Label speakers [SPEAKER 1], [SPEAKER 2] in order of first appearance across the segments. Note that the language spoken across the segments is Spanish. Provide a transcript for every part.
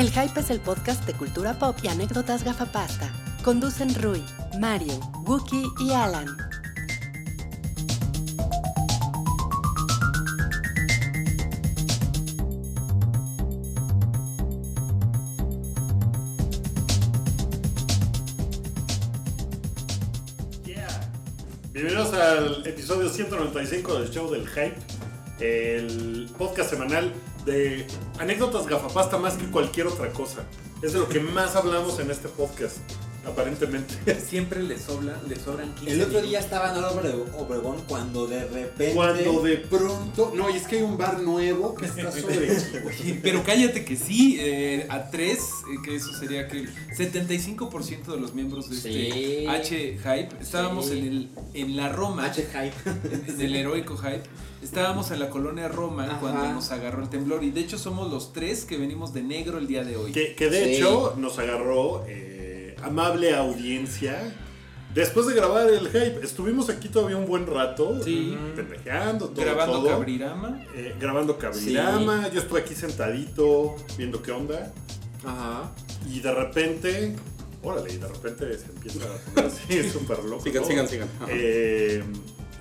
[SPEAKER 1] El Hype es el podcast de cultura pop y anécdotas gafapasta. Conducen Rui, Mario, Wookie y Alan.
[SPEAKER 2] Bienvenidos al episodio 195 del show del Hype, el podcast semanal de anécdotas gafapasta más que cualquier otra cosa. Es de lo que más hablamos en este podcast, aparentemente.
[SPEAKER 3] Siempre le, sobra, le sobran 15
[SPEAKER 4] El otro día estaba en Álvaro Obregón cuando de repente.
[SPEAKER 2] Cuando de pronto. No, y es que hay un bar nuevo que está sobre aquí, güey.
[SPEAKER 3] Pero cállate que sí, eh, a 3, que eso sería que el 75% de los miembros de
[SPEAKER 4] Sí.
[SPEAKER 3] este H-Hype estábamos
[SPEAKER 4] Sí.
[SPEAKER 3] en, el, en la Roma,
[SPEAKER 4] H Hype.
[SPEAKER 3] en el heroico Hype, estábamos en la colonia Roma
[SPEAKER 4] Ajá.
[SPEAKER 3] cuando nos agarró el temblor y de hecho somos los tres que venimos de negro el día de hoy.
[SPEAKER 2] Que, que de
[SPEAKER 4] Sí.
[SPEAKER 2] hecho nos agarró eh, amable audiencia. Después de grabar el Hype, estuvimos aquí todavía un buen rato.
[SPEAKER 3] Sí.
[SPEAKER 2] Pendejeando, todo.
[SPEAKER 3] Grabando
[SPEAKER 2] todo.
[SPEAKER 3] Cabrirama.
[SPEAKER 2] Eh, grabando Cabrirama, yo estuve aquí sentadito viendo qué onda
[SPEAKER 4] Ajá.
[SPEAKER 2] y de repente, órale, y de repente se empieza a poner así súper loco.
[SPEAKER 5] Sigan, sigan, sigan.
[SPEAKER 2] Eh,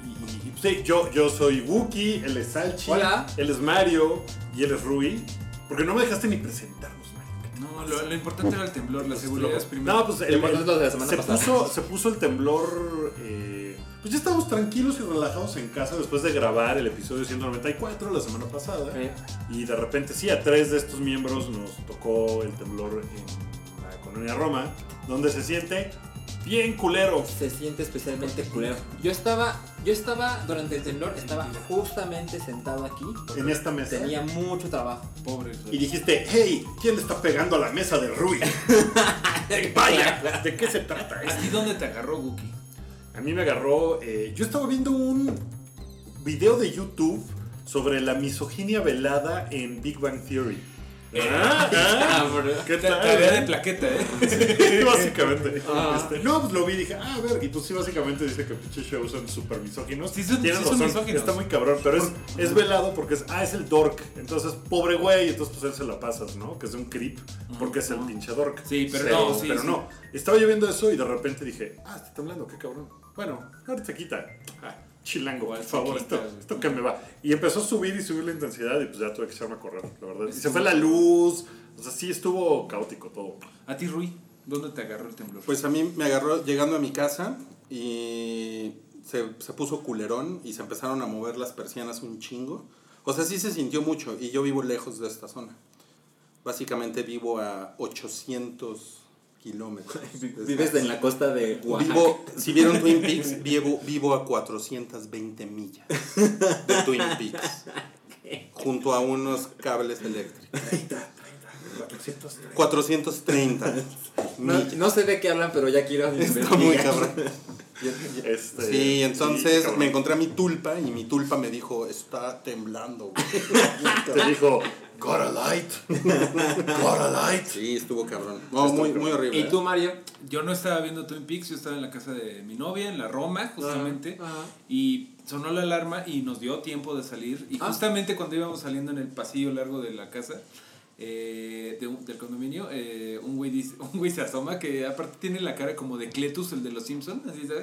[SPEAKER 2] y, y, sí, yo, yo soy Wookie, él es Salchi,
[SPEAKER 4] Hola.
[SPEAKER 2] él es Mario y él es Rui, porque no me dejaste ni presentarnos, Mario.
[SPEAKER 3] No, lo, lo importante era el temblor, la seguridad es primero.
[SPEAKER 2] No, pues el,
[SPEAKER 4] lo de la semana
[SPEAKER 2] se,
[SPEAKER 4] pasada.
[SPEAKER 2] puso, se puso el temblor. eh, pues ya estábamos tranquilos y relajados en casa después de grabar el episodio 194 la semana pasada. Y de repente, sí, a tres de estos miembros nos tocó el temblor en la colonia Roma, donde se siente bien culero.
[SPEAKER 4] Se siente especialmente culero. Yo estaba, yo estaba durante el temblor, estaba justamente sentado aquí.
[SPEAKER 2] En esta mesa.
[SPEAKER 4] Tenía mucho trabajo.
[SPEAKER 3] Pobre.
[SPEAKER 2] Y dijiste, hey, ¿quién le está pegando a la mesa de Rui? Vaya, ¿de qué se trata
[SPEAKER 3] ¿A
[SPEAKER 2] esto?
[SPEAKER 3] ti dónde te agarró Wookie?
[SPEAKER 2] A mí me agarró. eh, yo estaba viendo un video de YouTube sobre la misoginia velada en Big Bang Theory. Ah, ah, ¿Qué tal?
[SPEAKER 3] Tarea de plaqueta, ¿eh?
[SPEAKER 2] Sí, básicamente.
[SPEAKER 4] Ah.
[SPEAKER 2] Este, no, pues lo vi y dije, ah, a ver, y pues sí, básicamente dice que pinches shows son súper misóginos.
[SPEAKER 3] Sí, son-
[SPEAKER 2] Tienes
[SPEAKER 3] sí
[SPEAKER 2] razón,
[SPEAKER 3] misóginos.
[SPEAKER 2] Está muy cabrón, pero es, es velado porque es, ah, es el dork. Entonces, pobre güey, entonces pues él se la pasas, ¿no? Que es un creep, porque es el pinche dork.
[SPEAKER 3] Sí, pero no, sí,
[SPEAKER 2] Pero
[SPEAKER 3] sí.
[SPEAKER 2] no. Estaba yo viendo eso y de repente dije, ah, está temblando, qué cabrón. Bueno, ahorita se quita. Ah, chilango, por favor, esto, esto que me va. Y empezó a subir y subir la intensidad y pues ya tuve que echarme a correr, la verdad. Y se fue la luz, o sea, sí estuvo caótico todo.
[SPEAKER 3] A ti, Rui, ¿dónde te agarró el temblor?
[SPEAKER 5] Pues a mí me agarró llegando a mi casa y se, se puso culerón y se empezaron a mover las persianas un chingo. O sea, sí se sintió mucho y yo vivo lejos de esta zona. Básicamente vivo a 800 kilómetros.
[SPEAKER 4] Vives en la costa de Oaxaca.
[SPEAKER 5] Vivo, si vieron Twin Peaks, vivo, vivo a 420 millas de Twin Peaks. Junto a unos cables eléctricos. 430
[SPEAKER 4] No, no sé de qué hablan, pero ya quiero
[SPEAKER 5] Está muy cabrón.
[SPEAKER 2] Este,
[SPEAKER 5] Sí, entonces me encontré a mi tulpa y mi tulpa me dijo, está temblando. güey".
[SPEAKER 2] Te dijo, got a light, got a light.
[SPEAKER 5] Sí, estuvo cabrón. No, muy, muy horrible.
[SPEAKER 4] ¿Y tú, Mario?
[SPEAKER 3] Yo no estaba viendo Twin Peaks, yo estaba en la casa de mi novia, en la Roma, justamente. Y sonó la alarma y nos dio tiempo de salir. Y
[SPEAKER 4] Ah.
[SPEAKER 3] justamente cuando íbamos saliendo en el pasillo largo de la casa, eh, de un- del condominio, eh, un, güey dice, un güey se asoma que aparte tiene la cara como de Cletus, el de los Simpsons. Así dice,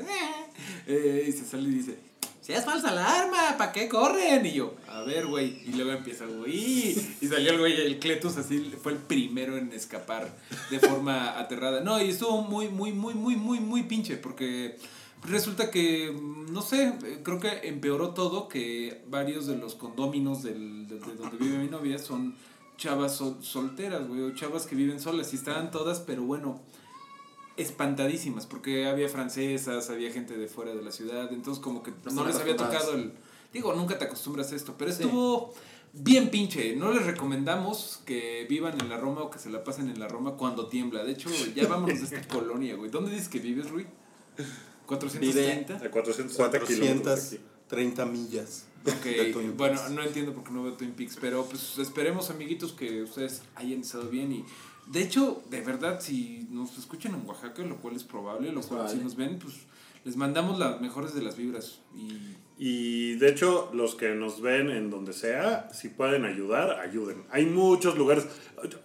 [SPEAKER 3] eh, y se sale y dice. Si es falsa alarma, ¿para qué corren? Y yo, a ver, güey. Y luego empieza, güey. Y salió el güey, el Cletus, así fue el primero en escapar de forma aterrada. No, y estuvo muy, muy, muy, muy, muy, muy pinche, porque resulta que, no sé, creo que empeoró todo, que varios de los condóminos del, de, de donde vive mi novia son chavas sol- solteras, güey, o chavas que viven solas. Y estaban todas, pero bueno, espantadísimas, porque había francesas, había gente de fuera de la ciudad, entonces como que no les había tocado el... Digo, nunca te acostumbras a esto, pero
[SPEAKER 4] Sí.
[SPEAKER 3] estuvo bien pinche. No les recomendamos que vivan en la Roma o que se la pasen en la Roma cuando tiembla. De hecho, ya vámonos de esta colonia, güey. ¿Dónde dices que vives, Rui? ¿430?
[SPEAKER 2] A 460 kilómetros aquí.
[SPEAKER 5] 430 millas.
[SPEAKER 3] Ok,
[SPEAKER 5] de Twin
[SPEAKER 3] bueno, no entiendo por qué no veo Twin Peaks, pero pues esperemos, amiguitos, que ustedes hayan estado bien y de hecho, de verdad, si nos escuchan en Oaxaca, lo cual es probable, lo
[SPEAKER 4] Es
[SPEAKER 3] cual si nos ven, pues Les mandamos las mejores de las vibras. Y
[SPEAKER 2] Y de hecho, los que nos ven en donde sea, si pueden ayudar, ayuden. Hay muchos lugares.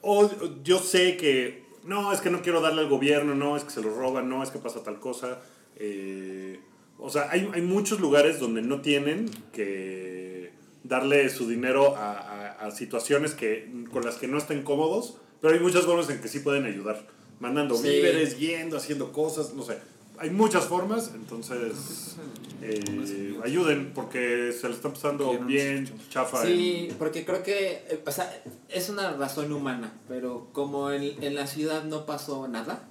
[SPEAKER 2] O, yo sé que no, es que no quiero darle al gobierno, no, es que se lo roban, no, es que pasa tal cosa. Eh, o sea, hay, hay muchos lugares donde no tienen que darle su dinero a, a- a situaciones que, con las que no estén cómodos, pero hay muchas formas en que sí pueden ayudar. Mandando
[SPEAKER 4] Sí.
[SPEAKER 2] víveres, yendo, haciendo cosas, no sé. Hay muchas formas, entonces eh, ayuden porque se le está pasando bien chafa.
[SPEAKER 4] Sí, porque creo que, eh, o sea, es una razón humana, pero como en, en la ciudad no pasó nada,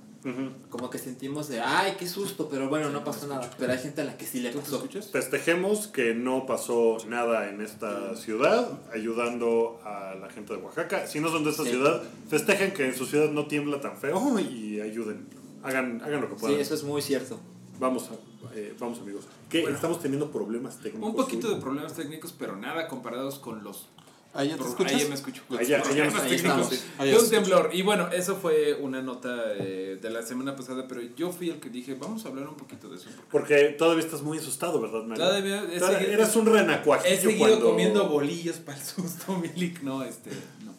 [SPEAKER 4] como que sentimos de, ay, qué susto, pero bueno, no pasó nada. Pero hay gente a la que sí le
[SPEAKER 3] ¿tú te
[SPEAKER 4] pasó.
[SPEAKER 2] Festejemos que no pasó nada en esta ciudad, ayudando a la gente de Oaxaca. Si no son de esta
[SPEAKER 4] Sí.
[SPEAKER 2] ciudad, festejen que en su ciudad no tiembla tan feo y ayuden. Hagan, hagan lo que
[SPEAKER 4] Sí,
[SPEAKER 2] puedan.
[SPEAKER 4] eso es muy cierto.
[SPEAKER 2] Vamos, a- eh, vamos amigos. Que
[SPEAKER 3] Bueno.
[SPEAKER 2] estamos teniendo problemas técnicos.
[SPEAKER 3] Un poquito de problemas técnicos, pero nada comparados con los.
[SPEAKER 5] ¿Ahí ya te escuchas?
[SPEAKER 3] Ya me escucho. Problemas
[SPEAKER 2] nos
[SPEAKER 4] Ahí
[SPEAKER 3] técnicos
[SPEAKER 4] estamos.
[SPEAKER 3] De
[SPEAKER 5] ya
[SPEAKER 3] un temblor. Y bueno, eso fue una nota eh, de la semana pasada, pero yo fui el que dije, vamos a hablar un poquito de eso.
[SPEAKER 2] Porque todavía estás muy asustado, ¿verdad, Mario?
[SPEAKER 3] Todavía he
[SPEAKER 2] Todavía
[SPEAKER 3] seguido-
[SPEAKER 2] eras un renacuajillo
[SPEAKER 3] He seguido
[SPEAKER 2] cuando-
[SPEAKER 3] comiendo bolillos para el susto, Milik. No, este, no,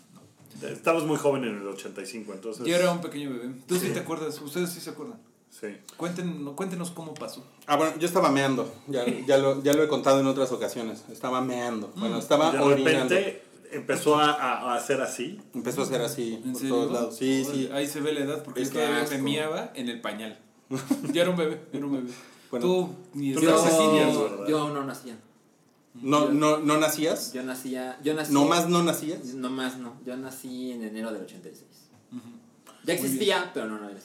[SPEAKER 3] no.
[SPEAKER 2] Estabas muy joven en el 85, entonces...
[SPEAKER 3] Yo era un pequeño bebé. ¿Tú sí te acuerdas? ¿Ustedes sí se acuerdan?
[SPEAKER 2] Sí.
[SPEAKER 3] Cuéntenos, cuéntenos cómo pasó.
[SPEAKER 5] Ah, bueno, yo estaba meando. Ya, ya, lo, ya lo he contado en otras ocasiones. Estaba meando. Bueno, estaba
[SPEAKER 2] Y de
[SPEAKER 5] orinando.
[SPEAKER 2] repente empezó a, a- a hacer así.
[SPEAKER 5] Empezó a ser así
[SPEAKER 3] ¿En
[SPEAKER 5] por
[SPEAKER 3] serio?
[SPEAKER 5] todos lados. Sí,
[SPEAKER 3] Oye,
[SPEAKER 5] sí.
[SPEAKER 3] Ahí se ve la edad porque
[SPEAKER 5] Es
[SPEAKER 3] yo todavía
[SPEAKER 5] que
[SPEAKER 3] me
[SPEAKER 5] asco.
[SPEAKER 3] miaba en el pañal. Yo era un bebé, era un bebé.
[SPEAKER 5] Bueno.
[SPEAKER 3] Tú ni
[SPEAKER 2] Tú
[SPEAKER 4] Yo,
[SPEAKER 2] no nacías,
[SPEAKER 3] yo,
[SPEAKER 2] ¿verdad?
[SPEAKER 4] yo aún no nacía.
[SPEAKER 5] No, no, ¿No nacías?
[SPEAKER 4] Yo nacía, yo nací.
[SPEAKER 5] ¿No más no nacías?
[SPEAKER 4] No más no. Yo nací en enero del 86.
[SPEAKER 3] Ujú.
[SPEAKER 4] Ya existía, pero no, no.
[SPEAKER 3] Pe-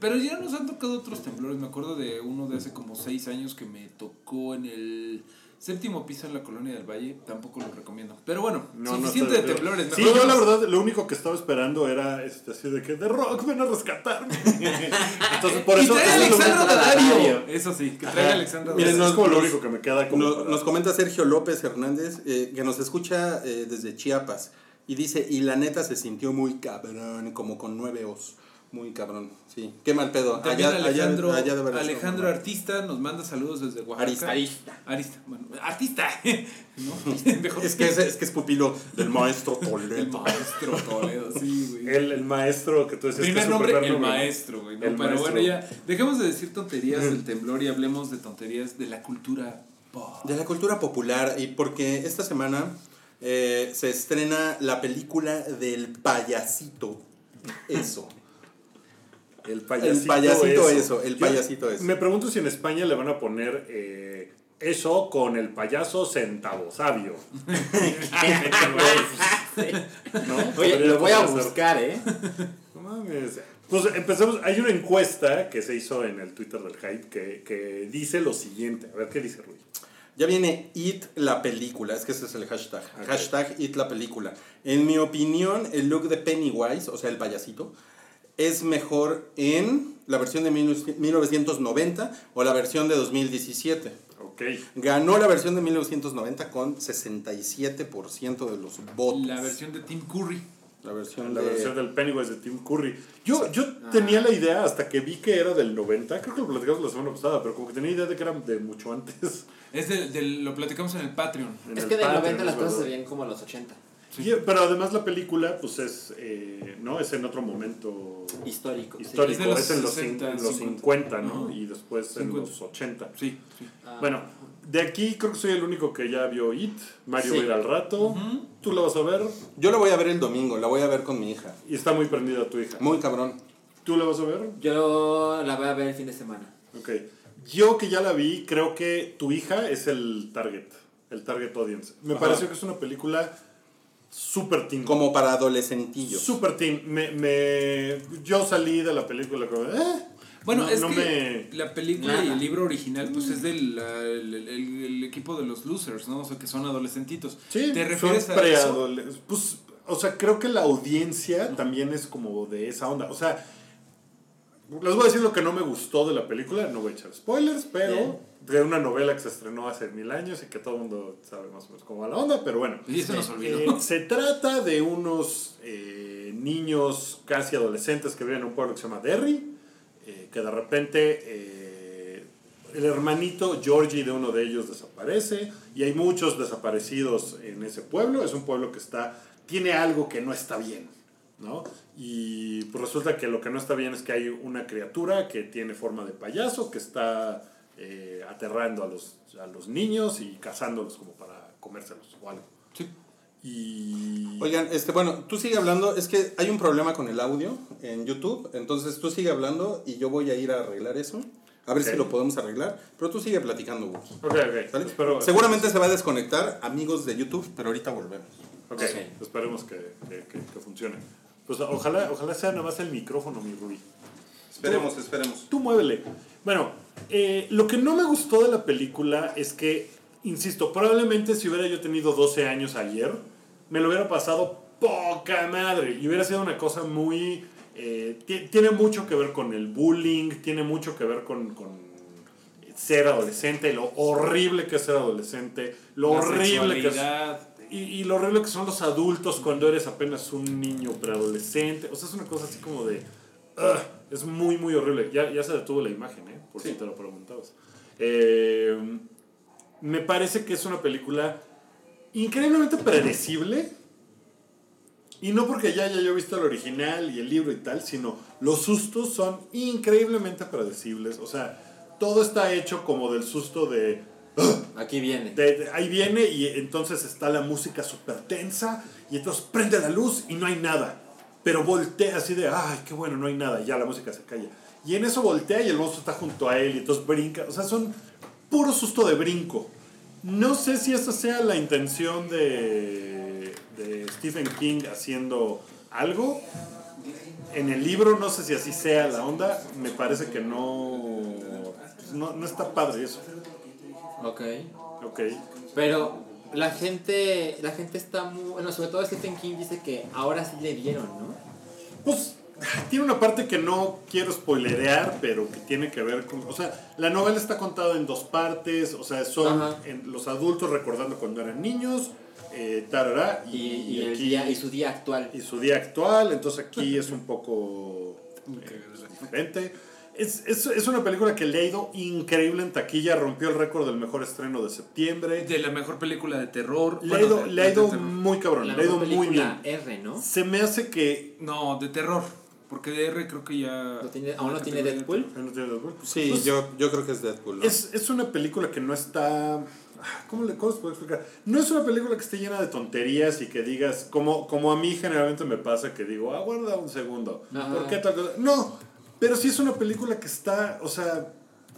[SPEAKER 3] Pero ya nos han tocado otros temblores. Me acuerdo de uno de hace como seis años que me tocó en el séptimo piso en la colonia del Valle. Tampoco lo recomiendo. Pero bueno,
[SPEAKER 2] No, no
[SPEAKER 3] suficiente
[SPEAKER 2] estoy
[SPEAKER 3] de temblores.
[SPEAKER 2] Sí, yo la verdad lo único que estaba esperando era este, así de que The Rock ven a rescatarme. Entonces por
[SPEAKER 3] Y
[SPEAKER 2] eso,
[SPEAKER 3] trae
[SPEAKER 2] eso
[SPEAKER 3] Alexandra. Eso sí, que traiga
[SPEAKER 2] Ajá.
[SPEAKER 3] Alexandra
[SPEAKER 2] Miren,
[SPEAKER 3] Daddario.
[SPEAKER 2] es como lo
[SPEAKER 5] nos-
[SPEAKER 2] único que me queda como
[SPEAKER 5] Nos,
[SPEAKER 2] para-
[SPEAKER 5] nos comenta Sergio López Hernández, eh, que nos escucha eh, desde Chiapas. Y dice, y la neta se sintió muy cabrón, como con nueve os. Muy cabrón, sí. Qué mal pedo. Allá-
[SPEAKER 3] Alejandro,
[SPEAKER 5] allá de verdad
[SPEAKER 3] Alejandro. Artista nos manda saludos desde Oaxaca.
[SPEAKER 5] Arista.
[SPEAKER 4] Arista.
[SPEAKER 3] Arista, bueno, artista. ¿no? Mejor
[SPEAKER 5] Es que es, es que es pupilo del maestro
[SPEAKER 3] el
[SPEAKER 5] Toledo.
[SPEAKER 3] maestro Toledo, sí, güey.
[SPEAKER 2] el, el maestro que tú decías
[SPEAKER 3] Primer nombre, el
[SPEAKER 2] nombre, ¿no?
[SPEAKER 3] maestro, güey. ¿no?
[SPEAKER 2] El
[SPEAKER 3] Pero
[SPEAKER 2] maestro.
[SPEAKER 3] bueno, ya, dejemos de decir tonterías del temblor y hablemos de tonterías de la cultura pop.
[SPEAKER 5] De la cultura popular, y porque esta semana eh, se estrena la película del payasito. Eso.
[SPEAKER 2] El payasito,
[SPEAKER 5] El payasito
[SPEAKER 2] eso.
[SPEAKER 5] eso, el
[SPEAKER 2] Yo
[SPEAKER 5] payasito eso.
[SPEAKER 2] Me pregunto si en España le van a poner eh, eso con el payaso centavo sabio. ¿No?
[SPEAKER 4] Oye, lo voy a buscar, ¿eh?
[SPEAKER 2] No mames. Pues empezamos. Hay una encuesta que se hizo en el Twitter del Hype que, que dice lo siguiente. A ver qué dice Rui.
[SPEAKER 5] Ya viene It la película, es que ese es el hashtag.
[SPEAKER 2] Ok.
[SPEAKER 5] Hashtag It la película. En mi opinión, el look de Pennywise, o sea, el payasito, es mejor en la versión de 1990 o la versión de 2017.
[SPEAKER 2] Ok.
[SPEAKER 5] Ganó la versión de 1990 con 67% de los votos.
[SPEAKER 3] La versión de Tim Curry.
[SPEAKER 5] La versión
[SPEAKER 2] La
[SPEAKER 5] de-
[SPEAKER 2] versión del Pennywise de Tim Curry. Yo, yo tenía la idea hasta que vi que era del 90. Creo que lo platicamos la semana pasada, pero como que tenía idea de que era de mucho antes.
[SPEAKER 3] Es del, del- lo platicamos en el Patreon.
[SPEAKER 2] en
[SPEAKER 4] Es
[SPEAKER 2] el
[SPEAKER 4] que del
[SPEAKER 2] Patreon,
[SPEAKER 4] 90 las cosas se veían como los 80.
[SPEAKER 2] Y- pero además la película, pues es, eh, ¿no? Es en otro momento
[SPEAKER 4] Histórico. sí.
[SPEAKER 3] Es de los
[SPEAKER 2] Es en los,
[SPEAKER 3] 60,
[SPEAKER 2] cin- en los 50, ¿no? Y después en
[SPEAKER 3] 50.
[SPEAKER 2] los 80.
[SPEAKER 3] Sí, sí.
[SPEAKER 4] Ah,
[SPEAKER 2] Bueno, de aquí creo que soy el único que ya vio It. Mario
[SPEAKER 4] Sí.
[SPEAKER 2] va a ir al rato. Tú la vas a ver.
[SPEAKER 5] Yo la voy a ver el domingo, la voy a ver con mi hija.
[SPEAKER 2] Y está muy prendida tu hija.
[SPEAKER 5] Muy cabrón.
[SPEAKER 2] ¿Tú la vas a ver?
[SPEAKER 4] Yo la voy a ver el fin de semana.
[SPEAKER 2] Ok. Yo que ya la vi, creo que tu hija es el target. El target audience. Me
[SPEAKER 5] Ajá.
[SPEAKER 2] pareció que es una película super teen.
[SPEAKER 5] Como para adolescentillos.
[SPEAKER 2] Super teen. Me, me, yo salí de la película como, eh,
[SPEAKER 3] Bueno,
[SPEAKER 2] no-
[SPEAKER 3] es
[SPEAKER 2] no
[SPEAKER 3] que
[SPEAKER 2] me-
[SPEAKER 3] la película y el libro original, pues es del la- el, el- el equipo de los losers, ¿no? O sea, que son adolescentitos.
[SPEAKER 2] Sí,
[SPEAKER 3] ¿Te refieres
[SPEAKER 2] son
[SPEAKER 3] a eso?
[SPEAKER 2] Pues, o sea, creo que la audiencia también es como de esa onda. O sea, les voy a decir lo que no me gustó de la película. No voy a echar spoilers, pero
[SPEAKER 4] Bien.
[SPEAKER 2] De una novela que se estrenó hace mil años y que todo el mundo sabe más o menos cómo va la onda, pero bueno.
[SPEAKER 3] Y eso nos
[SPEAKER 2] Eh,
[SPEAKER 3] olvidó.
[SPEAKER 2] se trata de unos eh, niños casi adolescentes que viven en un pueblo que se llama Derry, eh, que de repente eh, el hermanito Georgie de uno de ellos desaparece y hay muchos desaparecidos en ese pueblo. Es un pueblo que está, tiene algo que no está bien, ¿no? Y pues resulta que lo que no está bien es que hay una criatura que tiene forma de payaso, que está eh, aterrando a los, a los niños y cazándolos como para comérselos o algo.
[SPEAKER 3] Sí.
[SPEAKER 2] Y...
[SPEAKER 5] Oigan, este, bueno, tú sigue hablando, es que hay un problema con el audio en YouTube, entonces tú sigue hablando y yo voy a ir a arreglar eso, a ver
[SPEAKER 2] Ok.
[SPEAKER 5] si lo podemos arreglar, pero tú sigue platicando, Wookie.
[SPEAKER 2] Ok, ok.
[SPEAKER 5] ¿Sale?
[SPEAKER 2] Espero-
[SPEAKER 5] Seguramente se va a desconectar, amigos de YouTube, pero ahorita volvemos.
[SPEAKER 2] Ok,
[SPEAKER 4] Ok.
[SPEAKER 2] esperemos que, que, que- que funcione. Pues ojalá, ojalá sea nada más el micrófono, mi Rui.
[SPEAKER 5] Esperemos, esperemos.
[SPEAKER 2] Tú muévele. Bueno, eh, lo que no me gustó de la película es que, insisto, probablemente si hubiera yo tenido 12 años ayer, me lo hubiera pasado poca madre. Y hubiera sido una cosa muy... eh, ti- tiene mucho que ver con el bullying, tiene mucho que ver con, con ser adolescente, lo horrible que es ser adolescente, lo
[SPEAKER 3] La
[SPEAKER 2] horrible que es... Y, y lo horrible que son los adultos cuando eres apenas un niño preadolescente. O sea, es una cosa así como de... "Ugh", es muy, muy horrible. Ya, ya se detuvo la imagen, ¿eh? Por si te lo preguntabas. Eh, me parece que es una película increíblemente predecible. Y no porque ya haya yo visto el original y el libro y tal, sino los sustos son increíblemente predecibles. O sea, todo está hecho como del susto de... "Ugh",
[SPEAKER 4] Aquí viene.
[SPEAKER 2] de- de- ahí viene y entonces está la música súper tensa y entonces prende la luz y no hay nada. Pero voltea así de, ay, qué bueno, no hay nada. Y ya la música se calla. Y en eso voltea y el monstruo está junto a él y entonces brinca. O sea, son puro susto de brinco. No sé si esa sea la intención de, de Stephen King haciendo algo. En el libro no sé si así sea la onda. Me parece que no... No, no está padre eso.
[SPEAKER 4] Ok.
[SPEAKER 2] Ok.
[SPEAKER 4] Pero la gente, la gente está muy... Bueno, sobre todo Stephen King dice que ahora sí le dieron, ¿no?
[SPEAKER 2] Pues tiene una parte que no quiero spoilerear, pero que tiene que ver con... O sea, la novela está contada en dos partes, o sea, son en- los adultos recordando cuando eran niños, eh, tarará,
[SPEAKER 4] Y, y el
[SPEAKER 2] aquí-
[SPEAKER 4] día, y su día actual.
[SPEAKER 2] y su día actual, entonces aquí es un poco eh, diferente. Es, es, es una película que le ha ido increíble en taquilla, rompió el récord del mejor estreno de septiembre.
[SPEAKER 3] De la mejor película de terror.
[SPEAKER 2] Le ha
[SPEAKER 3] Bueno,
[SPEAKER 2] ido,
[SPEAKER 3] de-
[SPEAKER 2] le ha ido muy cabrón,
[SPEAKER 4] La
[SPEAKER 2] le ha ido muy bien.
[SPEAKER 4] R, ¿no?
[SPEAKER 2] Se me hace que...
[SPEAKER 3] No, de terror. Porque de R creo que ya.
[SPEAKER 4] ¿No tiene- ¿Aún no tiene Deadpool?
[SPEAKER 2] ¿No tiene Deadpool?
[SPEAKER 5] Sí,
[SPEAKER 2] Pues,
[SPEAKER 5] yo, yo creo que es Deadpool. ¿no?
[SPEAKER 2] Es, es una película que no está. ¿Cómo, le, ¿Cómo se puede explicar? No es una película que esté llena de tonterías y que digas, como, como a mí generalmente me pasa, que digo, aguarda un segundo.
[SPEAKER 4] Ajá.
[SPEAKER 2] ¿Por qué tal cosa? No, pero sí es una película que está, o sea,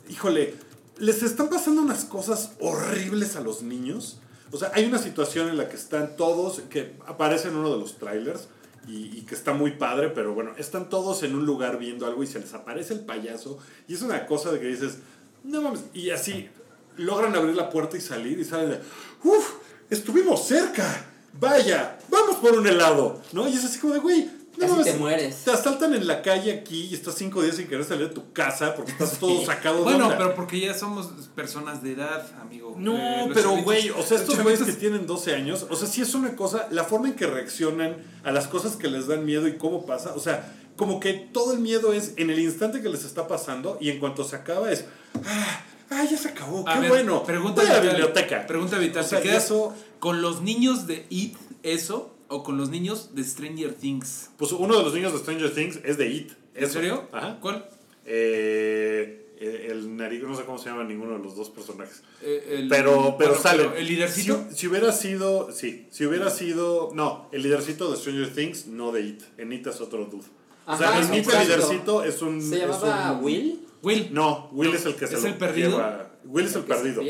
[SPEAKER 2] híjole, les están pasando unas cosas horribles a los niños. O sea, hay una situación en la que están todos, que aparece en uno de los trailers. Y, que está muy padre, pero bueno, están todos en un lugar viendo algo y se les aparece el payaso. Y es una cosa de que dices, no mames. Y así logran abrir la puerta y salir y salen de, uff, estuvimos cerca. Vaya, vamos por un helado. ¿No? Y es así como de, güey, no
[SPEAKER 4] Casi te mueres.
[SPEAKER 2] Te asaltan en la calle aquí y estás cinco días sin querer salir de tu casa porque estás todo sacado de
[SPEAKER 3] Bueno, pero porque ya somos personas de edad, amigo.
[SPEAKER 2] No,
[SPEAKER 3] Eh,
[SPEAKER 2] pero güey, o sea, estos güeyes que tienen 12 años, o sea, sí es una cosa, la forma en que reaccionan a las cosas que les dan miedo y cómo pasa, o sea, como que todo el miedo es en el instante que les está pasando y en cuanto se acaba es, ah, ah, ya se acabó, qué
[SPEAKER 3] ver,
[SPEAKER 2] bueno,
[SPEAKER 3] Pregunta
[SPEAKER 2] voy a la
[SPEAKER 3] vital,
[SPEAKER 2] biblioteca.
[SPEAKER 3] Pregunta vital.
[SPEAKER 2] O sea,
[SPEAKER 3] ¿Te quedas
[SPEAKER 2] eso-
[SPEAKER 3] con los niños de It, eso, o con los niños de Stranger Things?
[SPEAKER 2] Pues uno de los niños de Stranger Things es de It.
[SPEAKER 3] ¿En
[SPEAKER 2] eso.
[SPEAKER 3] serio?
[SPEAKER 2] Ajá.
[SPEAKER 3] ¿Cuál?
[SPEAKER 2] Eh, eh, el nariz, no sé cómo se llama ninguno de los dos personajes.
[SPEAKER 3] Eh, el-
[SPEAKER 2] Pero, pero
[SPEAKER 3] bueno,
[SPEAKER 2] sale.
[SPEAKER 3] ¿El lidercito?
[SPEAKER 2] Si, si hubiera sido. Sí, si hubiera sido. No, el lidercito de Stranger Things, no de It. En It es otro dude. o sea, en It el lidercito es un.
[SPEAKER 4] ¿Se
[SPEAKER 2] es
[SPEAKER 4] llamaba
[SPEAKER 2] un-
[SPEAKER 4] Will?
[SPEAKER 3] Will.
[SPEAKER 2] No, Will
[SPEAKER 3] No,
[SPEAKER 2] es el que se
[SPEAKER 3] ¿es
[SPEAKER 2] lo
[SPEAKER 3] el perdido?
[SPEAKER 2] lleva- Will es el,
[SPEAKER 4] se
[SPEAKER 2] perdido.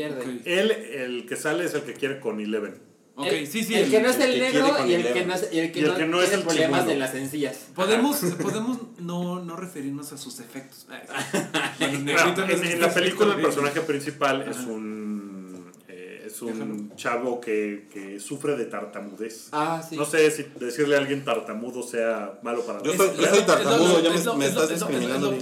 [SPEAKER 2] Él, el que sale, es el que quiere con Eleven.
[SPEAKER 3] Ok,
[SPEAKER 4] el,
[SPEAKER 3] sí, sí.
[SPEAKER 4] El, que no es el negro y el que no es, y el que
[SPEAKER 2] Y el
[SPEAKER 4] no,
[SPEAKER 2] que no es
[SPEAKER 4] tiene problemas
[SPEAKER 2] chimuelo.
[SPEAKER 4] de las encías.
[SPEAKER 3] Podemos, podemos no, no referirnos a sus efectos.
[SPEAKER 2] En, la película el personaje principal es un. eh, es un chavo que, que sufre de tartamudez.
[SPEAKER 4] Ah, sí.
[SPEAKER 2] No sé si decirle a alguien tartamudo sea malo para
[SPEAKER 5] Yo
[SPEAKER 2] los
[SPEAKER 5] soy- tartamudo, ya me- estás discriminando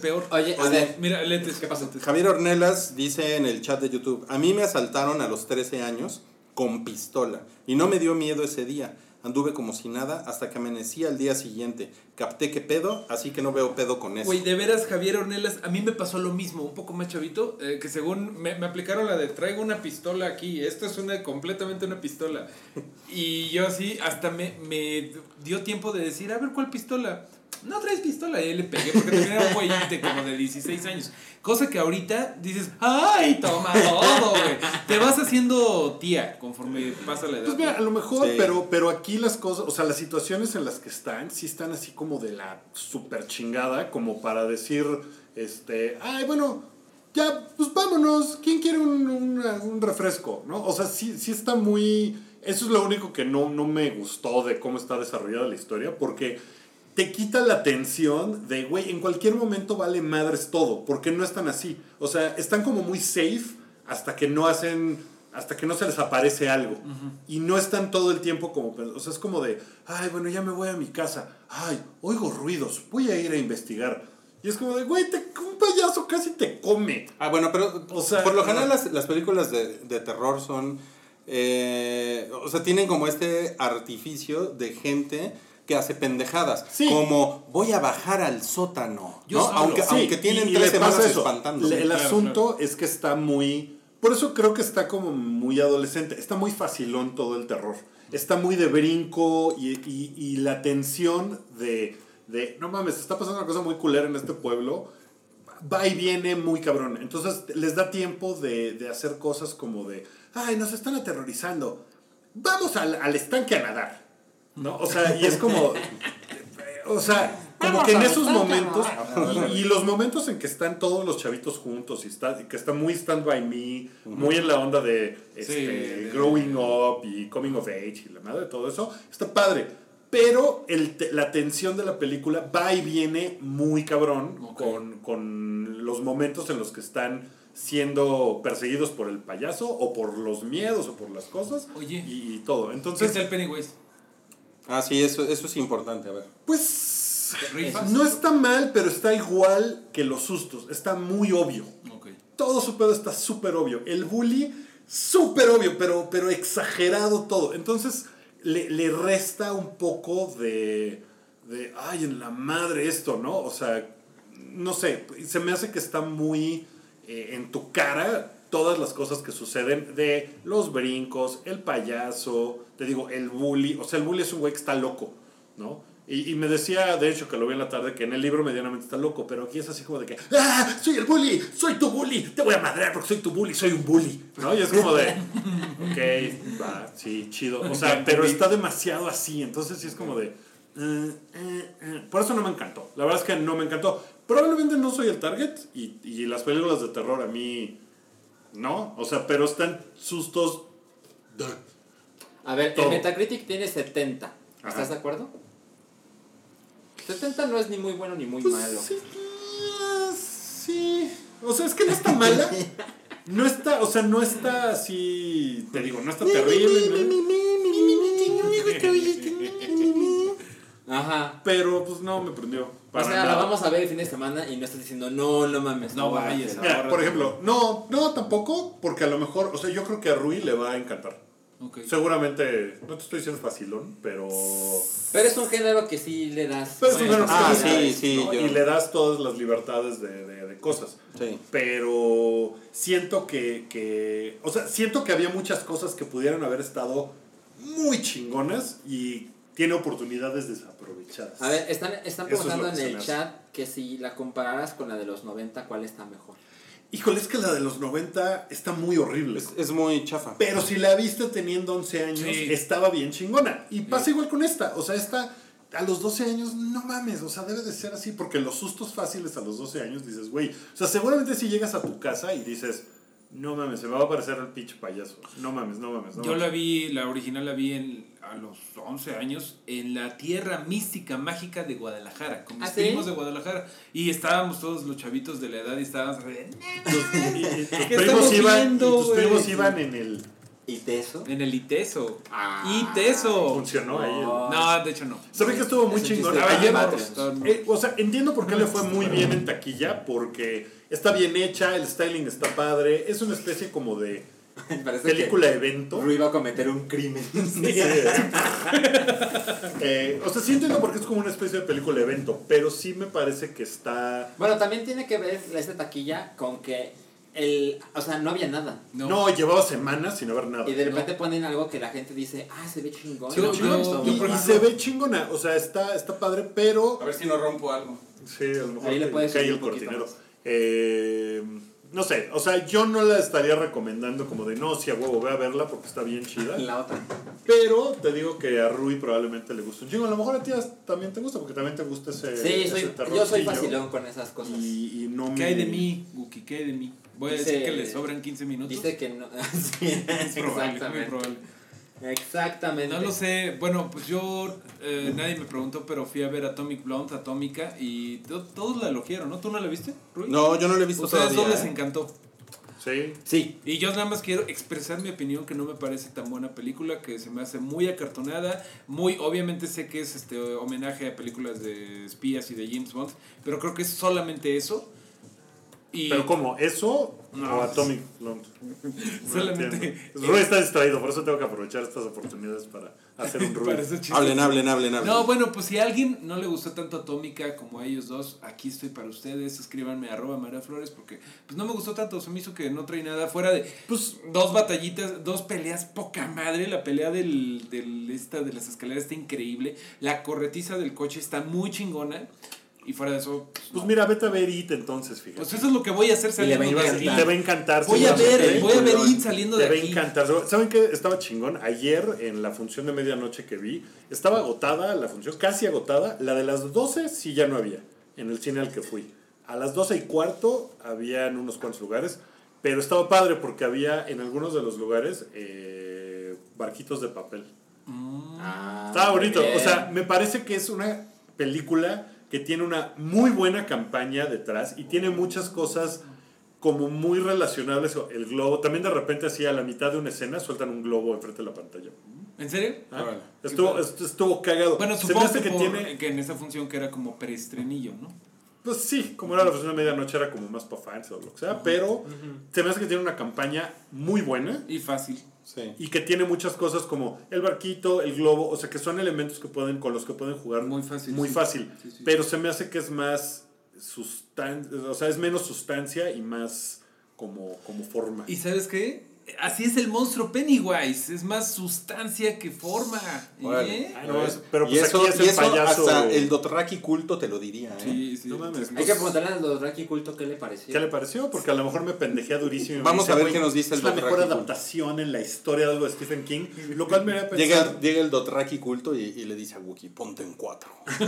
[SPEAKER 3] peor.
[SPEAKER 4] Oye, a
[SPEAKER 5] Oye,
[SPEAKER 4] ver.
[SPEAKER 3] Mira, lentes.
[SPEAKER 4] ¿Qué pasó?
[SPEAKER 5] Javier Ornelas dice en el chat de YouTube, a mí me asaltaron a los 13 años con pistola y no me dio miedo ese día. Anduve como si nada hasta que amanecí al día siguiente. Capté que pedo, así que no veo pedo con eso.
[SPEAKER 3] Güey, de veras, Javier Ornelas, a mí me pasó lo mismo, un poco más chavito, eh, que según me, me aplicaron la de traigo una pistola aquí, esto es una completamente una pistola. Y yo así, hasta me, me dio tiempo de decir, a ver, ¿cuál pistola? No traes pistola, y ahí le pegué, porque también era un güeyite como de 16 años. Cosa que ahorita dices, ¡ay, toma todo, güey! Te vas haciendo tía conforme pasa la edad.
[SPEAKER 2] Pues mira, a lo mejor,
[SPEAKER 5] Sí.
[SPEAKER 2] pero, pero aquí las cosas, o sea, las situaciones en las que están, sí están así como de la super chingada, como para decir, este, ay, bueno, ya, pues vámonos, ¿quién quiere un, un- un refresco? ¿No? O sea, sí, sí está muy... Eso es lo único que no, no me gustó de cómo está desarrollada la historia, porque te quita la tensión de, güey, en cualquier momento vale madres todo, porque no están así. O sea, están como muy safe hasta que no hacen, hasta que no se les aparece algo. Y no están todo el tiempo como, o sea, es como de, ay, bueno, ya me voy a mi casa. Ay, oigo ruidos, voy a ir a investigar. Y es como de, güey, te- un payaso casi te come.
[SPEAKER 5] Ah, bueno, pero
[SPEAKER 2] O sea,
[SPEAKER 5] por lo general las, las películas de, de terror son... eh, o sea, tienen como este artificio de gente que hace pendejadas.
[SPEAKER 2] Sí.
[SPEAKER 5] Como voy a bajar al sótano.
[SPEAKER 3] Yo
[SPEAKER 5] ¿no? Aunque,
[SPEAKER 2] Sí,
[SPEAKER 5] aunque tienen
[SPEAKER 2] y- y
[SPEAKER 5] tres
[SPEAKER 2] pasa
[SPEAKER 5] semanas.
[SPEAKER 2] Le- El
[SPEAKER 3] Claro,
[SPEAKER 2] asunto es que está muy. Por eso creo que está como muy adolescente. Está muy facilón todo el terror. Está muy de brinco y, y- y la tensión de, de. No mames, está pasando una cosa muy culera en este pueblo. Va y viene muy cabrón. Entonces les da tiempo de, de hacer cosas como de. Ay, nos están aterrorizando. Vamos al, al estanque a nadar. ¿No? O sea, y es como. O sea, como que en esos momentos, y, y los momentos en que están todos los chavitos juntos y está, que está muy stand by me, muy en la onda de, este, growing up y coming of age y la madre, todo eso, está padre. Pero el te- la tensión de la película va y viene muy cabrón con, con los momentos en los que están siendo perseguidos por el payaso o por los miedos o por las cosas
[SPEAKER 3] Oye.
[SPEAKER 2] y, y todo.
[SPEAKER 3] ¿Qué
[SPEAKER 2] Entonces,
[SPEAKER 3] está el Pennywise?
[SPEAKER 5] Ah, sí, eso, eso es importante. A ver.
[SPEAKER 2] pues no está mal, pero está igual que los sustos. Está muy obvio.
[SPEAKER 3] Ok.
[SPEAKER 2] Todo su pedo está súper obvio. El bully, súper obvio, pero, pero exagerado todo. Entonces le, le resta un poco de, de, ay, en la madre esto, ¿no? O sea, no sé, se me hace que está muy eh, en tu cara todas las cosas que suceden de los brincos, el payaso, te digo, el bully. O sea, el bully es un güey que está loco, ¿no? Y, y me decía, de hecho, que lo vi en la tarde, que en el libro medianamente está loco, pero aquí es así como de que, ¡ah! ¡Soy el bully! ¡Soy tu bully! ¡Te voy a madrear porque soy tu bully! ¡Soy un bully! ¿No? Y es como de, ok, va, sí, chido. O sea, pero está demasiado así, entonces sí es como de, eh, eh, eh. por eso no me encantó. La verdad es que no me encantó. Probablemente no soy el target y, y las películas de terror a mí, no. O sea, pero están sustos.
[SPEAKER 4] A ver,
[SPEAKER 2] Todo.
[SPEAKER 4] el Metacritic tiene 70.
[SPEAKER 2] Ajá.
[SPEAKER 4] ¿Estás de acuerdo? 70 no es ni muy bueno ni muy
[SPEAKER 2] Pues,
[SPEAKER 4] malo.
[SPEAKER 2] Sí, ah, sí. O sea, es que no está mala. No está, o sea, no está así, te digo, no está terrible. ¿no?
[SPEAKER 4] Ajá.
[SPEAKER 2] Pero pues no me prendió.
[SPEAKER 4] O sea, la vamos a ver el fin de semana y no estás diciendo, no, no mames,
[SPEAKER 3] No
[SPEAKER 4] no,
[SPEAKER 3] vayas
[SPEAKER 2] Mira, por ejemplo, no, no tampoco, porque a lo mejor, o sea, yo creo que a Rui le va a encantar. Seguramente, no te estoy diciendo facilón, pero.
[SPEAKER 4] Pero es un género que sí le das.
[SPEAKER 2] pero es un género
[SPEAKER 5] Ah,
[SPEAKER 2] que
[SPEAKER 5] sí, sí,
[SPEAKER 2] ¿no?
[SPEAKER 5] yo-
[SPEAKER 2] Y le das todas las libertades de, de- de cosas.
[SPEAKER 5] Sí.
[SPEAKER 2] Pero siento que, que. O sea, siento que había muchas cosas que pudieran haber estado muy chingonas y tiene oportunidades desaprovechadas.
[SPEAKER 4] A ver, están, están
[SPEAKER 2] es
[SPEAKER 4] preguntando en el chat que si la compararas con la de los 90, ¿cuál está mejor?
[SPEAKER 2] Híjole, es que la de los 90 está muy horrible.
[SPEAKER 5] Es, es muy chafa.
[SPEAKER 2] Pero si la viste teniendo 11 años,
[SPEAKER 3] Sí.
[SPEAKER 2] estaba bien chingona. Y pasa igual con esta. O sea, esta a los 12 años, no mames. O sea, debe de ser así. Porque los sustos fáciles a los 12 años dices, güey. O sea, seguramente si llegas a tu casa y dices, no mames, se me va a aparecer el pinche payaso. No mames, no mames. No
[SPEAKER 3] Yo
[SPEAKER 2] mames".
[SPEAKER 3] la vi, la original la vi en, a los 11 años en la tierra mística mágica de Guadalajara, con mis
[SPEAKER 4] ¿Ah, sí?
[SPEAKER 3] primos de Guadalajara. Y estábamos todos los chavitos de la edad y estábamos...
[SPEAKER 2] Y- y tus
[SPEAKER 3] ¿Qué
[SPEAKER 2] primos
[SPEAKER 3] estamos
[SPEAKER 2] iban, y tus primos iban en el.
[SPEAKER 4] ¿Y de eso?
[SPEAKER 3] En el ITESO.
[SPEAKER 4] Ah.
[SPEAKER 3] ITESO.
[SPEAKER 2] Funcionó ahí.
[SPEAKER 3] No, de hecho no.
[SPEAKER 2] ¿Sabes que estuvo muy
[SPEAKER 4] Es
[SPEAKER 2] chingón? Ayer-
[SPEAKER 3] morros.
[SPEAKER 2] Eh, o sea, entiendo por qué le fue muy bien en taquilla, porque está bien hecha, el styling está padre, es una especie como de película
[SPEAKER 4] que
[SPEAKER 2] evento.
[SPEAKER 4] Rui va a cometer un crimen.
[SPEAKER 2] Eh, o sea, sí entiendo porque es como una especie de película evento, pero sí me parece que está...
[SPEAKER 4] Bueno, también tiene que ver esta taquilla con que el, o sea, no había nada.
[SPEAKER 3] No.
[SPEAKER 2] No, llevaba semanas sin haber nada.
[SPEAKER 4] Y de repente ponen algo que la gente dice, ah, se ve chingón. Está
[SPEAKER 2] Y, se ve chingona, o sea, está, está padre, pero...
[SPEAKER 5] A ver si no rompo algo.
[SPEAKER 2] Sí, a lo mejor
[SPEAKER 4] Ahí le puedes
[SPEAKER 2] cae el cortinero. Eh, no sé, o sea, yo no la estaría recomendando como de no, si a huevo, ve a verla porque está bien chida.
[SPEAKER 4] La otra.
[SPEAKER 2] Pero te digo que a Rui probablemente le gusta un chingo. A lo mejor a ti también te gusta porque también te gusta ese.
[SPEAKER 4] Sí,
[SPEAKER 2] ese
[SPEAKER 4] soy, yo soy facilón con esas cosas.
[SPEAKER 2] Y, y no me.
[SPEAKER 3] ¿Qué hay de mí, Guki? ¿Qué hay de mí? Voy a decir que le sobran 15 minutos.
[SPEAKER 4] Dice que no. sí,
[SPEAKER 3] es probable, muy
[SPEAKER 4] exactamente.
[SPEAKER 3] probable.
[SPEAKER 4] Exactamente.
[SPEAKER 3] No lo sé. Bueno, pues yo, eh, nadie me preguntó, pero fui a ver Atomic Blonde, Atómica, y to- todos la elogiaron, ¿no? ¿Tú no la viste, Rui?
[SPEAKER 5] No, yo no lo he visto
[SPEAKER 3] Ustedes
[SPEAKER 5] todavía.
[SPEAKER 3] les
[SPEAKER 5] ¿eh?
[SPEAKER 3] encantó.
[SPEAKER 2] Sí.
[SPEAKER 4] Sí.
[SPEAKER 3] Y yo nada más quiero expresar mi opinión que no me parece tan buena película, que se me hace muy acartonada, muy, obviamente sé que es este homenaje a películas de espías y de James Bond, pero creo que es solamente eso. Y
[SPEAKER 2] Pero como ¿Eso
[SPEAKER 3] No,
[SPEAKER 2] o Atomic Blonde?
[SPEAKER 3] Solamente-
[SPEAKER 2] entiendo. Rui está distraído, por eso tengo que aprovechar estas oportunidades para hacer un Rui.
[SPEAKER 5] Hablen, hablen, hablen, hablen.
[SPEAKER 3] No, bueno, pues si a alguien no le gustó tanto Atómica como a ellos dos, aquí estoy para ustedes. Escríbanme arroba María Flores porque pues no me gustó tanto. Se me hizo que no trae nada fuera de pues dos batallitas, dos peleas poca madre. La pelea del, del esta de las escaleras está increíble. La corretiza del coche está muy chingona. Y fuera de eso, pues,
[SPEAKER 2] Pues
[SPEAKER 3] no.
[SPEAKER 2] mira, vete a ver It entonces, fíjate.
[SPEAKER 3] Pues eso es lo que voy a hacer
[SPEAKER 4] Y le va a
[SPEAKER 3] saliendo de
[SPEAKER 2] Y
[SPEAKER 3] aquí.
[SPEAKER 2] te va a encantar.
[SPEAKER 3] Voy a ver, voy a ver
[SPEAKER 2] Te
[SPEAKER 3] It saliendo de
[SPEAKER 2] va a
[SPEAKER 3] aquí.
[SPEAKER 2] encantar. ¿Saben qué? Estaba chingón. Ayer en la función de medianoche que vi, estaba agotada la función, casi agotada. La de las 12 sí ya no había, en el cine al que fui. A las 12 y cuarto había en unos cuantos lugares, pero estaba padre porque había en algunos de los lugares eh, barquitos de papel.
[SPEAKER 4] Ah,
[SPEAKER 2] Estaba bonito.
[SPEAKER 4] bien.
[SPEAKER 2] O sea, me parece que es una película que tiene una muy buena campaña detrás y tiene muchas cosas como muy relacionables. El globo, también de repente así a la mitad de una escena sueltan un globo enfrente de la pantalla.
[SPEAKER 3] ¿En serio?
[SPEAKER 2] ¿Ah? Estuvo, est- estuvo cagado.
[SPEAKER 3] Bueno, supongo que, por-
[SPEAKER 2] tiene...
[SPEAKER 3] que en esa función que era como preestrenillo, ¿no?
[SPEAKER 2] Pues sí, como era la función de medianoche era como más para fans o lo que sea, pero se me hace que tiene una campaña muy buena.
[SPEAKER 3] Y fácil.
[SPEAKER 5] Sí.
[SPEAKER 2] Y que tiene muchas cosas como el barquito, el globo, o sea que son elementos que pueden, con los que pueden jugar
[SPEAKER 3] Muy fácil,
[SPEAKER 2] Muy
[SPEAKER 3] sí.
[SPEAKER 2] fácil.
[SPEAKER 3] Sí.
[SPEAKER 2] Pero se me hace que es más sustan o sea, es menos sustancia y más como, como forma.
[SPEAKER 3] ¿Y sabes qué? Así es el monstruo Pennywise. Es más sustancia que forma. ¿eh?
[SPEAKER 2] No, es- pero
[SPEAKER 5] y
[SPEAKER 2] pues
[SPEAKER 5] eso,
[SPEAKER 2] aquí es
[SPEAKER 5] y
[SPEAKER 2] el
[SPEAKER 5] eso
[SPEAKER 2] payaso.
[SPEAKER 5] hasta el Dotraki culto te lo diría, ¿eh?
[SPEAKER 3] Sí, sí.
[SPEAKER 2] No mames.
[SPEAKER 4] Hay que preguntarle a los Raki Culto qué le pareció.
[SPEAKER 2] ¿Qué le pareció? Porque a lo mejor me pendejea durísimo. y
[SPEAKER 5] Vamos
[SPEAKER 2] dice,
[SPEAKER 5] a ver
[SPEAKER 2] "Güey,
[SPEAKER 5] qué nos dice el
[SPEAKER 2] Es la
[SPEAKER 5] Dothraki
[SPEAKER 2] mejor
[SPEAKER 5] culto".
[SPEAKER 2] adaptación en la historia de algo de Stephen King. Lo cual me haría pensar.
[SPEAKER 5] Llega, el- llega el Dotraki culto y, y le dice a Wookie, ponte en cuatro.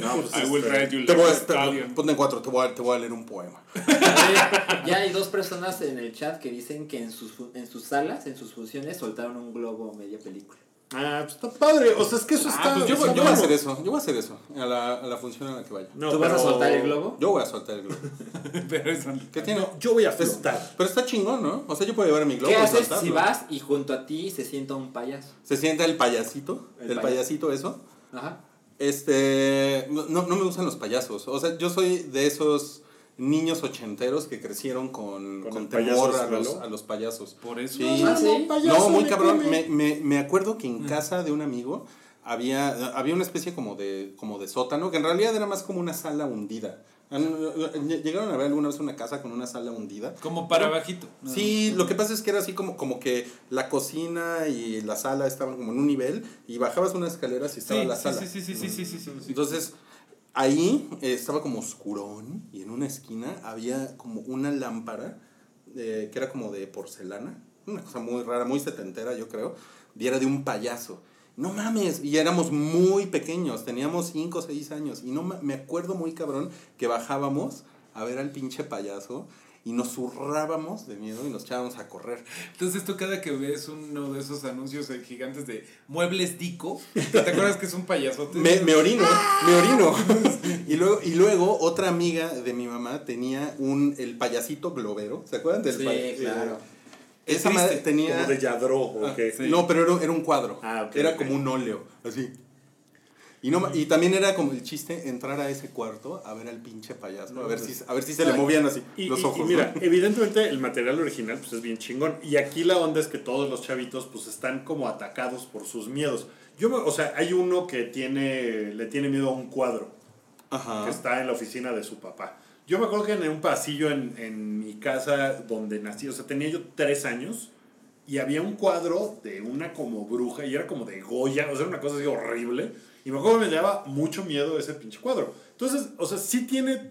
[SPEAKER 2] No, pues,
[SPEAKER 3] I will
[SPEAKER 2] este,
[SPEAKER 3] you
[SPEAKER 5] Te voy
[SPEAKER 3] a
[SPEAKER 5] ponte en cuatro, te voy, a, te voy a leer un poema.
[SPEAKER 4] Ya hay dos personas en el chat que dicen que en sus, en sus salas, en sus funciones, soltaron un globo media película.
[SPEAKER 2] Ah, pues está padre. O sea, es que eso
[SPEAKER 3] Ah,
[SPEAKER 2] está.
[SPEAKER 3] pues yo
[SPEAKER 2] está
[SPEAKER 5] Yo voy a hacer eso, yo voy a hacer eso, a la, a la función a la que vaya.
[SPEAKER 2] No,
[SPEAKER 4] ¿Tú vas a soltar el globo?
[SPEAKER 5] Yo voy a soltar el globo.
[SPEAKER 3] Pero eso no.
[SPEAKER 5] ¿Qué tiene?
[SPEAKER 2] No, yo voy a
[SPEAKER 5] Es-
[SPEAKER 2] flotar.
[SPEAKER 5] pero está chingón, ¿no? O sea, yo puedo llevar mi globo
[SPEAKER 4] ¿Qué haces si vas y junto a ti se sienta un payaso?
[SPEAKER 5] Se sienta el payasito,
[SPEAKER 4] El
[SPEAKER 5] el,
[SPEAKER 4] payaso.
[SPEAKER 5] payasito eso.
[SPEAKER 4] Ajá.
[SPEAKER 5] Este, no, no me gustan los payasos. O sea, yo soy de esos niños ochenteros que crecieron con,
[SPEAKER 2] ¿Con
[SPEAKER 5] temor a los, a los payasos.
[SPEAKER 3] Por eso.
[SPEAKER 5] Sí.
[SPEAKER 4] Ah,
[SPEAKER 5] No, muy cabrón. Me, me, me acuerdo que en casa de un amigo había, había una especie como de, como de sótano, que en realidad era más como una sala hundida. ¿Llegaron a ver alguna vez una casa con una sala hundida?
[SPEAKER 3] Como para bajito.
[SPEAKER 5] Sí, lo que pasa es que era así como, como que la cocina y la sala estaban como en un nivel y bajabas unas escaleras y estaba
[SPEAKER 3] Sí,
[SPEAKER 5] la
[SPEAKER 3] sí,
[SPEAKER 5] sala.
[SPEAKER 3] sí, sí, sí, sí, sí, sí, sí, sí.
[SPEAKER 5] Entonces, ahí eh, estaba como oscurón y en una esquina había como una lámpara eh, que era como de porcelana, una cosa muy rara, muy setentera yo creo, y era de un payaso. No mames, y éramos muy pequeños, teníamos 5 o 6 años, y no me acuerdo muy cabrón que bajábamos a ver al pinche payaso y nos zurrábamos de miedo y nos echábamos a correr.
[SPEAKER 3] Entonces tú cada que ves uno de esos anuncios eh, gigantes de muebles Dico, ¿te acuerdas que es un payasote?
[SPEAKER 5] Me, me orino, me orino. y, luego, y luego otra amiga de mi mamá tenía un, el payasito globero. ¿Se acuerdan del
[SPEAKER 4] Sí,
[SPEAKER 5] pay-
[SPEAKER 4] claro.
[SPEAKER 5] eh, esa madre tenía...
[SPEAKER 2] Como de Yadro o
[SPEAKER 3] Ah,
[SPEAKER 2] qué.
[SPEAKER 3] sí.
[SPEAKER 5] No, pero era, era un cuadro.
[SPEAKER 2] Ah, ok,
[SPEAKER 5] era como un óleo, así. Y, no, y también era como el chiste entrar a ese cuarto a ver al pinche payaso, a ver si, a ver si se le movían así
[SPEAKER 2] Y,
[SPEAKER 5] los
[SPEAKER 2] y-
[SPEAKER 5] ojos.
[SPEAKER 2] y mira,
[SPEAKER 5] ¿no?
[SPEAKER 2] evidentemente el material original pues es bien chingón. Y aquí la onda es que todos los chavitos pues están como atacados por sus miedos. Yo, o sea, hay uno que tiene, le tiene miedo a un cuadro
[SPEAKER 5] Ajá.
[SPEAKER 2] que está en la oficina de su papá. Yo me acuerdo que en un pasillo en, en mi casa donde nací, o sea, tenía yo tres años y había un cuadro de una como bruja y era como de Goya, o sea, era una cosa así horrible. Y me acuerdo que me daba mucho miedo ese pinche cuadro. Entonces, o sea, sí tiene,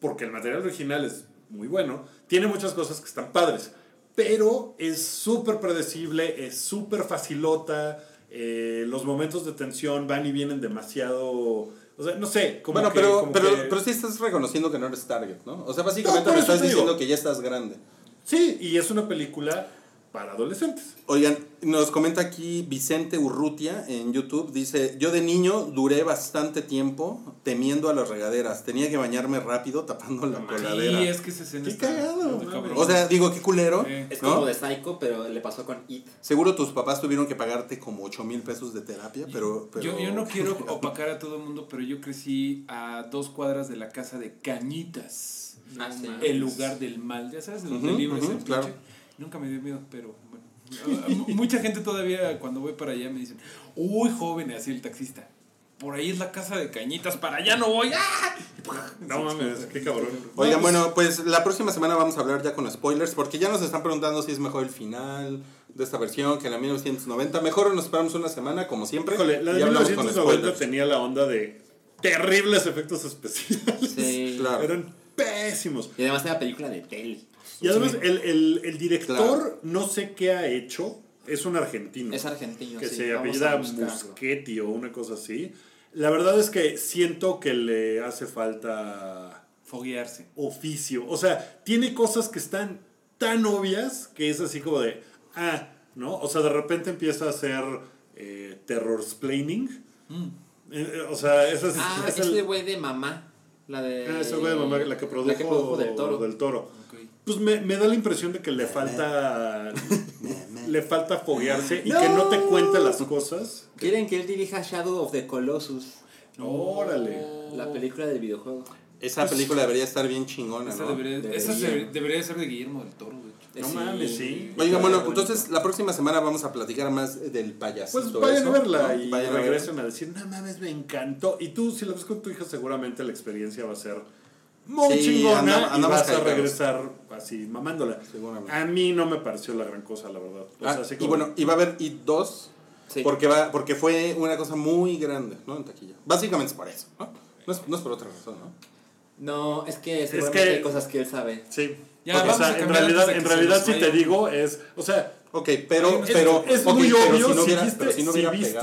[SPEAKER 2] porque el material original es muy bueno, tiene muchas cosas que están padres, pero es súper predecible, es súper facilota, eh, los momentos de tensión van y vienen demasiado, o sea, no sé, como
[SPEAKER 5] bueno,
[SPEAKER 2] que-
[SPEAKER 5] pero,
[SPEAKER 2] como
[SPEAKER 5] pero,
[SPEAKER 2] que-
[SPEAKER 5] pero sí estás reconociendo que no eres target, ¿no? O sea, básicamente
[SPEAKER 2] No,
[SPEAKER 5] me estás diciendo que ya estás grande.
[SPEAKER 2] Sí, y es una película para adolescentes.
[SPEAKER 5] Oigan, nos comenta aquí Vicente Urrutia en YouTube. Dice, yo de niño duré bastante tiempo temiendo a las regaderas. Tenía que bañarme rápido tapando la coladera.
[SPEAKER 3] Sí, es que esa escena
[SPEAKER 2] Qué cagado.
[SPEAKER 5] O sea, digo, qué culero.
[SPEAKER 3] Sí.
[SPEAKER 4] Es
[SPEAKER 5] ¿no?
[SPEAKER 4] como de Psycho, pero le pasó con It.
[SPEAKER 5] Seguro tus papás tuvieron que pagarte como 8 mil pesos de terapia, pero... pero...
[SPEAKER 3] Yo, yo no quiero opacar a todo el mundo, pero yo crecí a dos cuadras de la casa de Cañitas.
[SPEAKER 4] Ah, sí.
[SPEAKER 3] El lugar del mal, ya sabes, el
[SPEAKER 5] Ujú,
[SPEAKER 3] del libro ese
[SPEAKER 5] ujú,
[SPEAKER 3] pinche.
[SPEAKER 5] claro.
[SPEAKER 3] Nunca me dio miedo, pero bueno. Ah, mu- Mucha gente todavía cuando voy para allá me dicen, uy, joven, así el taxista. Por ahí es la casa de Cañitas, para allá no voy. ¡Ah!
[SPEAKER 2] No mames, qué cabrón.
[SPEAKER 5] Oigan, bueno, pues la próxima semana vamos a hablar ya con spoilers, porque ya nos están preguntando si es mejor el final de esta versión que la 1990. Mejor nos esperamos una semana, como siempre.
[SPEAKER 2] Híjole, la
[SPEAKER 5] y
[SPEAKER 2] de
[SPEAKER 5] hablamos con
[SPEAKER 2] 1990
[SPEAKER 5] spoilers.
[SPEAKER 2] tenía la onda de terribles efectos especiales.
[SPEAKER 4] Sí.
[SPEAKER 5] Claro.
[SPEAKER 2] Eran pésimos.
[SPEAKER 4] Y además era película de tele.
[SPEAKER 2] Y además, el, el, el director,
[SPEAKER 5] Claro.
[SPEAKER 2] no sé qué ha hecho, es un argentino.
[SPEAKER 4] Es argentino.
[SPEAKER 2] que
[SPEAKER 4] sí,
[SPEAKER 2] se apellida. Muschetti o una cosa así. La verdad es que siento que le hace falta
[SPEAKER 3] Foguearse.
[SPEAKER 2] oficio. O sea, tiene cosas que están tan obvias que es así como de, ah, ¿no? O sea, de repente empieza a hacer eh, terror splaining.
[SPEAKER 3] Mm.
[SPEAKER 2] Eh, o sea, ese es,
[SPEAKER 4] Ah,
[SPEAKER 2] es
[SPEAKER 4] es
[SPEAKER 2] el-
[SPEAKER 4] el güey de mamá. La de.
[SPEAKER 2] ah, ese güey de mamá, la que produjo,
[SPEAKER 4] La que produjo del toro.
[SPEAKER 2] del toro. Pues me, me da la impresión de que le falta le falta foguearse y que no te cuente las cosas.
[SPEAKER 4] Quieren que él dirija Shadow of the Colossus.
[SPEAKER 2] Órale.
[SPEAKER 4] La película del videojuego.
[SPEAKER 5] Esa película debería estar bien chingona,
[SPEAKER 3] Esa,
[SPEAKER 5] ¿no?
[SPEAKER 3] debería,
[SPEAKER 4] Debería.
[SPEAKER 3] esa se- debería ser de Guillermo del Toro, güey.
[SPEAKER 2] No
[SPEAKER 4] Sí.
[SPEAKER 2] mames, sí.
[SPEAKER 5] Oigan, bueno, entonces la próxima semana vamos a platicar más del payaso.
[SPEAKER 2] Pues vayan a verla y
[SPEAKER 5] Vayan a
[SPEAKER 2] regresen a decir, no mames, me encantó. Y tú, si la ves con tu hija, seguramente la experiencia va a ser muy
[SPEAKER 5] Sí,
[SPEAKER 2] chingona
[SPEAKER 5] andamos-
[SPEAKER 2] y vas a regresar así mamándola.
[SPEAKER 5] Seguramente.
[SPEAKER 2] A mí no me pareció la gran cosa, la verdad. O
[SPEAKER 5] Ah,
[SPEAKER 2] sea, así
[SPEAKER 5] y
[SPEAKER 2] como-
[SPEAKER 5] bueno, y va a haber It 2
[SPEAKER 4] Sí.
[SPEAKER 5] porque, va, porque fue una cosa muy grande, ¿no? En taquilla. Básicamente es por eso, ¿no? No es, no es por otra razón, ¿no?
[SPEAKER 4] No, es que seguramente
[SPEAKER 2] que-
[SPEAKER 4] hay cosas que él sabe.
[SPEAKER 2] Sí.
[SPEAKER 3] Ya,
[SPEAKER 2] o sea, en realidad, en realidad si te digo es, o sea,
[SPEAKER 5] Ok, pero,
[SPEAKER 2] es,
[SPEAKER 5] pero,
[SPEAKER 2] es
[SPEAKER 5] ok,
[SPEAKER 2] muy
[SPEAKER 5] pero
[SPEAKER 2] obvio
[SPEAKER 5] si no
[SPEAKER 2] si,
[SPEAKER 5] hubiera,
[SPEAKER 2] viste,
[SPEAKER 5] si no
[SPEAKER 2] si
[SPEAKER 5] hubiera
[SPEAKER 2] viste,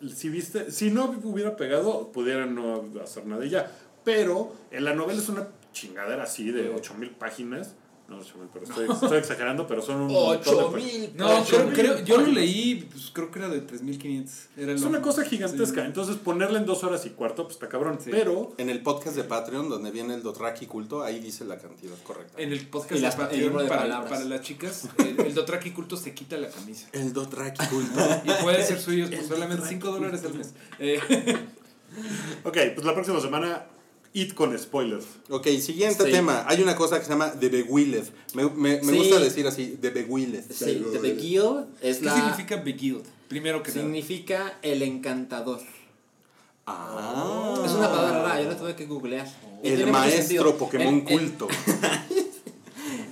[SPEAKER 5] pegado.
[SPEAKER 2] si viste, si no hubiera pegado, pudieran no hacer nada y ya. Pero en la novela es una chingadera así de 8000 páginas. No, 8000, pero estoy, estoy exagerando, pero son un montón de
[SPEAKER 4] ¡Ocho
[SPEAKER 2] pa-
[SPEAKER 4] mil!
[SPEAKER 3] No,
[SPEAKER 2] Ocho
[SPEAKER 3] creo,
[SPEAKER 2] mil
[SPEAKER 3] creo- yo lo leí, pues creo que era de 3500. Era
[SPEAKER 2] Es una cosa gigantesca.
[SPEAKER 3] Sí.
[SPEAKER 2] Entonces ponerla en dos horas y cuarto, pues está cabrón.
[SPEAKER 3] Sí.
[SPEAKER 2] Pero
[SPEAKER 5] En el podcast de Patreon, donde viene el Dothraki culto, ahí dice la cantidad correcta.
[SPEAKER 3] En el podcast de Patreon,
[SPEAKER 4] de
[SPEAKER 3] para, las chicas, el, el Dotraki culto se quita la camisa.
[SPEAKER 5] El Dothraki culto.
[SPEAKER 3] Y puede ser suyo por solamente 5 dólares al mes. Eh,
[SPEAKER 2] Ok, pues la próxima semana, It con spoilers.
[SPEAKER 5] ok, siguiente
[SPEAKER 4] Sí.
[SPEAKER 5] tema. Hay una cosa que se llama The Beguiled. Me, me, me
[SPEAKER 4] Sí.
[SPEAKER 5] gusta decir así, The Beguiled.
[SPEAKER 4] Sí, The Beguiled es
[SPEAKER 3] ¿Qué
[SPEAKER 4] la.
[SPEAKER 3] significa Beguiled? Primero que nada.
[SPEAKER 4] Significa el encantador.
[SPEAKER 5] Ah.
[SPEAKER 4] Es una palabra rara, yo la tuve que googlear.
[SPEAKER 5] El maestro. Pokémon
[SPEAKER 4] El- el-
[SPEAKER 5] culto.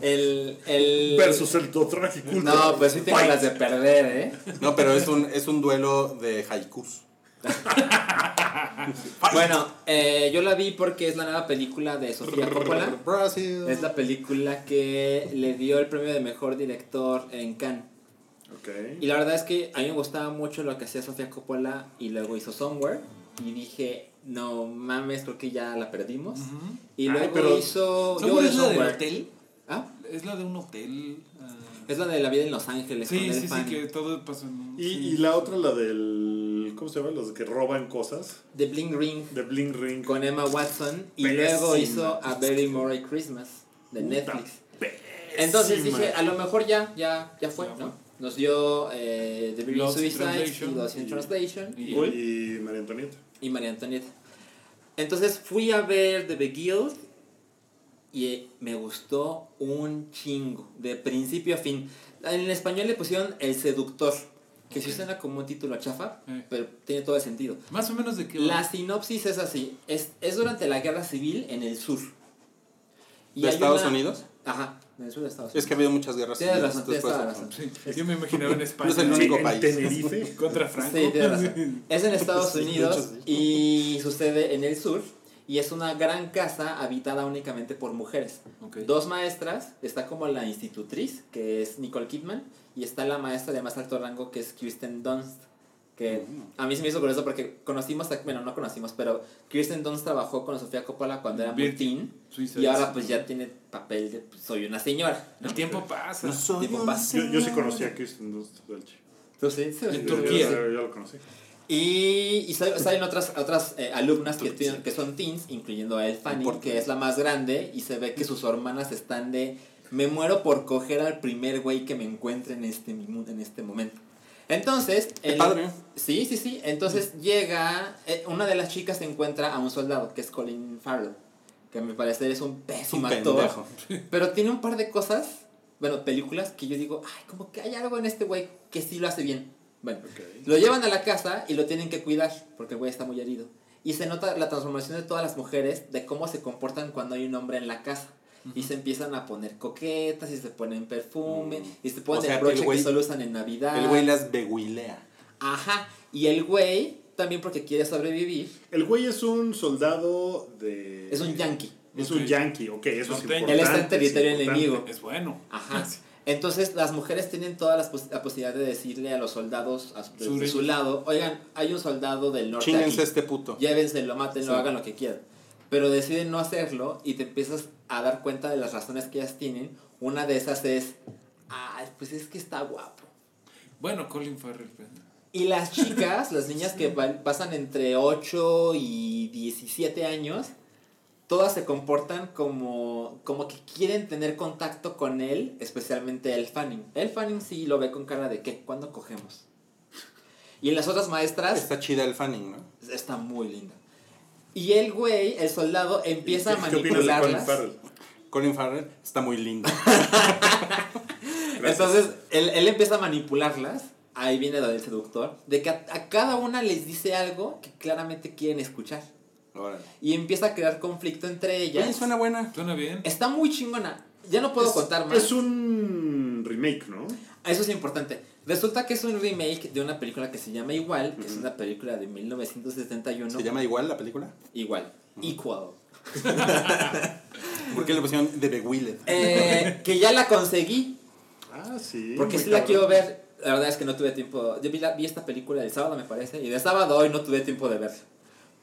[SPEAKER 4] El, el,
[SPEAKER 2] Versus el Dothraki culto.
[SPEAKER 4] No, pues sí tengo
[SPEAKER 2] Fight.
[SPEAKER 4] las de perder, ¿eh?
[SPEAKER 5] No, pero es un, es un duelo de haikus.
[SPEAKER 4] Bueno, eh, yo la vi porque es la nueva película de Sofía Coppola.
[SPEAKER 5] Brasil.
[SPEAKER 4] Es la película que le dio el premio de mejor director en Cannes.
[SPEAKER 2] Ok.
[SPEAKER 4] Y la verdad es que a mí me gustaba mucho lo que hacía Sofía Coppola y luego hizo Somewhere. Y dije, no mames, creo que ya la perdimos. Y
[SPEAKER 2] Ay,
[SPEAKER 4] luego
[SPEAKER 2] pero-
[SPEAKER 4] hizo.
[SPEAKER 3] ¿Somewhere
[SPEAKER 4] yo
[SPEAKER 3] es la del hotel?
[SPEAKER 4] ¿Ah?
[SPEAKER 3] Es la de un hotel. ah.
[SPEAKER 4] Es la de la vida en Los Ángeles.
[SPEAKER 3] Sí,
[SPEAKER 4] con el
[SPEAKER 3] sí, sí,
[SPEAKER 4] fan.
[SPEAKER 3] que todo pasa en...
[SPEAKER 2] Y,
[SPEAKER 3] sí.
[SPEAKER 2] y la otra, la del. ¿Cómo se llama? Los que roban cosas.
[SPEAKER 4] The Bling Ring
[SPEAKER 2] De Bling Ring.
[SPEAKER 4] con Emma Watson. Y
[SPEAKER 2] Pésima.
[SPEAKER 4] luego hizo A Very Merry Christmas de
[SPEAKER 2] Puta,
[SPEAKER 4] Netflix.
[SPEAKER 2] pésima.
[SPEAKER 4] Entonces dije, a lo mejor ya, ya, ya fue,
[SPEAKER 3] Ya
[SPEAKER 4] ¿no? Nos dio eh, The
[SPEAKER 3] in
[SPEAKER 4] Suicide
[SPEAKER 3] Translation.
[SPEAKER 4] y Lost in
[SPEAKER 2] Y-
[SPEAKER 4] Translation
[SPEAKER 3] Y-
[SPEAKER 2] Uy, y María Antonieta.
[SPEAKER 4] y María Antonieta. Entonces fui a ver The Beguiled y eh, me gustó un chingo, de principio a fin. En español le pusieron El Seductor, que sí suena como un título chafa,
[SPEAKER 3] Eh.
[SPEAKER 4] pero tiene todo el sentido.
[SPEAKER 3] Más o menos de qué
[SPEAKER 4] La sinopsis es así, es, es durante la guerra civil en el sur. Y
[SPEAKER 5] ¿De Estados
[SPEAKER 4] una-
[SPEAKER 5] Unidos?
[SPEAKER 4] Ajá, en el sur de Estados
[SPEAKER 5] Es
[SPEAKER 4] Unidos.
[SPEAKER 5] que ha habido muchas guerras
[SPEAKER 4] Tienes
[SPEAKER 5] civiles
[SPEAKER 4] razón, tienes razón.
[SPEAKER 3] Sí, yo me imaginaba en España.
[SPEAKER 5] No es el único
[SPEAKER 2] en
[SPEAKER 5] país.
[SPEAKER 2] Tenerife.
[SPEAKER 3] Contra Franco.
[SPEAKER 4] Sí, tienes razón. Es en Estados
[SPEAKER 5] Sí,
[SPEAKER 4] Unidos
[SPEAKER 5] hecho, sí.
[SPEAKER 4] y sucede en el sur y es una gran casa habitada únicamente por mujeres.
[SPEAKER 3] Ok.
[SPEAKER 4] Dos maestras, está como la institutriz, que es Nicole Kidman, y está la maestra de más alto rango, que es Kirsten Dunst. Que a mí se me hizo curioso porque conocimos, a- bueno, no conocimos, pero Kirsten Dunst trabajó con Sofía Coppola cuando era muy teen y ahora pues ya tiene papel de pues, soy una señora. ¿no?
[SPEAKER 3] El tiempo pasa.
[SPEAKER 5] No soy una
[SPEAKER 4] vas-
[SPEAKER 2] Yo, yo sí conocí a Kristen Dunst.
[SPEAKER 4] Entonces,
[SPEAKER 3] En
[SPEAKER 4] sí,
[SPEAKER 2] Yo-
[SPEAKER 3] Turquía.
[SPEAKER 2] Yo, yo lo conocí.
[SPEAKER 4] Y, y sal- salen otras, otras eh, alumnas que, tienen- que son teens, incluyendo a Elle Fanning, que es la más grande, y se ve que sus hermanas están de me muero por coger al primer güey que me encuentre en este, en este momento. Entonces,
[SPEAKER 5] Qué
[SPEAKER 4] el-
[SPEAKER 5] padre.
[SPEAKER 4] sí, sí, sí. Entonces llega, eh, una de las chicas se encuentra a un soldado, que es Colin Farrell, que a mi parecer es un
[SPEAKER 5] Es un
[SPEAKER 4] pésimo actor. Pero tiene un par de cosas, bueno, películas que yo digo, ay, como que hay algo en este güey que sí lo hace bien. Bueno,
[SPEAKER 2] Ok.
[SPEAKER 4] lo llevan a la casa y lo tienen que cuidar porque el güey está muy herido. Y se nota la transformación de todas las mujeres, de cómo se comportan cuando hay un hombre en la casa. Y se empiezan a poner coquetas y se ponen perfume
[SPEAKER 5] Mm.
[SPEAKER 4] y se ponen
[SPEAKER 5] O sea,
[SPEAKER 4] el
[SPEAKER 5] que
[SPEAKER 4] broche
[SPEAKER 5] el güey-
[SPEAKER 4] que solo usan en Navidad.
[SPEAKER 5] El güey las beguilea.
[SPEAKER 4] Ajá. Y el güey, también porque quiere sobrevivir,
[SPEAKER 2] El güey es un soldado de.
[SPEAKER 4] es un yankee.
[SPEAKER 2] Es un yankee, ok, eso es importante.
[SPEAKER 4] Él está en
[SPEAKER 2] es
[SPEAKER 4] territorio
[SPEAKER 2] importante.
[SPEAKER 4] enemigo.
[SPEAKER 3] Es bueno.
[SPEAKER 4] Ajá. Entonces las mujeres tienen toda las pos- la posibilidad de decirle a los soldados a su, de su lado, oigan, hay un soldado del norte
[SPEAKER 5] Chinguense
[SPEAKER 4] aquí.
[SPEAKER 5] este puto.
[SPEAKER 4] llévenselo, mátenlo,
[SPEAKER 5] Sí.
[SPEAKER 4] hagan lo que quieran. Pero deciden no hacerlo y te empiezas a dar cuenta de las razones que ellas tienen. Una de esas es, ay, pues es que está guapo.
[SPEAKER 3] Bueno, Colin Farrell. pues.
[SPEAKER 4] Y las chicas, las niñas que pasan entre 8 y 17 años, todas se comportan como, como que quieren tener contacto con él, especialmente el Fanning. El Fanning sí lo ve con cara de ¿qué? ¿Cuándo cogemos? Y en las otras maestras
[SPEAKER 5] Está chida el fanning, ¿no?
[SPEAKER 4] está muy linda. Y el güey, el soldado, empieza a
[SPEAKER 2] ¿Qué opinas de Colin
[SPEAKER 4] manipularlas.
[SPEAKER 2] Farrell?
[SPEAKER 5] Colin Farrell está muy lindo.
[SPEAKER 4] Entonces, él, él empieza a manipularlas. Ahí viene lo del seductor. De que a, a cada una les dice algo que claramente quieren escuchar.
[SPEAKER 5] Órale.
[SPEAKER 4] Y empieza a crear conflicto entre ellas.
[SPEAKER 5] Oye, suena buena.
[SPEAKER 3] Suena bien.
[SPEAKER 4] Está muy chingona. Ya no puedo
[SPEAKER 2] Es-
[SPEAKER 4] contar más.
[SPEAKER 2] Es un remake, ¿no?
[SPEAKER 4] Eso es importante. Resulta que es un remake de una película que se llama Igual, que es una película de 1971.
[SPEAKER 5] ¿Se llama igual la película?
[SPEAKER 4] Igual. Equal.
[SPEAKER 5] ¿Por qué le pusieron The Beguiled?
[SPEAKER 4] Eh, que ya la conseguí.
[SPEAKER 2] Ah, sí.
[SPEAKER 4] Porque sí la
[SPEAKER 2] cabrón.
[SPEAKER 4] quiero ver. La verdad es que no tuve tiempo. Yo vi, la- vi esta película el sábado, me parece. Y de sábado hoy no tuve tiempo de verla.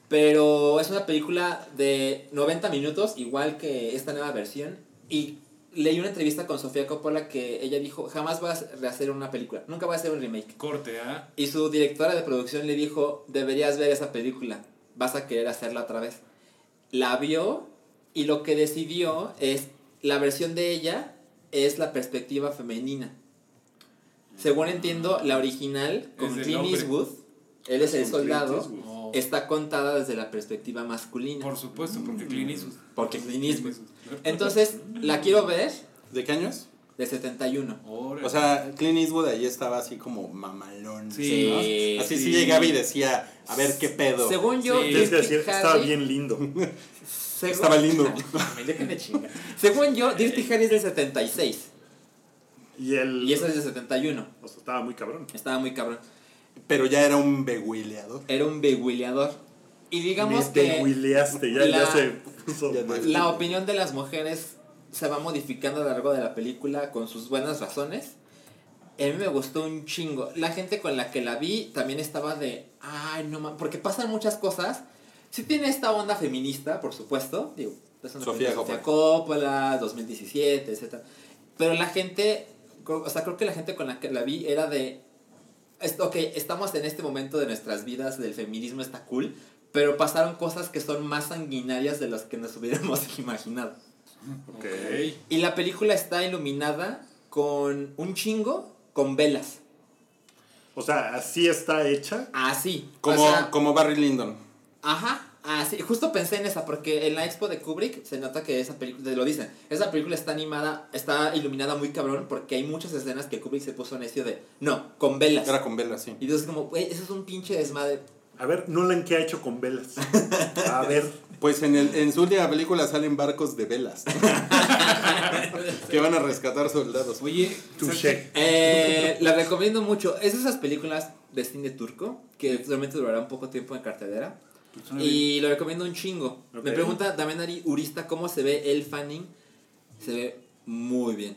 [SPEAKER 4] Pero es una película de 90 minutos, igual que esta nueva versión. Y leí una entrevista con Sofía Coppola que ella dijo: Jamás voy a rehacer una película. Nunca voy a hacer un remake.
[SPEAKER 3] Corte, ¿ah?
[SPEAKER 4] Y su directora de producción le dijo: Deberías ver esa película. Vas a querer hacerla otra vez. La vio y lo que decidió es: la versión de ella es la perspectiva femenina. Según entiendo, la original con Clint. Eastwood, él es el soldado, está contada desde la perspectiva masculina.
[SPEAKER 3] por supuesto, porque Clint Eastwood.
[SPEAKER 4] Porque. Clint Entonces, la quiero ver
[SPEAKER 5] ¿De qué año es?
[SPEAKER 4] de 71.
[SPEAKER 3] Órale.
[SPEAKER 5] O sea, Clint Eastwood ahí estaba así como mamalón.
[SPEAKER 3] Sí.
[SPEAKER 5] ¿no?
[SPEAKER 4] Sí,
[SPEAKER 5] Así sí
[SPEAKER 3] sí.
[SPEAKER 5] llegaba y decía, a ver qué pedo.
[SPEAKER 4] Según yo,
[SPEAKER 3] Sí.
[SPEAKER 2] Tienes que
[SPEAKER 4] Dirty
[SPEAKER 2] decir, estaba
[SPEAKER 4] Harry-
[SPEAKER 2] bien lindo.
[SPEAKER 4] según-
[SPEAKER 5] Estaba lindo.
[SPEAKER 4] Ay, déjenme chingar. Según yo, Dirty Harry es del 76
[SPEAKER 2] Y él.
[SPEAKER 4] y ese es del 71.
[SPEAKER 2] O sea, estaba muy cabrón.
[SPEAKER 4] Estaba muy cabrón.
[SPEAKER 5] Pero ya era un beguileador.
[SPEAKER 4] Era un beguileador. Y digamos
[SPEAKER 2] Me
[SPEAKER 4] que
[SPEAKER 2] dehuileaste, ya,
[SPEAKER 4] la-
[SPEAKER 2] ya se puso
[SPEAKER 5] Ya
[SPEAKER 2] mal.
[SPEAKER 4] la opinión de las mujeres se va modificando a lo largo de la película con sus buenas razones. A mí me gustó un chingo. La gente con la que la vi también estaba de, ay, no mames, porque pasan muchas cosas. Sí tiene esta onda feminista, por supuesto. Digo, es una
[SPEAKER 5] Sofía
[SPEAKER 4] Sofía Coppola, 2017, etc. Pero la gente, o sea, creo que la gente con la que la vi era de, es- ok, estamos en este momento de nuestras vidas, del feminismo está cool, pero pasaron cosas que son más sanguinarias de las que nos hubiéramos imaginado.
[SPEAKER 2] Ok.
[SPEAKER 3] Ok.
[SPEAKER 4] Y la película está iluminada con un chingo con velas.
[SPEAKER 2] O sea, así está hecha.
[SPEAKER 4] Así.
[SPEAKER 5] Como,
[SPEAKER 4] o sea,
[SPEAKER 5] como Barry Lyndon.
[SPEAKER 4] Ajá, así. Justo pensé en esa, porque en la expo de Kubrick se nota que esa película, te lo dicen, esa película está animada, está iluminada muy cabrón, porque hay muchas escenas que Kubrick se puso necio de, no, con velas.
[SPEAKER 5] Era con velas, sí.
[SPEAKER 4] Y entonces como, güey, eso es un pinche desmadre.
[SPEAKER 2] A ver, Nolan, ¿qué ha hecho con velas? A ver.
[SPEAKER 5] Pues en, el, en su última película salen barcos de velas. que van a rescatar soldados.
[SPEAKER 3] Oye,
[SPEAKER 2] Touché.
[SPEAKER 4] Eh, la recomiendo mucho. Es de esas películas de cine turco que solamente durará un poco tiempo en cartelera. Y lo recomiendo un chingo.
[SPEAKER 2] Ok.
[SPEAKER 4] Me pregunta también Ari Urista cómo se ve el Fanning. Se ve muy bien.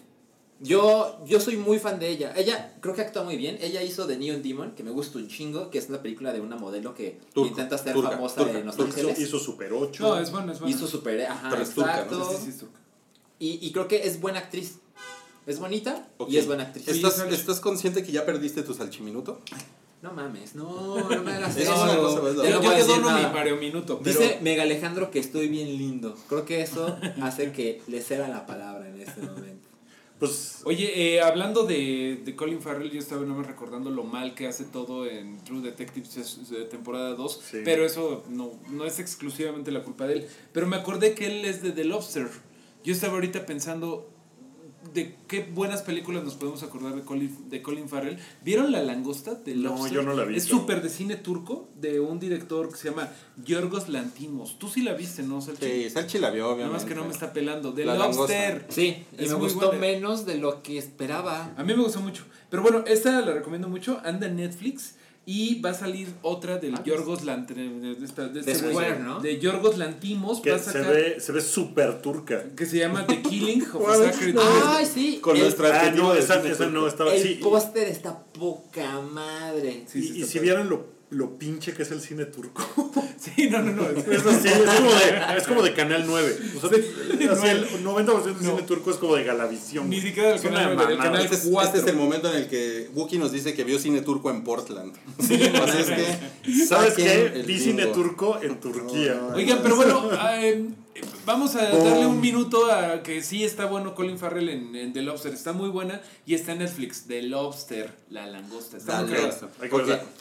[SPEAKER 4] Yo, yo soy muy fan de ella. Ella creo que actúa muy bien. Ella hizo The Neon Demon, que me gusta un chingo, que es una película de una modelo que
[SPEAKER 5] Turco,
[SPEAKER 4] intenta ser
[SPEAKER 5] turca,
[SPEAKER 4] famosa
[SPEAKER 5] turca,
[SPEAKER 4] en Los
[SPEAKER 5] turca.
[SPEAKER 2] Hizo,
[SPEAKER 4] Ángeles.
[SPEAKER 2] hizo Super 8.
[SPEAKER 3] No, es bueno, es bueno.
[SPEAKER 4] Hizo super, ajá,
[SPEAKER 5] Pero es turca, ¿no?
[SPEAKER 4] exacto.
[SPEAKER 3] Sí, sí, sí, es turco.
[SPEAKER 4] Y, y creo que es buena actriz. Es bonita
[SPEAKER 5] Ok.
[SPEAKER 4] y es buena actriz.
[SPEAKER 5] ¿Estás. ¿Estás consciente que ya perdiste tu salchiminuto?
[SPEAKER 4] No mames, no, no me hagas
[SPEAKER 5] Es
[SPEAKER 4] eso. Ya
[SPEAKER 3] Yo,
[SPEAKER 4] no
[SPEAKER 3] yo
[SPEAKER 4] decir
[SPEAKER 3] mi. Mario Minuto, pero...
[SPEAKER 4] Dice Mega Alejandro que estoy bien lindo. Creo que eso hace que le ceda la palabra en este momento.
[SPEAKER 2] Pues
[SPEAKER 3] Oye, eh, hablando de, de Colin Farrell, yo estaba nomás recordando lo mal que hace todo en True Detectives es- de temporada 2,
[SPEAKER 2] Sí.
[SPEAKER 3] pero eso no, no es exclusivamente la culpa de él. Pero me acordé que él es de The Lobster. Yo estaba ahorita pensando de qué buenas películas nos podemos acordar de Colin, de Colin Farrell. ¿Vieron La Langosta de
[SPEAKER 2] No,
[SPEAKER 3] Lobster?
[SPEAKER 2] yo no la he
[SPEAKER 3] Es súper de cine turco de un director que se llama Yorgos Lantimos. Tú sí la viste, ¿no, Salchi?
[SPEAKER 5] Sí, Salchi la vio,
[SPEAKER 3] Nada
[SPEAKER 5] obviamente.
[SPEAKER 3] más que no me está pelando. The
[SPEAKER 5] La
[SPEAKER 3] Lobster.
[SPEAKER 4] Sí, y
[SPEAKER 3] Es
[SPEAKER 4] me gustó
[SPEAKER 3] buena.
[SPEAKER 4] menos de lo que esperaba.
[SPEAKER 3] A mí me gustó mucho. Pero bueno, esta la recomiendo mucho. Anda en Netflix. Y va a salir otra del Yorgos Lantimos. De, esta- de,
[SPEAKER 4] De
[SPEAKER 3] güey,
[SPEAKER 4] Square, ¿no?
[SPEAKER 3] de Yorgos Lantimos. Va
[SPEAKER 2] que
[SPEAKER 3] a
[SPEAKER 2] se
[SPEAKER 3] sacar.
[SPEAKER 2] ve, se ve súper turca.
[SPEAKER 3] Que se llama The Killing of a Sacred.
[SPEAKER 4] Ay, sí.
[SPEAKER 5] Con nuestra
[SPEAKER 2] Ah, no,
[SPEAKER 5] de
[SPEAKER 2] esa, esa no estaba.
[SPEAKER 4] el
[SPEAKER 2] sí,
[SPEAKER 4] póster está poca madre.
[SPEAKER 3] Sí,
[SPEAKER 2] y,
[SPEAKER 3] sí,
[SPEAKER 2] y si vieran lo, lo pinche que es el cine turco.
[SPEAKER 3] Sí, no, no, no. es-
[SPEAKER 2] Es así, es como de, es como de Canal 9. O sea, así el 90% del cine turco es como de Galavisión.
[SPEAKER 3] Ni siquiera del canal, del
[SPEAKER 2] mamada.
[SPEAKER 3] canal
[SPEAKER 5] Este es, este es el momento en el que Wookie nos dice que vio cine turco en Portland. Sí, es que
[SPEAKER 2] ¿Sabes qué?
[SPEAKER 5] el
[SPEAKER 2] Vi cine turco en Turquía.
[SPEAKER 3] Oigan, pero bueno, eh, vamos a darle un minuto a que sí está bueno Colin Farrell en, en The Lobster. Está muy buena y está en Netflix. The Lobster, la langosta. Está muy.
[SPEAKER 5] Lobster.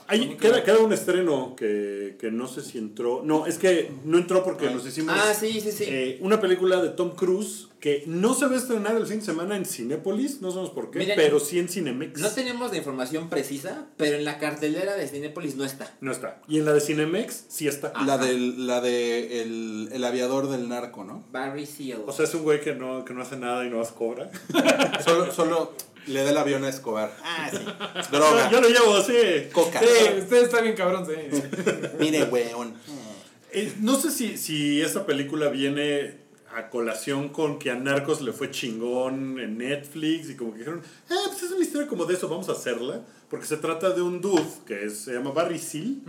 [SPEAKER 2] Hay queda, queda un estreno que, que no sé si entró. No, es que no entró porque nos hicimos
[SPEAKER 4] Ah, sí, sí, sí.
[SPEAKER 2] eh, una película de Tom Cruise que no se va a estrenar el fin de semana en Cinépolis, no sabemos por qué,
[SPEAKER 4] Miren,
[SPEAKER 2] pero sí en Cinemex.
[SPEAKER 4] No tenemos la información precisa, pero en la cartelera de Cinépolis no está.
[SPEAKER 2] No está. Y en la de Cinemex sí está.
[SPEAKER 5] La del la de el, el aviador del narco, ¿no?
[SPEAKER 4] Barry Seal.
[SPEAKER 2] O sea, es un güey que no, que no hace nada y no más cobra.
[SPEAKER 5] Solo, solo le da el avión a Escobar. Ah, sí. Droga.
[SPEAKER 2] Yo lo llevo así.
[SPEAKER 5] Coca.
[SPEAKER 3] Sí, usted está bien cabrón, sí.
[SPEAKER 5] Mire, weón.
[SPEAKER 2] Eh, no sé si, si esta película viene a colación con que a Narcos le fue chingón en Netflix y como que dijeron, ah, pues es una historia como de eso, vamos a hacerla. Porque se trata de un dude que es- se llama Barry Seal,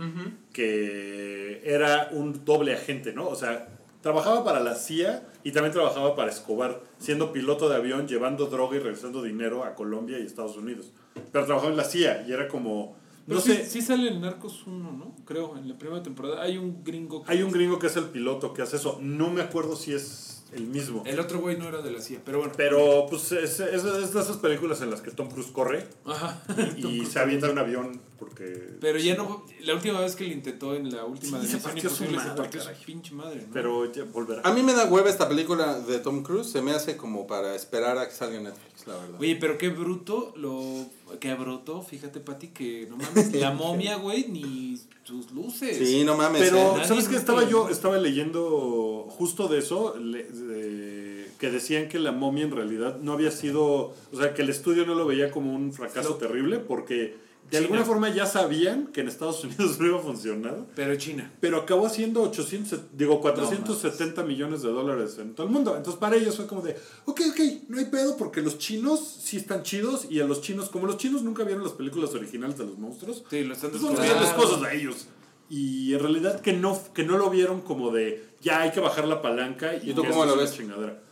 [SPEAKER 2] que era un doble agente, ¿no? O sea, trabajaba para la CIA y también trabajaba para Escobar, siendo piloto de avión, llevando droga y regresando dinero a Colombia y Estados Unidos. Pero trabajaba en la CIA y era como,
[SPEAKER 3] Pero
[SPEAKER 2] no
[SPEAKER 3] sí,
[SPEAKER 2] sé,
[SPEAKER 3] sí sale en Narcos 1, ¿no? Creo, en la primera temporada. Hay un gringo. que-
[SPEAKER 2] Hay un gringo que es el piloto que hace eso. No me acuerdo si es el mismo.
[SPEAKER 3] El otro güey no era de la CIA, pero bueno.
[SPEAKER 2] Pero pues es, es- es de esas películas en las que Tom Cruise corre
[SPEAKER 3] Ajá.
[SPEAKER 2] y se avienta en un avión porque...
[SPEAKER 3] Pero ya no. La última vez que lo intentó en la última
[SPEAKER 2] Sí,
[SPEAKER 3] de
[SPEAKER 2] se
[SPEAKER 3] Misión
[SPEAKER 2] partió su
[SPEAKER 3] Imposible se partió su pinche madre, ¿no?
[SPEAKER 2] Pero ya volverá.
[SPEAKER 5] A mí me da hueva esta película de Tom Cruise. Se me hace como para esperar a que salga en Netflix, la verdad.
[SPEAKER 3] Oye, pero qué bruto lo. Qué bruto, fíjate, Pati, que no mames, la momia, güey, ni sus luces.
[SPEAKER 5] Sí, no mames.
[SPEAKER 2] Pero,
[SPEAKER 5] eh.
[SPEAKER 2] ¿sabes qué? Estaba yo, estaba leyendo justo de eso, le- de- que decían que la momia en realidad no había sido, o sea, que el estudio no lo veía como un fracaso terrible porque de
[SPEAKER 3] China.
[SPEAKER 2] alguna forma ya sabían que en Estados Unidos no iba a funcionar.
[SPEAKER 3] Pero China.
[SPEAKER 2] Pero acabó haciendo 800, digo, 470 millones de dólares en todo el mundo. Entonces para ellos fue como de, ok, ok, no hay pedo porque los chinos sí están chidos y a los chinos, como los chinos nunca vieron las películas originales de los monstruos,
[SPEAKER 3] Sí, lo están
[SPEAKER 2] pues vamos a
[SPEAKER 3] descubriendo.
[SPEAKER 2] cosas a ellos. Y en realidad que no, que no lo vieron como de, ya hay que bajar la palanca y,
[SPEAKER 5] ¿Y tú cómo lo
[SPEAKER 2] es
[SPEAKER 5] ves?
[SPEAKER 2] una chingadera.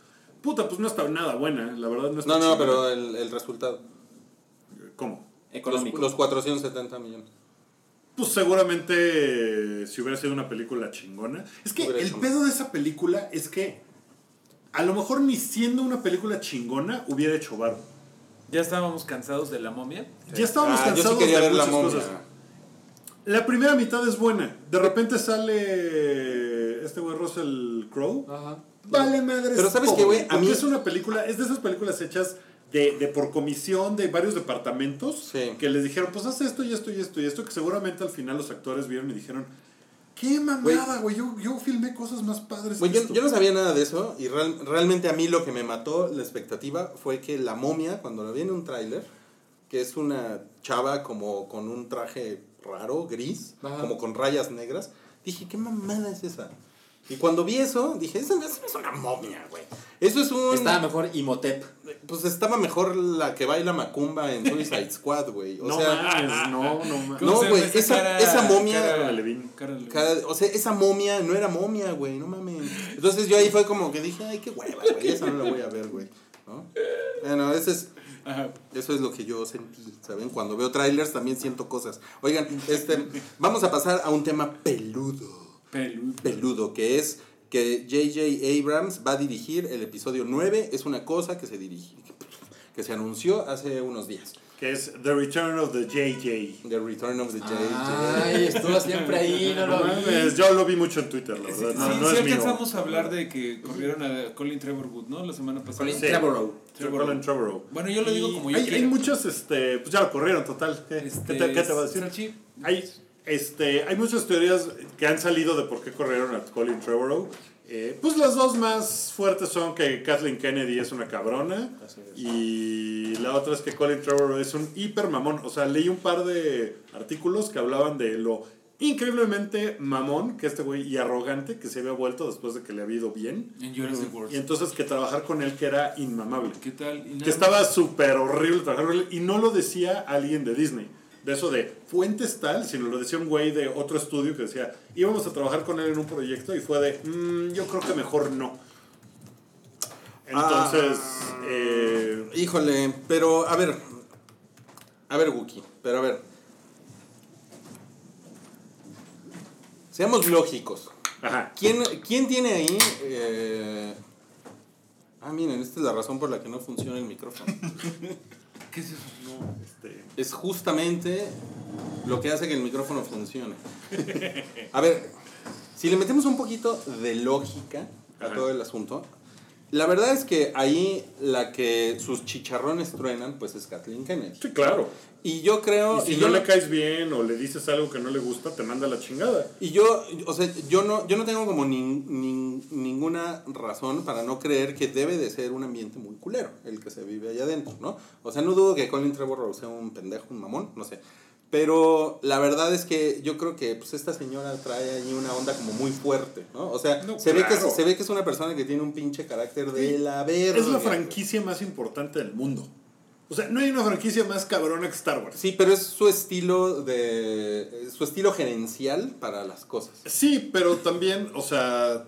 [SPEAKER 2] Puta, pues no está nada buena, la verdad no está
[SPEAKER 5] No, no, pero el, el resultado.
[SPEAKER 2] ¿Cómo?
[SPEAKER 5] Los,
[SPEAKER 4] Económico.
[SPEAKER 5] los 470 millones.
[SPEAKER 2] Pues seguramente si hubiera sido una película chingona. Es que
[SPEAKER 5] Hubiera
[SPEAKER 2] el
[SPEAKER 5] hecho
[SPEAKER 2] pedo de esa película es que a lo mejor ni siendo una película chingona hubiera hecho barro.
[SPEAKER 3] Ya estábamos cansados de la momia.
[SPEAKER 2] Ya estábamos
[SPEAKER 5] Ah, yo
[SPEAKER 2] cansados
[SPEAKER 5] sí quería
[SPEAKER 2] de
[SPEAKER 5] ver la
[SPEAKER 2] muchas
[SPEAKER 5] momia.
[SPEAKER 2] cosas. La primera mitad es buena. De repente sale este güey Russell Crowe.
[SPEAKER 4] Ajá.
[SPEAKER 2] Vale madre.
[SPEAKER 5] Pero ¿sabes qué, güey? A mí-
[SPEAKER 2] es una película, es de esas películas hechas de, de por comisión de varios departamentos
[SPEAKER 5] Sí.
[SPEAKER 2] que les dijeron, pues haz esto y esto y esto y esto, que seguramente al final los actores vieron y dijeron, qué mamada, güey, yo, yo filmé cosas más padres.
[SPEAKER 5] Güey,
[SPEAKER 2] que
[SPEAKER 5] yo,
[SPEAKER 2] esto".
[SPEAKER 5] yo no sabía nada de eso y real- realmente a mí lo que me mató la expectativa fue que la momia, cuando la vi en un tráiler, que es una chava como con un traje raro, gris,
[SPEAKER 4] Ajá.
[SPEAKER 5] como con rayas negras, dije, ¿qué mamada es esa? Y cuando vi eso, dije, no es una momia, güey. Eso es un...
[SPEAKER 4] Estaba mejor Imhotep.
[SPEAKER 5] Pues estaba mejor la que baila Macumba en Suicide Squad, güey. O
[SPEAKER 2] no
[SPEAKER 5] sea,
[SPEAKER 2] mames, no, no mames.
[SPEAKER 5] No,
[SPEAKER 3] ¿Cómo se
[SPEAKER 5] güey, esa- esa momia-
[SPEAKER 3] Cara,
[SPEAKER 2] Levine.
[SPEAKER 3] cara
[SPEAKER 5] o sea, esa momia no era momia, güey, no mames. Entonces yo ahí fue como que dije, ay, qué hueva, güey, esa no la voy a ver, güey. ¿no? Bueno, ese es,
[SPEAKER 3] Ajá.
[SPEAKER 5] eso es lo que yo sentí, ¿saben? Cuando veo trailers también siento cosas. Oigan, este, vamos a pasar a un tema peludo,
[SPEAKER 3] Peludo.
[SPEAKER 5] peludo, que es que J.J. Abrams va a dirigir el episodio 9, es una cosa que se dirige, que se anunció hace unos días.
[SPEAKER 2] Que es The Return of the JJ.
[SPEAKER 5] The Return of the J.J.
[SPEAKER 4] Ay, estuvo siempre ahí, no
[SPEAKER 2] No
[SPEAKER 4] lo vi.
[SPEAKER 2] yo lo vi mucho en Twitter, la
[SPEAKER 3] Sí,
[SPEAKER 2] verdad. No,
[SPEAKER 3] sí,
[SPEAKER 2] no
[SPEAKER 3] sí
[SPEAKER 2] es mío.
[SPEAKER 3] alcanzamos a hablar de que corrieron a Colin Trevorwood, ¿no? La semana pasada.
[SPEAKER 4] Colin
[SPEAKER 2] Sí.
[SPEAKER 4] Trevorrow.
[SPEAKER 2] Trevorrow. Colin Trevorrow.
[SPEAKER 3] Bueno, yo lo digo como yo
[SPEAKER 2] hay,
[SPEAKER 3] quiero.
[SPEAKER 2] hay muchos, este, pues ya lo corrieron, total. ¿Qué,
[SPEAKER 3] Este,
[SPEAKER 2] ¿Qué te, qué te va a decir?
[SPEAKER 3] Salchi,
[SPEAKER 2] Hay, este, hay muchas teorías que han salido de por qué corrieron a Colin Trevorrow. Eh, pues las dos más fuertes son que Kathleen Kennedy es una cabrona y la otra es que Colin Trevorrow es un hiper mamón. O sea, leí un par de artículos que hablaban de lo increíblemente mamón que este güey y arrogante que se había vuelto después de que le había ido bien.
[SPEAKER 3] en.
[SPEAKER 2] Y entonces que trabajar con él que era inmamable. Que estaba súper horrible trabajar con él y no lo decía alguien de Disney. De eso de fuentes tal, sino lo decía un güey de otro estudio que decía, íbamos a trabajar con él en un proyecto y fue de, "Mm, yo creo que mejor no. Entonces,
[SPEAKER 5] Ah.
[SPEAKER 2] eh,
[SPEAKER 5] Híjole, pero a ver. A ver, Wookie, pero a ver. Seamos lógicos.
[SPEAKER 2] ajá.
[SPEAKER 5] ¿Quién, quién tiene ahí? eh, Ah, miren, esta es la razón por la que no funciona el micrófono.
[SPEAKER 3] ¿Qué es eso?
[SPEAKER 2] No, este,
[SPEAKER 5] es justamente lo que hace que el micrófono funcione. A ver, si le metemos un poquito de lógica a
[SPEAKER 2] Ajá.
[SPEAKER 5] todo el asunto, la verdad es que ahí la que sus chicharrones truenan, pues es Kathleen Kennedy.
[SPEAKER 2] sí, claro.
[SPEAKER 5] Y yo creo...
[SPEAKER 2] Y si
[SPEAKER 5] y
[SPEAKER 2] no le caes bien o le dices algo que no le gusta, te manda la chingada.
[SPEAKER 5] Y yo, o sea, yo no, yo no tengo como nin- nin- ninguna razón para no creer que debe de ser un ambiente muy culero el que se vive allá adentro, ¿no? O sea, no dudo que Colin Trevorrow sea un pendejo, un mamón, no sé. Pero la verdad es que yo creo que pues, esta señora trae ahí una onda como muy fuerte, ¿no? O sea,
[SPEAKER 2] No,
[SPEAKER 5] se, ve que,
[SPEAKER 2] claro.
[SPEAKER 5] se ve que es una persona que tiene un pinche carácter de la verga.
[SPEAKER 2] Es la franquicia más importante del mundo. O sea, no hay una franquicia más cabrona que Star Wars.
[SPEAKER 5] Sí, pero es su estilo de... su estilo gerencial para las cosas.
[SPEAKER 2] Sí, pero también, o sea,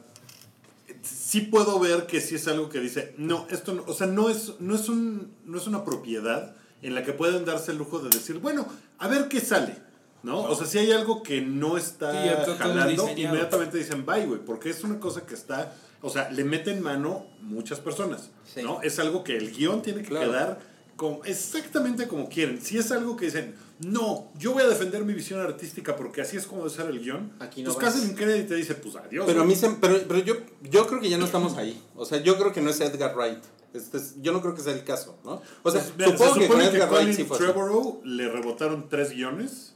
[SPEAKER 2] sí puedo ver que sí es algo que dice, no, esto no, o sea, no es, no es, un, no es una propiedad en la que pueden darse el lujo de decir, bueno, a ver qué sale, ¿no? O sea, si hay algo que no está
[SPEAKER 3] Sí,
[SPEAKER 2] jalando, inmediatamente dicen, bye, güey, porque es una cosa que está, o sea, le meten mano muchas personas,
[SPEAKER 4] Sí.
[SPEAKER 2] ¿no? Es algo que el guion tiene que
[SPEAKER 5] Claro.
[SPEAKER 2] quedar como, exactamente como quieren. Si es algo que dicen, no, yo voy a defender mi visión artística porque así es como debe ser el guion,
[SPEAKER 4] Aquí no
[SPEAKER 2] pues
[SPEAKER 4] vas.
[SPEAKER 2] Kathleen Kennedy te dice, pues adiós.
[SPEAKER 5] Pero a mí se, pero, pero yo, yo creo que ya no estamos ahí. O sea, yo creo que no es Edgar Wright. Este es- yo no creo que sea el caso, ¿no? O sea,
[SPEAKER 2] Pues,
[SPEAKER 5] supongo
[SPEAKER 2] se
[SPEAKER 5] que con
[SPEAKER 2] supone que
[SPEAKER 5] Edgar Wright
[SPEAKER 2] Colin
[SPEAKER 5] sí fue así.
[SPEAKER 2] Trevorrow le rebotaron tres guiones.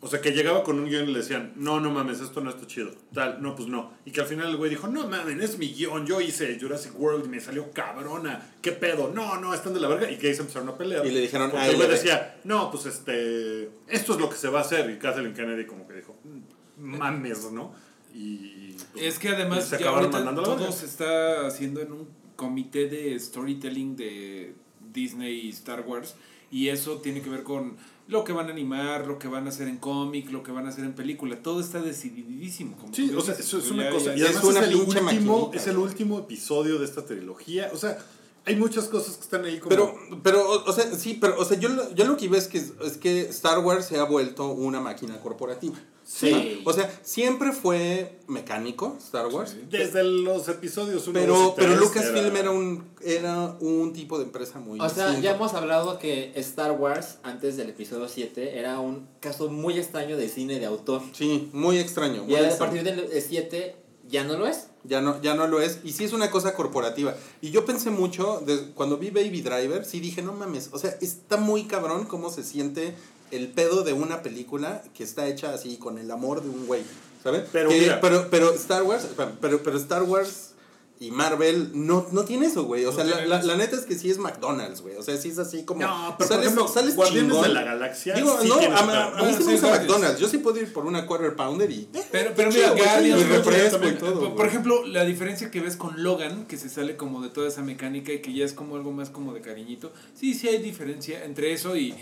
[SPEAKER 2] O sea, que llegaba con un guion y le decían, no, no mames, esto no está chido. Tal, no, pues no. Y que al final el güey dijo, no mames, es mi guion. Yo hice Jurassic World y me salió cabrona. ¿Qué pedo? No, no, están de la verga. Y que ahí se empezaron a pelear.
[SPEAKER 5] Y le dijeron,
[SPEAKER 2] Porque
[SPEAKER 5] "Ay,
[SPEAKER 2] el güey decía, no, pues este, esto es lo que se va a hacer. Y Kathleen Kennedy como que dijo, "Mm, mames, ¿no? Y pues,
[SPEAKER 3] Es que además
[SPEAKER 2] se
[SPEAKER 3] ya
[SPEAKER 2] acabaron mandando la
[SPEAKER 3] todo
[SPEAKER 2] verga.
[SPEAKER 3] se está haciendo en un comité de storytelling de Disney y Star Wars y eso tiene que ver con lo que van a animar, lo que van a hacer en cómic, lo que van a hacer en película, todo está decididísimo. como
[SPEAKER 2] Sí, o sea, eso es una cosa.
[SPEAKER 3] ya-
[SPEAKER 2] Y
[SPEAKER 5] es una
[SPEAKER 2] es, el último,
[SPEAKER 5] maquinita,
[SPEAKER 2] es el último episodio de esta trilogía. O sea, hay muchas cosas que están ahí como...
[SPEAKER 5] Pero, pero, o, o sea, sí, pero, o sea, yo, lo- yo lo que veo es que, es que Star Wars se ha vuelto una máquina corporativa.
[SPEAKER 4] Sí.
[SPEAKER 5] O sea, siempre fue mecánico Star Wars.
[SPEAKER 2] Desde los episodios 1,
[SPEAKER 5] Pero, pero Lucasfilm era un, era un tipo de empresa muy
[SPEAKER 4] O sea,
[SPEAKER 5] distinto.
[SPEAKER 4] ya hemos hablado que Star Wars, antes del episodio 7, era un caso muy extraño de cine de autor.
[SPEAKER 5] Sí, muy extraño. muy
[SPEAKER 4] Y a partir del 7 ya no lo es.
[SPEAKER 5] Ya no, ya no lo es. Y sí es una cosa corporativa. Y yo pensé mucho, de, cuando vi Baby Driver, sí dije, no mames, o sea, está muy cabrón cómo se siente el pedo de una película que está hecha así con el amor de un güey. ¿Sabes?
[SPEAKER 2] Pero
[SPEAKER 5] Que-
[SPEAKER 2] mira.
[SPEAKER 5] pero, pero Star Wars, pero, pero Star Wars y Marvel no, no tiene eso, güey. O sea,
[SPEAKER 3] No
[SPEAKER 5] la, la, neta es que sí es McDonald's, güey. O sea, sí es así como.
[SPEAKER 2] No, pero por
[SPEAKER 5] sales,
[SPEAKER 2] ejemplo,
[SPEAKER 5] sales
[SPEAKER 2] Guardianes
[SPEAKER 5] chingón.
[SPEAKER 2] de la Galaxia
[SPEAKER 5] Digo,
[SPEAKER 2] sí
[SPEAKER 5] no, a, a- a mí sí me gusta. McDonald's. Yo sí puedo ir por una quarter pounder y.
[SPEAKER 3] Pero, pero mira,
[SPEAKER 5] güey,
[SPEAKER 3] Guardians,
[SPEAKER 5] y
[SPEAKER 3] por
[SPEAKER 5] refresco y todo,
[SPEAKER 3] por- por ejemplo, la diferencia que ves con Logan, que se sale como de toda esa mecánica y que ya es como algo más como de cariñito. Sí, sí hay diferencia entre eso y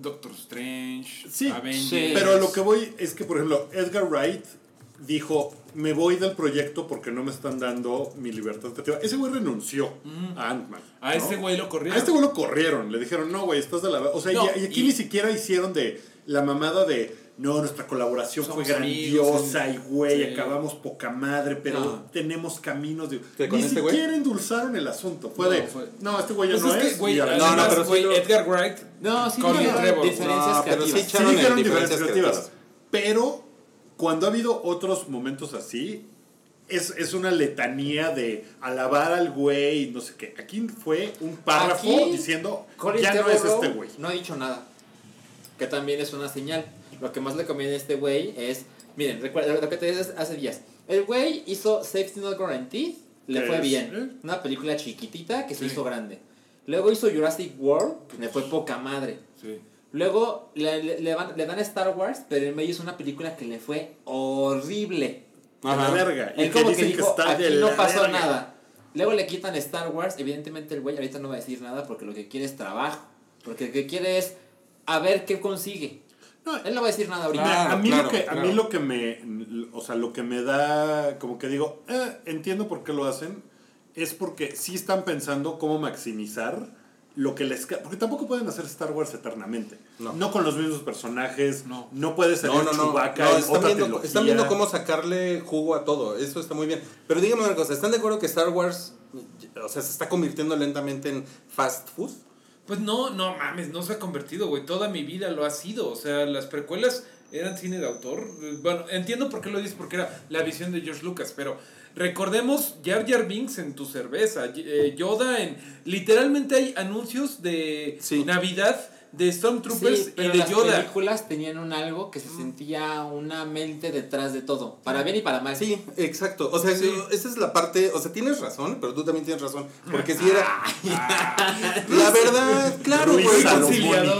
[SPEAKER 3] Doctor Strange,
[SPEAKER 2] Sí,
[SPEAKER 3] Avengers.
[SPEAKER 2] pero a lo que voy es que, por ejemplo, Edgar Wright dijo, me voy del proyecto porque no me están dando mi libertad creativa. Ese güey renunció a Ant-Man.
[SPEAKER 3] A ese güey lo corrieron.
[SPEAKER 2] A este güey lo corrieron. Le dijeron, no, güey, estás de la... O sea,
[SPEAKER 3] No,
[SPEAKER 2] y, y aquí
[SPEAKER 3] y-
[SPEAKER 2] ni siquiera hicieron de la mamada de... No, nuestra colaboración
[SPEAKER 3] Somos
[SPEAKER 2] fue grandiosa
[SPEAKER 3] amigos,
[SPEAKER 2] y, güey,
[SPEAKER 3] sí.
[SPEAKER 2] acabamos poca madre, pero
[SPEAKER 3] No.
[SPEAKER 2] tenemos caminos de...
[SPEAKER 5] ¿Qué, con
[SPEAKER 2] Ni
[SPEAKER 5] este güey?
[SPEAKER 2] siquiera endulzaron el asunto. Fue
[SPEAKER 3] No,
[SPEAKER 2] de...
[SPEAKER 3] fue-
[SPEAKER 2] No, este güey ya
[SPEAKER 3] Pues
[SPEAKER 2] no
[SPEAKER 3] es
[SPEAKER 2] es.
[SPEAKER 3] que, güey,
[SPEAKER 5] no, no, pero
[SPEAKER 3] güey,
[SPEAKER 5] lo-
[SPEAKER 3] Edgar Wright.
[SPEAKER 4] No, sí
[SPEAKER 3] Trevorrow.
[SPEAKER 4] diferencias
[SPEAKER 5] No, pero sí
[SPEAKER 4] creativas.
[SPEAKER 2] Sí dijeron
[SPEAKER 5] diferencias
[SPEAKER 2] diferencias
[SPEAKER 5] creativas.
[SPEAKER 2] creativas. Pero cuando ha habido otros momentos así, es, es una letanía de alabar al güey y no sé qué. Aquí fue un párrafo
[SPEAKER 4] Aquí,
[SPEAKER 2] diciendo,
[SPEAKER 4] Colin
[SPEAKER 2] ya no es este güey.
[SPEAKER 4] No ha dicho nada. Que también es una señal. Lo que más le conviene a este güey es. Miren, recuerda lo que te dije hace días. El güey hizo Safety Not Guaranteed. Le
[SPEAKER 2] ¿Qué
[SPEAKER 4] fue
[SPEAKER 2] es?
[SPEAKER 4] bien.
[SPEAKER 2] ¿Eh?
[SPEAKER 4] Una película chiquitita que se
[SPEAKER 3] Sí.
[SPEAKER 4] hizo grande. Luego hizo Jurassic World. Que le fue poca madre.
[SPEAKER 3] Sí.
[SPEAKER 4] Luego le, le- le van- le dan Star Wars. Pero en medio hizo una película que le fue horrible.
[SPEAKER 2] De la
[SPEAKER 5] Ajá.
[SPEAKER 2] verga. Y
[SPEAKER 4] Él
[SPEAKER 2] que
[SPEAKER 4] como que
[SPEAKER 2] que
[SPEAKER 4] dijo,
[SPEAKER 2] está
[SPEAKER 4] aquí no pasó
[SPEAKER 2] verga".
[SPEAKER 4] nada. Luego le quitan Star Wars, evidentemente el güey ahorita no va a decir nada porque lo que quiere es trabajo. Porque lo que quiere es a ver qué consigue.
[SPEAKER 2] No,
[SPEAKER 4] Él no va a decir nada ahorita.
[SPEAKER 5] Claro,
[SPEAKER 2] a mí
[SPEAKER 5] claro,
[SPEAKER 2] lo que a
[SPEAKER 5] claro.
[SPEAKER 2] mí lo que me o sea lo que me da como que digo eh, entiendo por qué lo hacen es porque sí están pensando cómo maximizar lo que les porque tampoco pueden hacer Star Wars eternamente
[SPEAKER 5] No.
[SPEAKER 2] con los mismos personajes
[SPEAKER 3] No.
[SPEAKER 2] no, puede salir
[SPEAKER 5] No, no, no.
[SPEAKER 2] Chewbacca
[SPEAKER 5] no
[SPEAKER 2] en
[SPEAKER 5] están,
[SPEAKER 2] otra
[SPEAKER 5] viendo, están viendo cómo sacarle jugo a todo. Eso está muy bien. Pero dígame una cosa: ¿están de acuerdo que Star Wars o sea, se está convirtiendo lentamente en fast food?
[SPEAKER 3] Pues no, no mames, no se ha convertido, güey. Toda mi vida lo ha sido. O sea, las precuelas eran cine de autor. Bueno, entiendo por qué lo dices, porque era la visión de George Lucas, pero recordemos Jar Jar Binks en tu cerveza, eh, Yoda en... Literalmente hay anuncios de
[SPEAKER 5] Sí.
[SPEAKER 3] Navidad de Stormtroopers
[SPEAKER 4] Sí,
[SPEAKER 3] y
[SPEAKER 4] pero
[SPEAKER 3] de
[SPEAKER 4] las
[SPEAKER 3] Yoda.
[SPEAKER 4] películas tenían un algo que se sentía una mente detrás de todo. Para bien y para mal.
[SPEAKER 5] Sí, exacto. O sea,
[SPEAKER 3] Sí.
[SPEAKER 5] esa es la parte. O sea, tienes razón, pero tú también tienes razón. Porque si era. la verdad, claro, güey.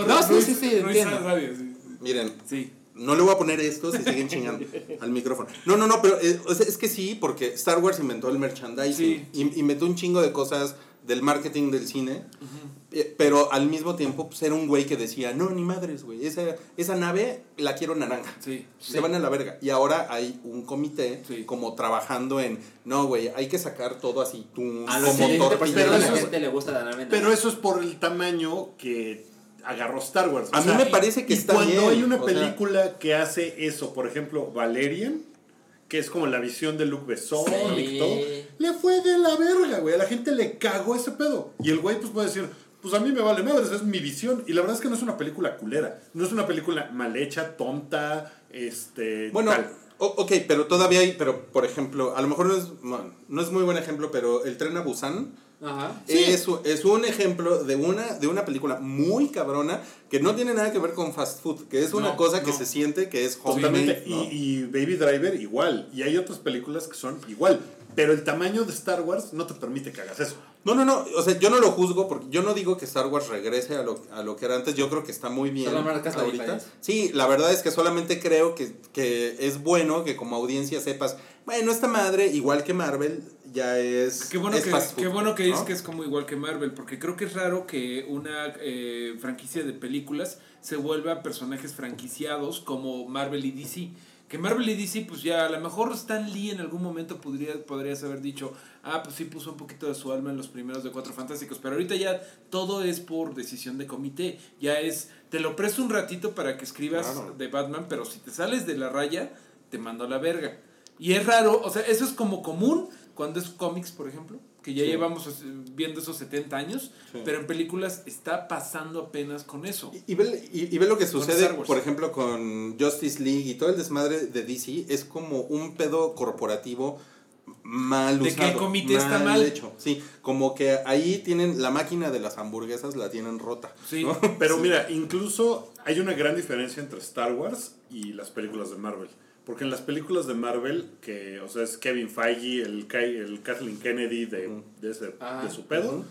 [SPEAKER 4] No, sí, sí, sí, entiendo.
[SPEAKER 3] Radio, sí.
[SPEAKER 5] Miren,
[SPEAKER 3] Sí.
[SPEAKER 5] No le voy a poner esto si siguen chingando al micrófono. No, no, no, pero eh, o sea, es que sí, porque Star Wars inventó el merchandising
[SPEAKER 3] Sí.
[SPEAKER 5] y inventó un chingo de cosas del marketing del cine. eh, Pero al mismo tiempo, pues era un güey que decía, no, ni madres, güey, esa, esa nave la quiero naranja.
[SPEAKER 3] Sí.
[SPEAKER 5] Se van a la verga. Y ahora hay un comité
[SPEAKER 3] Sí.
[SPEAKER 5] como trabajando en, no, güey, hay que sacar todo así, tú,
[SPEAKER 4] A los
[SPEAKER 5] como
[SPEAKER 4] 70%
[SPEAKER 5] tortilla.
[SPEAKER 2] pero eso
[SPEAKER 4] la
[SPEAKER 2] es-
[SPEAKER 4] gente le gusta la nave.
[SPEAKER 2] pero eso es por el tamaño que agarró Star Wars O
[SPEAKER 5] A mí me parece que
[SPEAKER 2] y
[SPEAKER 5] está
[SPEAKER 2] cuando
[SPEAKER 5] bien,
[SPEAKER 2] hay una
[SPEAKER 5] sea-
[SPEAKER 2] película que hace eso por ejemplo Valerian que es como la visión de Luke Besson
[SPEAKER 4] Sí.
[SPEAKER 2] y todo, le fue de la verga, güey. A la gente le cagó ese pedo. Y el güey, pues puede decir, pues a mí me vale madres, es mi visión. Y la verdad es que no es una película culera. No es una película mal hecha, tonta, este.
[SPEAKER 5] Bueno,
[SPEAKER 2] tal.
[SPEAKER 5] ok, pero todavía hay, pero por ejemplo, a lo mejor no es, no es muy buen ejemplo, pero el tren a Busan
[SPEAKER 4] Ajá.
[SPEAKER 5] es, es un ejemplo de una, de una película muy cabrona que no tiene nada que ver con fast food, que es una
[SPEAKER 3] No,
[SPEAKER 5] cosa que se siente que es ¿no?
[SPEAKER 2] Y, y Baby Driver igual. Y hay otras películas que son igual. Pero el tamaño de Star Wars no te permite que hagas eso.
[SPEAKER 5] No, no, no, o sea, yo no lo juzgo porque yo no digo que Star Wars regrese a lo, a lo que era antes, yo creo que está muy bien
[SPEAKER 4] Solo marcas
[SPEAKER 5] ahorita. Sí, la verdad es que solamente creo que, que es bueno que como audiencia sepas, bueno, esta madre, igual que Marvel, ya es,
[SPEAKER 3] Qué bueno,
[SPEAKER 5] es
[SPEAKER 3] que,
[SPEAKER 5] fast food,
[SPEAKER 3] qué bueno que
[SPEAKER 5] ¿no?
[SPEAKER 3] dices que es como igual que Marvel, porque creo que es raro que una eh, franquicia de películas se vuelva personajes franquiciados como Marvel y DC. Que Marvel y DC, pues ya a lo mejor Stan Lee en algún momento podría, podrías haber dicho, ah, pues sí puso un poquito de su alma en los primeros de Cuatro Fantásticos, pero ahorita ya todo es por decisión de comité. Ya es, te lo presto un ratito para que escribas
[SPEAKER 5] Claro.
[SPEAKER 3] de Batman, pero si te sales de la raya, te mando a la verga. Y es raro, o sea, eso es como común cuando es cómics, por ejemplo, que ya
[SPEAKER 5] Sí.
[SPEAKER 3] llevamos eh, viendo esos 70 años,
[SPEAKER 5] Sí.
[SPEAKER 3] pero en películas está pasando apenas con eso.
[SPEAKER 5] Y, y ve, y- y ve lo que sucede, por ejemplo, con Justice League y todo el desmadre de DC. Es como un pedo corporativo mal
[SPEAKER 3] De que
[SPEAKER 5] usado.
[SPEAKER 3] el comité está mal.
[SPEAKER 5] hecho. Sí, como que ahí tienen la máquina de las hamburguesas, la tienen rota.
[SPEAKER 3] Sí.
[SPEAKER 5] ¿no?
[SPEAKER 2] Pero mira, incluso hay una gran diferencia entre Star Wars y las películas de Marvel. Porque en las películas de Marvel, que, o sea, es Kevin Feige, el, el Kathleen Kennedy de,
[SPEAKER 5] Ujú.
[SPEAKER 2] de, ese-
[SPEAKER 4] Ah,
[SPEAKER 2] de su pedo.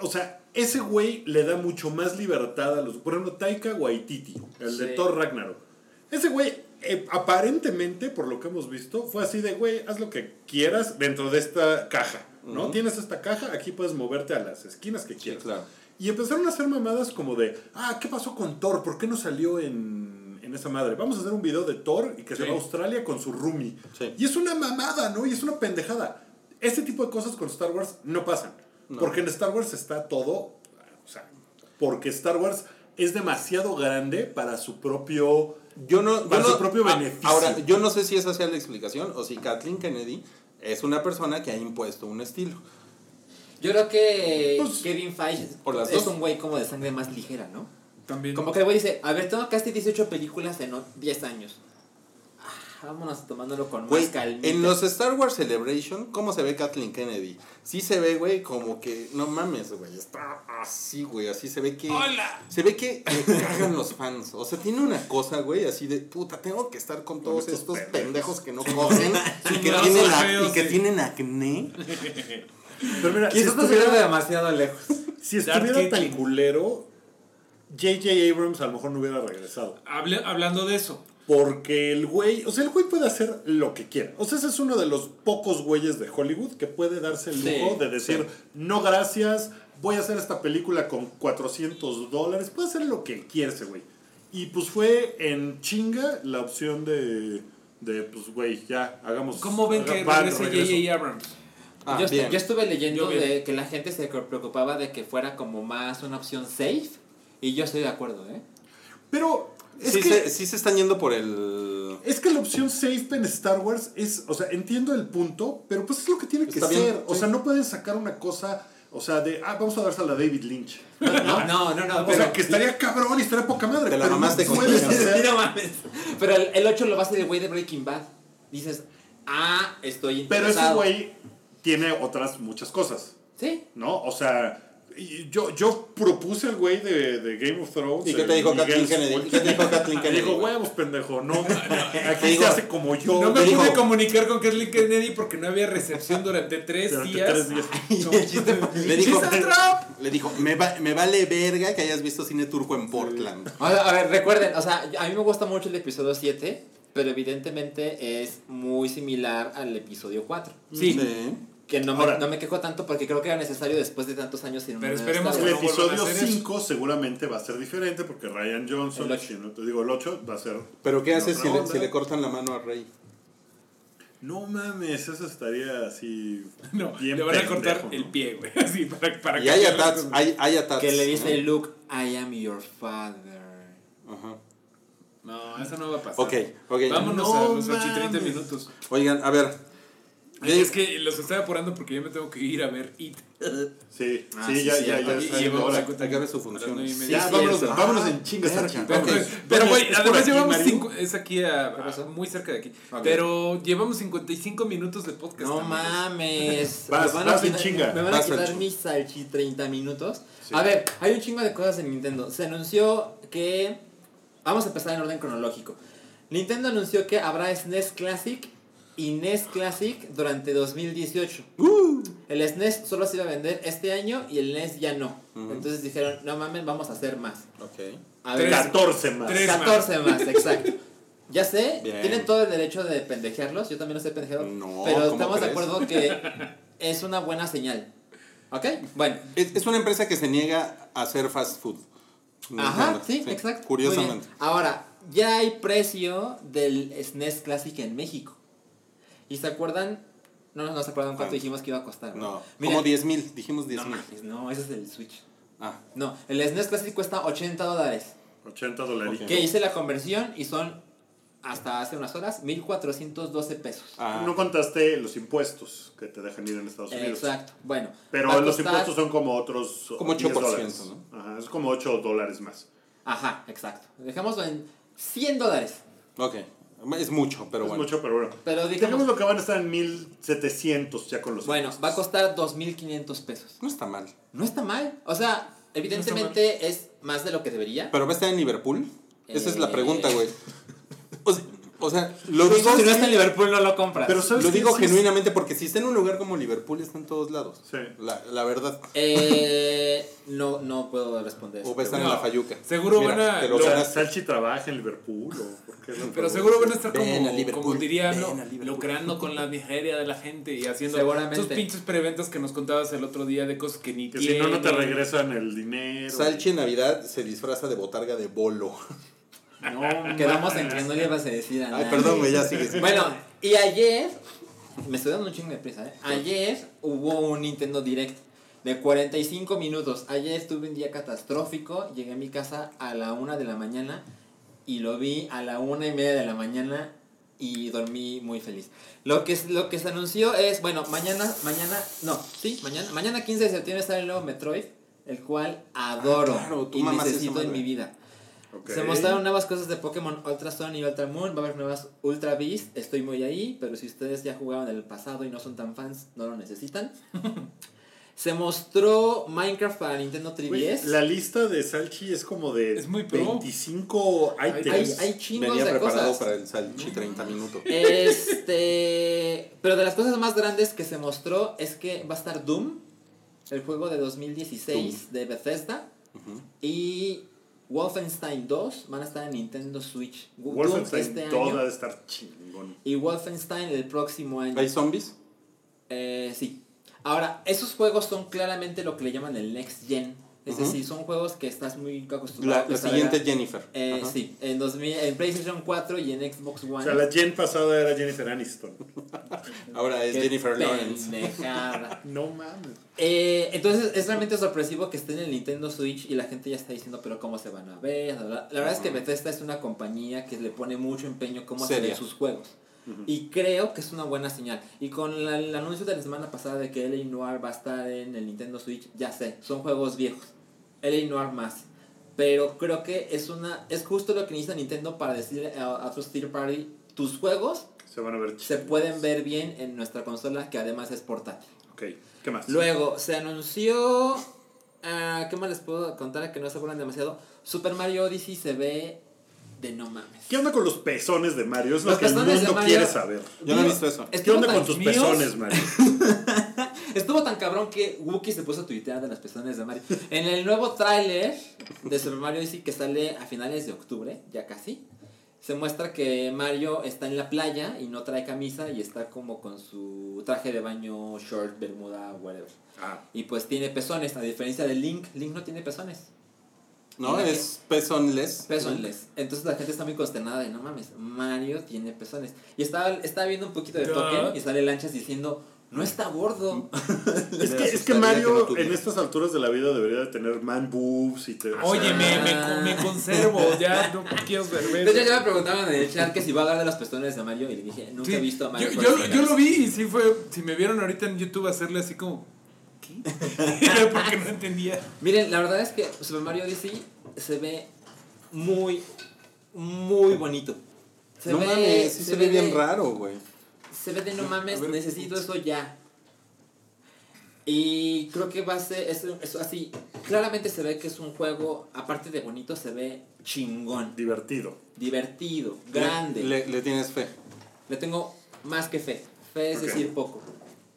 [SPEAKER 2] O sea, ese güey le da mucho más libertad a los. Por ejemplo, Taika Waititi, el de
[SPEAKER 4] Sí.
[SPEAKER 2] Thor Ragnarok. Ese güey, eh, aparentemente, por lo que hemos visto, fue así de, güey, haz lo que quieras dentro de esta caja. ¿no? Tienes esta caja, aquí puedes moverte a las esquinas que
[SPEAKER 5] Sí,
[SPEAKER 2] quieras.
[SPEAKER 5] claro.
[SPEAKER 2] Y empezaron a hacer mamadas como de, ah, ¿qué pasó con Thor? ¿Por qué no salió en, en esa madre? Vamos a hacer un video de Thor y que se
[SPEAKER 3] Sí.
[SPEAKER 2] va a Australia con su roomie.
[SPEAKER 5] Sí.
[SPEAKER 2] Y es una mamada, ¿no? Y es una pendejada. Este tipo de cosas con Star Wars no pasan.
[SPEAKER 5] No.
[SPEAKER 2] Porque en Star Wars está todo, o sea, porque Star Wars es demasiado grande para su propio...
[SPEAKER 5] Yo no, yo
[SPEAKER 2] Para su
[SPEAKER 5] no-
[SPEAKER 2] propio
[SPEAKER 5] a-
[SPEAKER 2] beneficio.
[SPEAKER 5] Ahora, yo no sé si esa sea la explicación o si Kathleen Kennedy es una persona que ha impuesto un estilo.
[SPEAKER 4] Yo creo que
[SPEAKER 2] Pues,
[SPEAKER 4] Kevin Feige
[SPEAKER 5] por las
[SPEAKER 4] es
[SPEAKER 5] dos.
[SPEAKER 4] un güey como de sangre más ligera, ¿no?
[SPEAKER 3] También.
[SPEAKER 4] Como que el güey dice, a ver, tengo casi 18 películas en o- 10 años. Ah, vámonos tomándolo con
[SPEAKER 5] Güey,
[SPEAKER 4] más calma.
[SPEAKER 5] en los Star Wars Celebration, ¿cómo se ve Kathleen Kennedy? Sí se ve, güey, como que, no mames, güey, está así, güey, así se ve que...
[SPEAKER 3] ¡Hola!
[SPEAKER 5] Se ve que le cagan los fans. O sea, tiene una cosa, güey, así de puta, tengo que estar con todos
[SPEAKER 2] estos
[SPEAKER 5] estos
[SPEAKER 2] pendejos.
[SPEAKER 5] pendejos que no cogen y que,
[SPEAKER 3] No,
[SPEAKER 5] tienen,
[SPEAKER 3] feos,
[SPEAKER 5] y que
[SPEAKER 3] sí.
[SPEAKER 5] tienen acné.
[SPEAKER 2] Pero mira, si estuviera,
[SPEAKER 4] demasiado lejos.
[SPEAKER 2] si estuviera tan culero, J.J. Abrams a lo mejor no hubiera regresado.
[SPEAKER 3] Hable- hablando de eso,
[SPEAKER 2] Porque el güey, o sea, el güey puede hacer lo que quiera. O sea, ese es uno de los pocos güeyes de Hollywood que puede darse el
[SPEAKER 4] Sí,
[SPEAKER 2] lujo de decir,
[SPEAKER 5] sí.
[SPEAKER 2] no gracias, voy a hacer esta película con 400 dólares. Puede hacer lo que quiera ese güey. Y pues fue en chinga la opción de, de pues güey, ya, hagamos...
[SPEAKER 3] ¿cómo ven que regrese. J.J. Abrams?
[SPEAKER 5] Ah,
[SPEAKER 4] yo,
[SPEAKER 5] bien.
[SPEAKER 4] estuve leyendo
[SPEAKER 3] Yo
[SPEAKER 4] de que la gente se preocupaba de que fuera como más una opción safe. Y yo estoy de acuerdo, ¿eh?
[SPEAKER 2] Pero es
[SPEAKER 5] sí,
[SPEAKER 2] que...
[SPEAKER 5] se, sí se están yendo por el...
[SPEAKER 2] Es que la opción safe en Star Wars es, o sea, entiendo el punto, pero pues es lo que tiene que
[SPEAKER 5] Está bien,
[SPEAKER 2] ser. O
[SPEAKER 5] sí.
[SPEAKER 2] sea, no pueden sacar una cosa, o sea, de, ah, vamos a dársela a David Lynch.
[SPEAKER 4] No, no, no, no.
[SPEAKER 2] O sea, que estaría cabrón y estaría poca madre.
[SPEAKER 5] Te la
[SPEAKER 2] pero no
[SPEAKER 5] mamaste con
[SPEAKER 2] puedes
[SPEAKER 4] no mames. Pero el, el 8 lo va a hacer el güey de Breaking Bad. Dices, ah, estoy
[SPEAKER 2] Pero ese
[SPEAKER 4] interesado.
[SPEAKER 2] güey tiene otras muchas cosas,
[SPEAKER 4] Sí.
[SPEAKER 2] ¿no? O sea, yo, yo propuse al güey de, de Game of Thrones.
[SPEAKER 5] ¿Y qué te dijo Kathleen Kennedy?
[SPEAKER 2] Swan-
[SPEAKER 5] ¿Y qué te dijo Kathleen Kennedy?
[SPEAKER 2] dijo,
[SPEAKER 5] güey?
[SPEAKER 2] huevos, pendejo, no. Aquí se hace como yo.
[SPEAKER 3] No me
[SPEAKER 5] dijo-
[SPEAKER 3] pude comunicar con Kathleen Kennedy porque no había recepción durante tres
[SPEAKER 2] Durante
[SPEAKER 3] días.
[SPEAKER 2] tres días.
[SPEAKER 5] Le dijo, le dijo me, va- me vale verga que hayas visto cine turco en Portland.
[SPEAKER 4] A ver, a ver, recuerden, o sea, a mí me gusta mucho el episodio 7, pero evidentemente es muy similar al episodio 4.
[SPEAKER 3] Sí.
[SPEAKER 4] Que no me,
[SPEAKER 2] Ahora-
[SPEAKER 4] no me quejo tanto porque creo que era necesario después de tantos años sin
[SPEAKER 3] Pero esperemos
[SPEAKER 2] El
[SPEAKER 3] que no vuelvan
[SPEAKER 2] episodio
[SPEAKER 3] a hacer eso.
[SPEAKER 2] 5 seguramente va a ser diferente porque Ryan Johnson,
[SPEAKER 4] El
[SPEAKER 2] si no te digo el 8, va a ser.
[SPEAKER 5] Pero ¿qué haces si le, si le cortan la mano a Rey?
[SPEAKER 2] No mames, eso estaría así.
[SPEAKER 3] No,
[SPEAKER 2] bien
[SPEAKER 3] le van a cortar
[SPEAKER 2] ¿no?
[SPEAKER 3] el pie, güey. Así, para, para
[SPEAKER 5] Y hay atats, hay, hay atats.
[SPEAKER 4] Que le dice
[SPEAKER 5] ¿no?
[SPEAKER 4] Luke, I am your father.
[SPEAKER 5] Ajá.
[SPEAKER 3] No, eso no va a pasar.
[SPEAKER 5] Ok, ok.
[SPEAKER 3] Vámonos
[SPEAKER 2] No
[SPEAKER 3] a los 8 y 30
[SPEAKER 2] mames.
[SPEAKER 3] minutos.
[SPEAKER 5] Oigan, a ver.
[SPEAKER 3] Es que los estoy apurando porque yo me tengo que ir a ver It.
[SPEAKER 2] Sí,
[SPEAKER 4] Ah,
[SPEAKER 2] sí,
[SPEAKER 4] sí,
[SPEAKER 2] ya, ya,
[SPEAKER 4] cierto.
[SPEAKER 2] ya.
[SPEAKER 3] Y- vamos a
[SPEAKER 5] acabe su función.
[SPEAKER 4] Sí.
[SPEAKER 2] Ya,
[SPEAKER 4] sí,
[SPEAKER 2] vámonos,
[SPEAKER 4] cierto.
[SPEAKER 2] vámonos
[SPEAKER 4] Ah,
[SPEAKER 2] en chingas
[SPEAKER 4] verga.
[SPEAKER 2] aquí.
[SPEAKER 5] Ok.
[SPEAKER 2] Vámonos.
[SPEAKER 3] Pero, güey,
[SPEAKER 2] ¿es por
[SPEAKER 3] además
[SPEAKER 2] aquí,
[SPEAKER 3] llevamos
[SPEAKER 2] Mario?
[SPEAKER 3] cinco, es aquí a, muy cerca de aquí. Pero llevamos 55 minutos de podcast.
[SPEAKER 4] No mames.
[SPEAKER 2] Vas,
[SPEAKER 4] Me van a
[SPEAKER 2] vas en
[SPEAKER 4] quitar-
[SPEAKER 2] chinga.
[SPEAKER 4] Me van a quitar mis salchi 30 minutos.
[SPEAKER 2] Sí.
[SPEAKER 4] A ver, hay un chingo de cosas en Nintendo. Se anunció que. Vamos a empezar en orden cronológico. Nintendo anunció que habrá SNES Classic y NES Classic durante 2018. El SNES solo se iba a vender este año y el NES ya no. Entonces dijeron, no mames, vamos a hacer más.
[SPEAKER 5] Ok.
[SPEAKER 4] A ver,
[SPEAKER 3] Tres.
[SPEAKER 2] 14 más.
[SPEAKER 3] Tres.
[SPEAKER 4] 14 más, exacto. Ya sé,
[SPEAKER 5] Bien.
[SPEAKER 4] tienen todo el derecho de pendejearlos, yo también los he pendejeado,
[SPEAKER 5] No,
[SPEAKER 4] pero
[SPEAKER 5] ¿cómo
[SPEAKER 4] estamos de acuerdo que es una buena señal. ¿Ok? Bueno.
[SPEAKER 5] Es, es una empresa que se niega a hacer fast food.
[SPEAKER 4] Ajá,
[SPEAKER 5] Nintendo,
[SPEAKER 4] sí, exacto.
[SPEAKER 5] Curiosamente.
[SPEAKER 4] Ahora, ya hay precio del SNES Classic en México. ¿Y se acuerdan? No, no se acuerdan cuánto dijimos que iba a costar.
[SPEAKER 5] No,
[SPEAKER 4] Miren,
[SPEAKER 5] como 10 mil, dijimos 10
[SPEAKER 4] no,
[SPEAKER 5] mil.
[SPEAKER 4] mames, no, ese es el Switch.
[SPEAKER 5] Ah,
[SPEAKER 4] No, el SNES Classic cuesta 80 dólares.
[SPEAKER 2] 80 dólares.
[SPEAKER 5] Ok.
[SPEAKER 4] Que hice la conversión y son, hasta hace unas horas, 1412 pesos.
[SPEAKER 5] ah.
[SPEAKER 2] No contaste los impuestos que te dejan ir en Estados Unidos.
[SPEAKER 4] Exacto. Bueno.
[SPEAKER 2] Pero los
[SPEAKER 4] costar-
[SPEAKER 2] impuestos son como otros
[SPEAKER 5] Como
[SPEAKER 2] 10
[SPEAKER 5] 8%,
[SPEAKER 2] dólares.
[SPEAKER 5] ¿no?
[SPEAKER 2] Ajá, es como 8 dólares más.
[SPEAKER 4] Ajá, exacto. Dejémoslo en 100 dólares.
[SPEAKER 5] Ok, es mucho, pero
[SPEAKER 2] es
[SPEAKER 5] bueno.
[SPEAKER 2] mucho, pero bueno.
[SPEAKER 4] Pero
[SPEAKER 2] Digamos
[SPEAKER 4] digamos,
[SPEAKER 2] lo que van a estar en 1700 ya con los
[SPEAKER 4] bueno,
[SPEAKER 2] impuestos.
[SPEAKER 4] va a costar 2.500 pesos.
[SPEAKER 5] No está mal.
[SPEAKER 4] No está mal. O sea, evidentemente es más de lo que debería.
[SPEAKER 5] ¿Pero va a estar en Liverpool? Esa es la
[SPEAKER 4] Eh.
[SPEAKER 5] pregunta, güey. O sea, o sea, lo
[SPEAKER 4] Si
[SPEAKER 5] digo,
[SPEAKER 4] no está en Liverpool, no lo compras.
[SPEAKER 2] Pero ¿sabes
[SPEAKER 5] lo digo genuinamente porque si está en un lugar como Liverpool está en todos lados.
[SPEAKER 2] Sí.
[SPEAKER 5] La, la verdad.
[SPEAKER 4] Eh, no, no puedo responder.
[SPEAKER 5] O
[SPEAKER 4] eso.
[SPEAKER 5] va a estar en la Fayuca.
[SPEAKER 3] seguro
[SPEAKER 5] Mira,
[SPEAKER 3] van a-
[SPEAKER 5] lo
[SPEAKER 2] O sea,
[SPEAKER 5] ganaste.
[SPEAKER 2] Salchi trabaja en Liverpool o por qué no
[SPEAKER 3] Pero seguro van a estar
[SPEAKER 5] Ven
[SPEAKER 3] como,
[SPEAKER 5] a Liverpool,
[SPEAKER 3] como diría,
[SPEAKER 5] ven
[SPEAKER 3] ¿no? lucrando con la miseria de la gente y haciendo tus pinches preventas que nos contabas el otro día de cosas que ni
[SPEAKER 2] Que si no, no te
[SPEAKER 3] tienen.
[SPEAKER 2] regresan el dinero.
[SPEAKER 5] Salchi en Navidad se disfraza de botarga de bolo.
[SPEAKER 3] No,
[SPEAKER 4] Quedamos en que no le ibas a decir a
[SPEAKER 5] Ay,
[SPEAKER 4] nadie.
[SPEAKER 5] perdón, güey, ya sigues.
[SPEAKER 4] Bueno, y ayer, me estoy dando un chingo de prisa, ¿eh? Ayer hubo un Nintendo Direct de 45 minutos. Ayer tuve un día catastrófico, llegué a mi casa a la una de la mañana y lo vi a la una y media de la mañana y dormí muy feliz. Lo que, es- lo que se anunció es, bueno, mañana, mañana, no, sí, mañana, mañana 15 de septiembre sale el nuevo Metroid, el cual adoro
[SPEAKER 5] Ah, claro,
[SPEAKER 4] y necesito en mi vida. Se mostraron nuevas cosas de Pokémon Ultra Sun y Ultra Moon. Va a haber nuevas Ultra Beast. Estoy muy ahí, pero si ustedes ya jugaron en el pasado y no son tan fans, no lo necesitan. Se mostró Minecraft para Nintendo 3DS.
[SPEAKER 2] Güey, la lista de Salchi es como de
[SPEAKER 3] Es muy pro.
[SPEAKER 2] 25
[SPEAKER 3] Hay-
[SPEAKER 2] items.
[SPEAKER 4] hay, hay chingos
[SPEAKER 5] Venía
[SPEAKER 4] de
[SPEAKER 5] preparado
[SPEAKER 4] cosas.
[SPEAKER 5] para el Salchi 30 minutos.
[SPEAKER 4] Este, pero de las cosas más grandes que se mostró es que va a estar Doom, el juego de 2016 de Bethesda, y Wolfenstein 2 van a estar en Nintendo Switch.
[SPEAKER 2] Wolfenstein
[SPEAKER 4] este
[SPEAKER 2] todo
[SPEAKER 4] año
[SPEAKER 2] debe estar chingón.
[SPEAKER 4] y Wolfenstein el próximo año.
[SPEAKER 5] ¿Hay zombies?
[SPEAKER 4] Eh, sí. Ahora, esos juegos son claramente lo que le llaman el next gen. Es
[SPEAKER 5] Ujú.
[SPEAKER 4] decir, son juegos que estás muy acostumbrado
[SPEAKER 5] La, la siguiente
[SPEAKER 4] a-
[SPEAKER 5] Jennifer.
[SPEAKER 4] Eh, sí, en, 2000, en PlayStation 4 y en Xbox One.
[SPEAKER 2] O sea, la gen pasada era Jennifer Aniston.
[SPEAKER 5] Ahora es
[SPEAKER 4] Qué
[SPEAKER 5] Jennifer Lawrence.
[SPEAKER 2] No mames.
[SPEAKER 4] Eh, entonces es realmente sorpresivo que esté en el Nintendo Switch y la gente ya está diciendo, pero ¿cómo se van a ver? La, verdad es que Bethesda es una compañía que le pone mucho empeño cómo hacer sus juegos. Y creo que es una buena señal. Y con la- el anuncio de la semana pasada de que LA Noir va a estar en el Nintendo Switch, ya sé, son juegos viejos. LA Noir más. Pero creo que es una es justo lo que necesita Nintendo para decirle a, a otros third party, tus juegos
[SPEAKER 2] Se van a ver
[SPEAKER 4] se pueden ver bien en nuestra consola que además es portátil.
[SPEAKER 2] Ok, ¿qué más?
[SPEAKER 4] Luego se anunció. ah, ¿Qué más les puedo contar que no se acuerdan demasiado? Super Mario Odyssey se ve de no mames.
[SPEAKER 2] ¿Qué onda con los pezones de Mario? Es lo
[SPEAKER 4] Los
[SPEAKER 2] que el mundo quiere saber.
[SPEAKER 5] Yo no he visto eso.
[SPEAKER 2] ¿Qué onda con tus
[SPEAKER 3] míos?
[SPEAKER 2] pezones, Mario?
[SPEAKER 4] Estuvo tan cabrón que Wookiee se puso a tuitear de las pezones de Mario. En el nuevo tráiler de Super Mario Odyssey que sale a finales de octubre, ya casi, se muestra que Mario está en la playa y no trae camisa y está como con su traje de baño, short, bermuda, whatever.
[SPEAKER 2] Ah,
[SPEAKER 4] Y pues tiene pezones, a diferencia de Link. Link no tiene pezones.
[SPEAKER 5] No, es pezonless.
[SPEAKER 4] Pezones. Entonces la gente está muy consternada de no mames, Mario tiene pezones. Y estaba, estaba viendo un poquito de token y sale Lanchas diciendo, no está gordo.
[SPEAKER 2] es que, es que Mario
[SPEAKER 5] no
[SPEAKER 2] en estas alturas de la vida debería de tener man boobs y te...
[SPEAKER 3] Oye, me, me, me conservo, ya no quiero ver.
[SPEAKER 4] De hecho ya me preguntaban en el chat que si va a hablar de los pezones de Mario y le dije, nunca
[SPEAKER 3] Sí,
[SPEAKER 4] he visto a Mario.
[SPEAKER 3] yo, yo,
[SPEAKER 4] pezones".
[SPEAKER 3] yo lo vi y sí fue. Si me vieron ahorita en YouTube hacerle así como. ¿Qué? Porque no entendía.
[SPEAKER 4] Miren, la verdad es que Super Mario Odyssey se ve muy, muy bonito. Se
[SPEAKER 5] no
[SPEAKER 4] ve,
[SPEAKER 5] mames, sí se, ve bien
[SPEAKER 4] de-
[SPEAKER 5] raro, güey.
[SPEAKER 4] Se ve de no mames,
[SPEAKER 3] ver.
[SPEAKER 4] necesito eso ya. Y creo que va a ser, es, es así, claramente se ve que es un juego, aparte de bonito, se ve chingón,
[SPEAKER 2] Divertido.
[SPEAKER 4] divertido, grande. Le,
[SPEAKER 5] Le, le tienes fe.
[SPEAKER 4] tengo más que fe, fe es decir poco.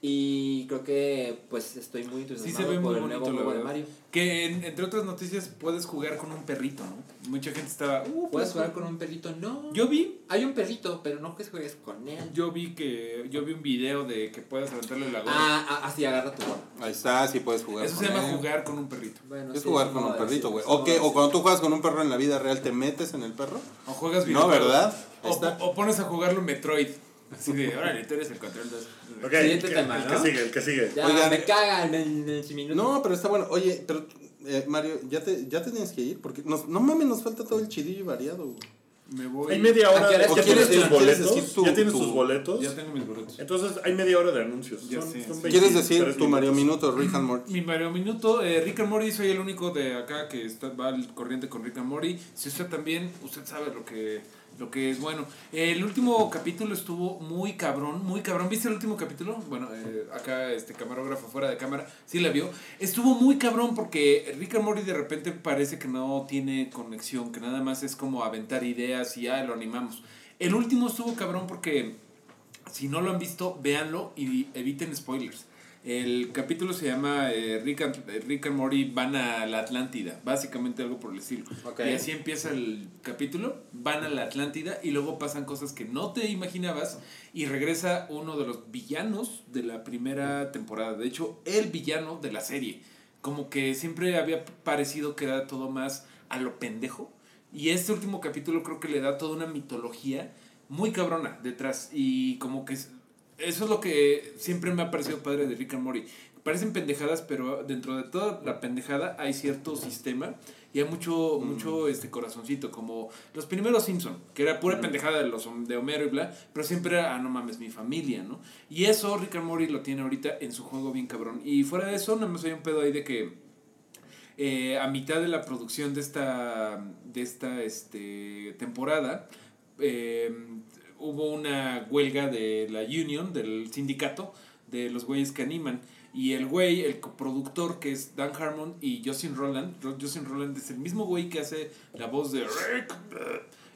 [SPEAKER 4] Y creo que pues estoy muy
[SPEAKER 3] Sí
[SPEAKER 4] entusiasmado
[SPEAKER 3] se ve
[SPEAKER 4] por
[SPEAKER 3] muy
[SPEAKER 4] el
[SPEAKER 3] bonito,
[SPEAKER 4] nuevo juego de. Mario.
[SPEAKER 3] Que en- entre otras noticias puedes jugar con un perrito, ¿no? Mucha gente estaba... Uh,
[SPEAKER 4] ¿Puedes jugar con un perrito? No.
[SPEAKER 3] Yo vi,
[SPEAKER 4] Hay un perrito, pero no que juegues con él.
[SPEAKER 3] yo vi que... Yo vi un video de que puedes aventarle la gorra.
[SPEAKER 4] Ah, ah, así agarra tu gorra.
[SPEAKER 5] Ahí está, sí puedes jugar.
[SPEAKER 3] Eso
[SPEAKER 5] con
[SPEAKER 3] se llama
[SPEAKER 5] él.
[SPEAKER 3] jugar con un perrito.
[SPEAKER 4] Bueno,
[SPEAKER 5] Es
[SPEAKER 4] sí,
[SPEAKER 5] jugar con un perrito, güey. O, que- o cuando tú juegas con un perro en la vida real, ¿te metes en el perro?
[SPEAKER 3] O juegas
[SPEAKER 5] No,
[SPEAKER 3] videojuegos.
[SPEAKER 5] ¿verdad?
[SPEAKER 3] O, o pones a jugarlo Metroid. Así de, órale, tú eres el control 2.
[SPEAKER 2] Ok,
[SPEAKER 4] Siguiente
[SPEAKER 2] el, que-
[SPEAKER 4] tema,
[SPEAKER 2] el
[SPEAKER 4] ¿no?
[SPEAKER 2] que sigue, el que sigue.
[SPEAKER 4] Ya,
[SPEAKER 5] Oigan,
[SPEAKER 4] me cagan en el minutos.
[SPEAKER 5] No, pero está bueno. Oye, pero eh, Mario, ¿ya te, ¿ya te tienes que ir? Porque nos, no mames, nos falta todo el chidillo variado. güey.
[SPEAKER 3] Me voy.
[SPEAKER 2] Hay media
[SPEAKER 4] ¿A
[SPEAKER 2] hora. ¿Ya tienes
[SPEAKER 4] quieres-
[SPEAKER 2] tus boletos? ¿Ya tienes
[SPEAKER 5] tu-
[SPEAKER 2] tus boletos?
[SPEAKER 3] Ya tengo mis boletos.
[SPEAKER 2] Entonces hay media hora de anuncios.
[SPEAKER 3] Ya
[SPEAKER 2] Son,
[SPEAKER 3] sé,
[SPEAKER 2] son
[SPEAKER 3] sí.
[SPEAKER 2] 23
[SPEAKER 5] ¿Quieres decir tu Mario. Minuto, Rick and Morty?
[SPEAKER 3] Mi Mario Minuto, eh, Rick and Morty, soy el único de acá que está, va al corriente con Rick and Morty. Si usted también, usted sabe lo que, lo que es bueno. El último capítulo estuvo muy cabrón, muy cabrón. ¿Viste el último capítulo? Bueno, eh, acá este camarógrafo fuera de cámara, sí la vio. Estuvo muy cabrón porque Rick and Morty de repente parece que no tiene conexión, que nada más es como aventar ideas y ya lo animamos. El último estuvo cabrón porque si no lo han visto, véanlo y eviten spoilers. El capítulo se llama eh, Rick, and, eh, Rick and Morty van a la Atlántida, básicamente algo por el estilo. Y así empieza el capítulo, van a la Atlántida y luego pasan cosas que no te imaginabas y regresa uno de los villanos de la primera temporada, de hecho el villano de la serie, como que siempre había parecido que era todo más a lo pendejo. Y este último capítulo creo que le da toda una mitología muy cabrona detrás. Y como que eso es lo que siempre me ha parecido padre de Rick and Morty. Parecen pendejadas, pero dentro de toda la pendejada hay cierto sistema y hay mucho, mucho este corazoncito, como los primeros Simpson, que era pura pendejada de los de Homero y bla, pero siempre era, ah, no mames, mi familia, ¿no? Y eso Rick and Morty lo tiene ahorita en su juego bien cabrón. Y fuera de eso, nada más hay un pedo ahí de que eh, a mitad de la producción de esta, de esta este, temporada, eh, hubo una huelga de la Union, del sindicato, de los güeyes que animan. Y el güey, el coproductor, que es Dan Harmon y Justin Roland, Ro- Justin Roland es el mismo güey que hace la voz de Rick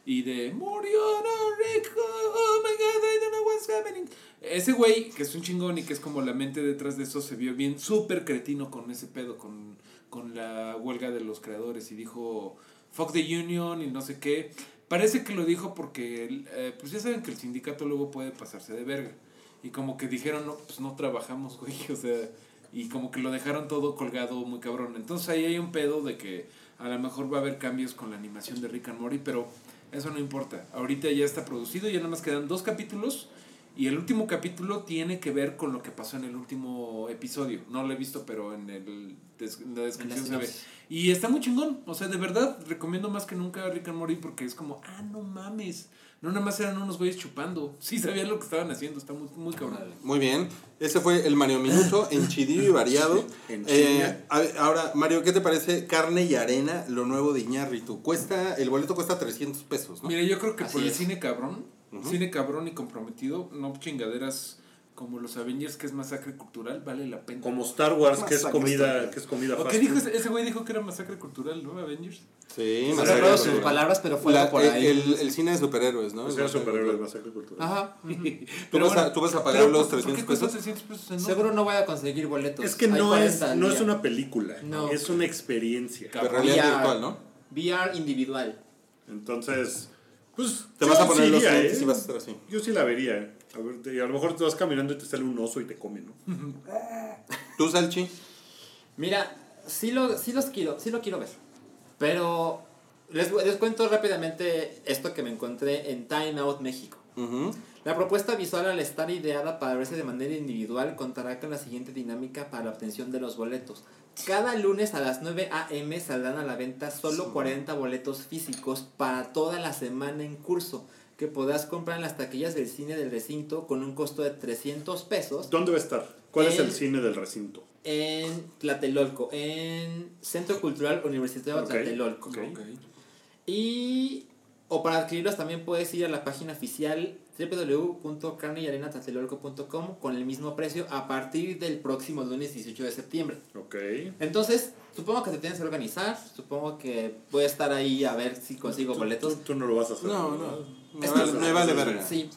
[SPEAKER 3] y de Moriona, Rick, oh, oh my god, I don't know what's happening. Ese güey, que es un chingón y que es como la mente detrás de eso, se vio bien súper cretino con ese pedo, con, con la huelga de los creadores y dijo, fuck the union y no sé qué. Parece que lo dijo porque, eh, pues ya saben que el sindicato luego puede pasarse de verga. Y como que dijeron, no, pues no trabajamos, güey, o sea, y como que lo dejaron todo colgado muy cabrón. Entonces ahí hay un pedo de que a lo mejor va a haber cambios con la animación de Rick and Morty, pero eso no importa. Ahorita ya está producido, ya nada más quedan dos capítulos. Y el último capítulo tiene que ver con lo que pasó en el último episodio. No lo he visto, pero en, el des- en la descripción se ve. Y está muy chingón. O sea, de verdad, recomiendo más que nunca Rick and Morty porque es como, ah, no mames. No nada más eran unos güeyes chupando. Sí sabían lo que estaban haciendo. Está muy, muy cabrón.
[SPEAKER 5] Muy bien. Ese fue el Mario Minuto en chidillo y variado.
[SPEAKER 2] En
[SPEAKER 5] Eh,
[SPEAKER 2] chinga.
[SPEAKER 5] a ver, ahora, Mario, ¿qué te parece Carne y Arena, lo nuevo de Iñárritu? Cuesta, el boleto cuesta 300 pesos, ¿no?
[SPEAKER 3] Mira, yo creo que
[SPEAKER 4] Así
[SPEAKER 3] por el cine cabrón, cine cabrón y comprometido, no chingaderas como los Avengers, que es masacre cultural, vale la pena.
[SPEAKER 2] Como Star Wars, que es comida, que es comida
[SPEAKER 3] ¿O
[SPEAKER 2] fast
[SPEAKER 3] qué dijo ese, ese güey? Dijo que era masacre cultural, ¿no? Avengers.
[SPEAKER 5] Sí,
[SPEAKER 4] No
[SPEAKER 5] masacre
[SPEAKER 4] recuerdo sus
[SPEAKER 5] cultural.
[SPEAKER 4] palabras, pero fue
[SPEAKER 5] La-
[SPEAKER 4] por
[SPEAKER 5] el,
[SPEAKER 4] ahí.
[SPEAKER 5] el- el cine de superhéroes, ¿no?
[SPEAKER 2] Pues
[SPEAKER 5] Es
[SPEAKER 2] era
[SPEAKER 5] masacre
[SPEAKER 2] superhéroe,
[SPEAKER 5] cultural.
[SPEAKER 2] masacre cultural.
[SPEAKER 4] Ajá.
[SPEAKER 5] ¿Tú vas a- tú vas a pagar
[SPEAKER 3] pero
[SPEAKER 5] los
[SPEAKER 3] ¿por- ¿por
[SPEAKER 5] 300
[SPEAKER 3] qué cuesta
[SPEAKER 5] pesos?
[SPEAKER 3] 300 pesos? No.
[SPEAKER 4] Seguro no voy a conseguir boletos.
[SPEAKER 2] Es que
[SPEAKER 4] Hay
[SPEAKER 2] no es,
[SPEAKER 4] 40 al
[SPEAKER 2] no es una película,
[SPEAKER 4] No.
[SPEAKER 2] es una experiencia.
[SPEAKER 5] De realidad
[SPEAKER 4] VR.
[SPEAKER 5] virtual, ¿no?
[SPEAKER 4] VR individual.
[SPEAKER 2] Entonces, pues.
[SPEAKER 5] Te vas a poner
[SPEAKER 2] sí
[SPEAKER 5] los
[SPEAKER 2] iría,
[SPEAKER 5] lentes
[SPEAKER 2] ¿eh?
[SPEAKER 5] y vas a estar así.
[SPEAKER 2] Yo sí la vería. ¿eh? A, ver, te- a lo mejor te vas caminando y te sale un oso y te come, ¿no?
[SPEAKER 5] ¿Tú, Salchi?
[SPEAKER 4] Mira, sí, lo, sí los quiero, sí lo quiero ver. Pero les, les cuento rápidamente esto que me encontré en Time Out México.
[SPEAKER 5] Ujú.
[SPEAKER 4] La propuesta visual al estar ideada para verse de manera individual contará con la siguiente dinámica para la obtención de los boletos. Cada lunes a las 9 a.m. saldrán a la venta solo 40 boletos físicos para toda la semana en curso que podrás comprar en las taquillas del cine del recinto con un costo de 300 pesos
[SPEAKER 2] ¿Dónde va a estar? ¿Cuál es el cine del recinto?
[SPEAKER 4] en Tlatelolco, en Centro Cultural Universitario
[SPEAKER 2] Ok,
[SPEAKER 4] Tlatelolco. Y o para adquirirlos también puedes ir a la página oficial www.carneyarenatlatelolco.com con el mismo precio a partir del próximo lunes 18 de septiembre.
[SPEAKER 2] Ok.
[SPEAKER 4] Entonces, supongo que te tienes que organizar, supongo que voy a estar ahí a ver si consigo
[SPEAKER 2] Tú-
[SPEAKER 4] boletos.
[SPEAKER 2] Tú, tú no lo vas a hacer.
[SPEAKER 5] No,
[SPEAKER 2] ¿verdad?
[SPEAKER 5] no. Me vale, me vale verga.
[SPEAKER 4] Sí.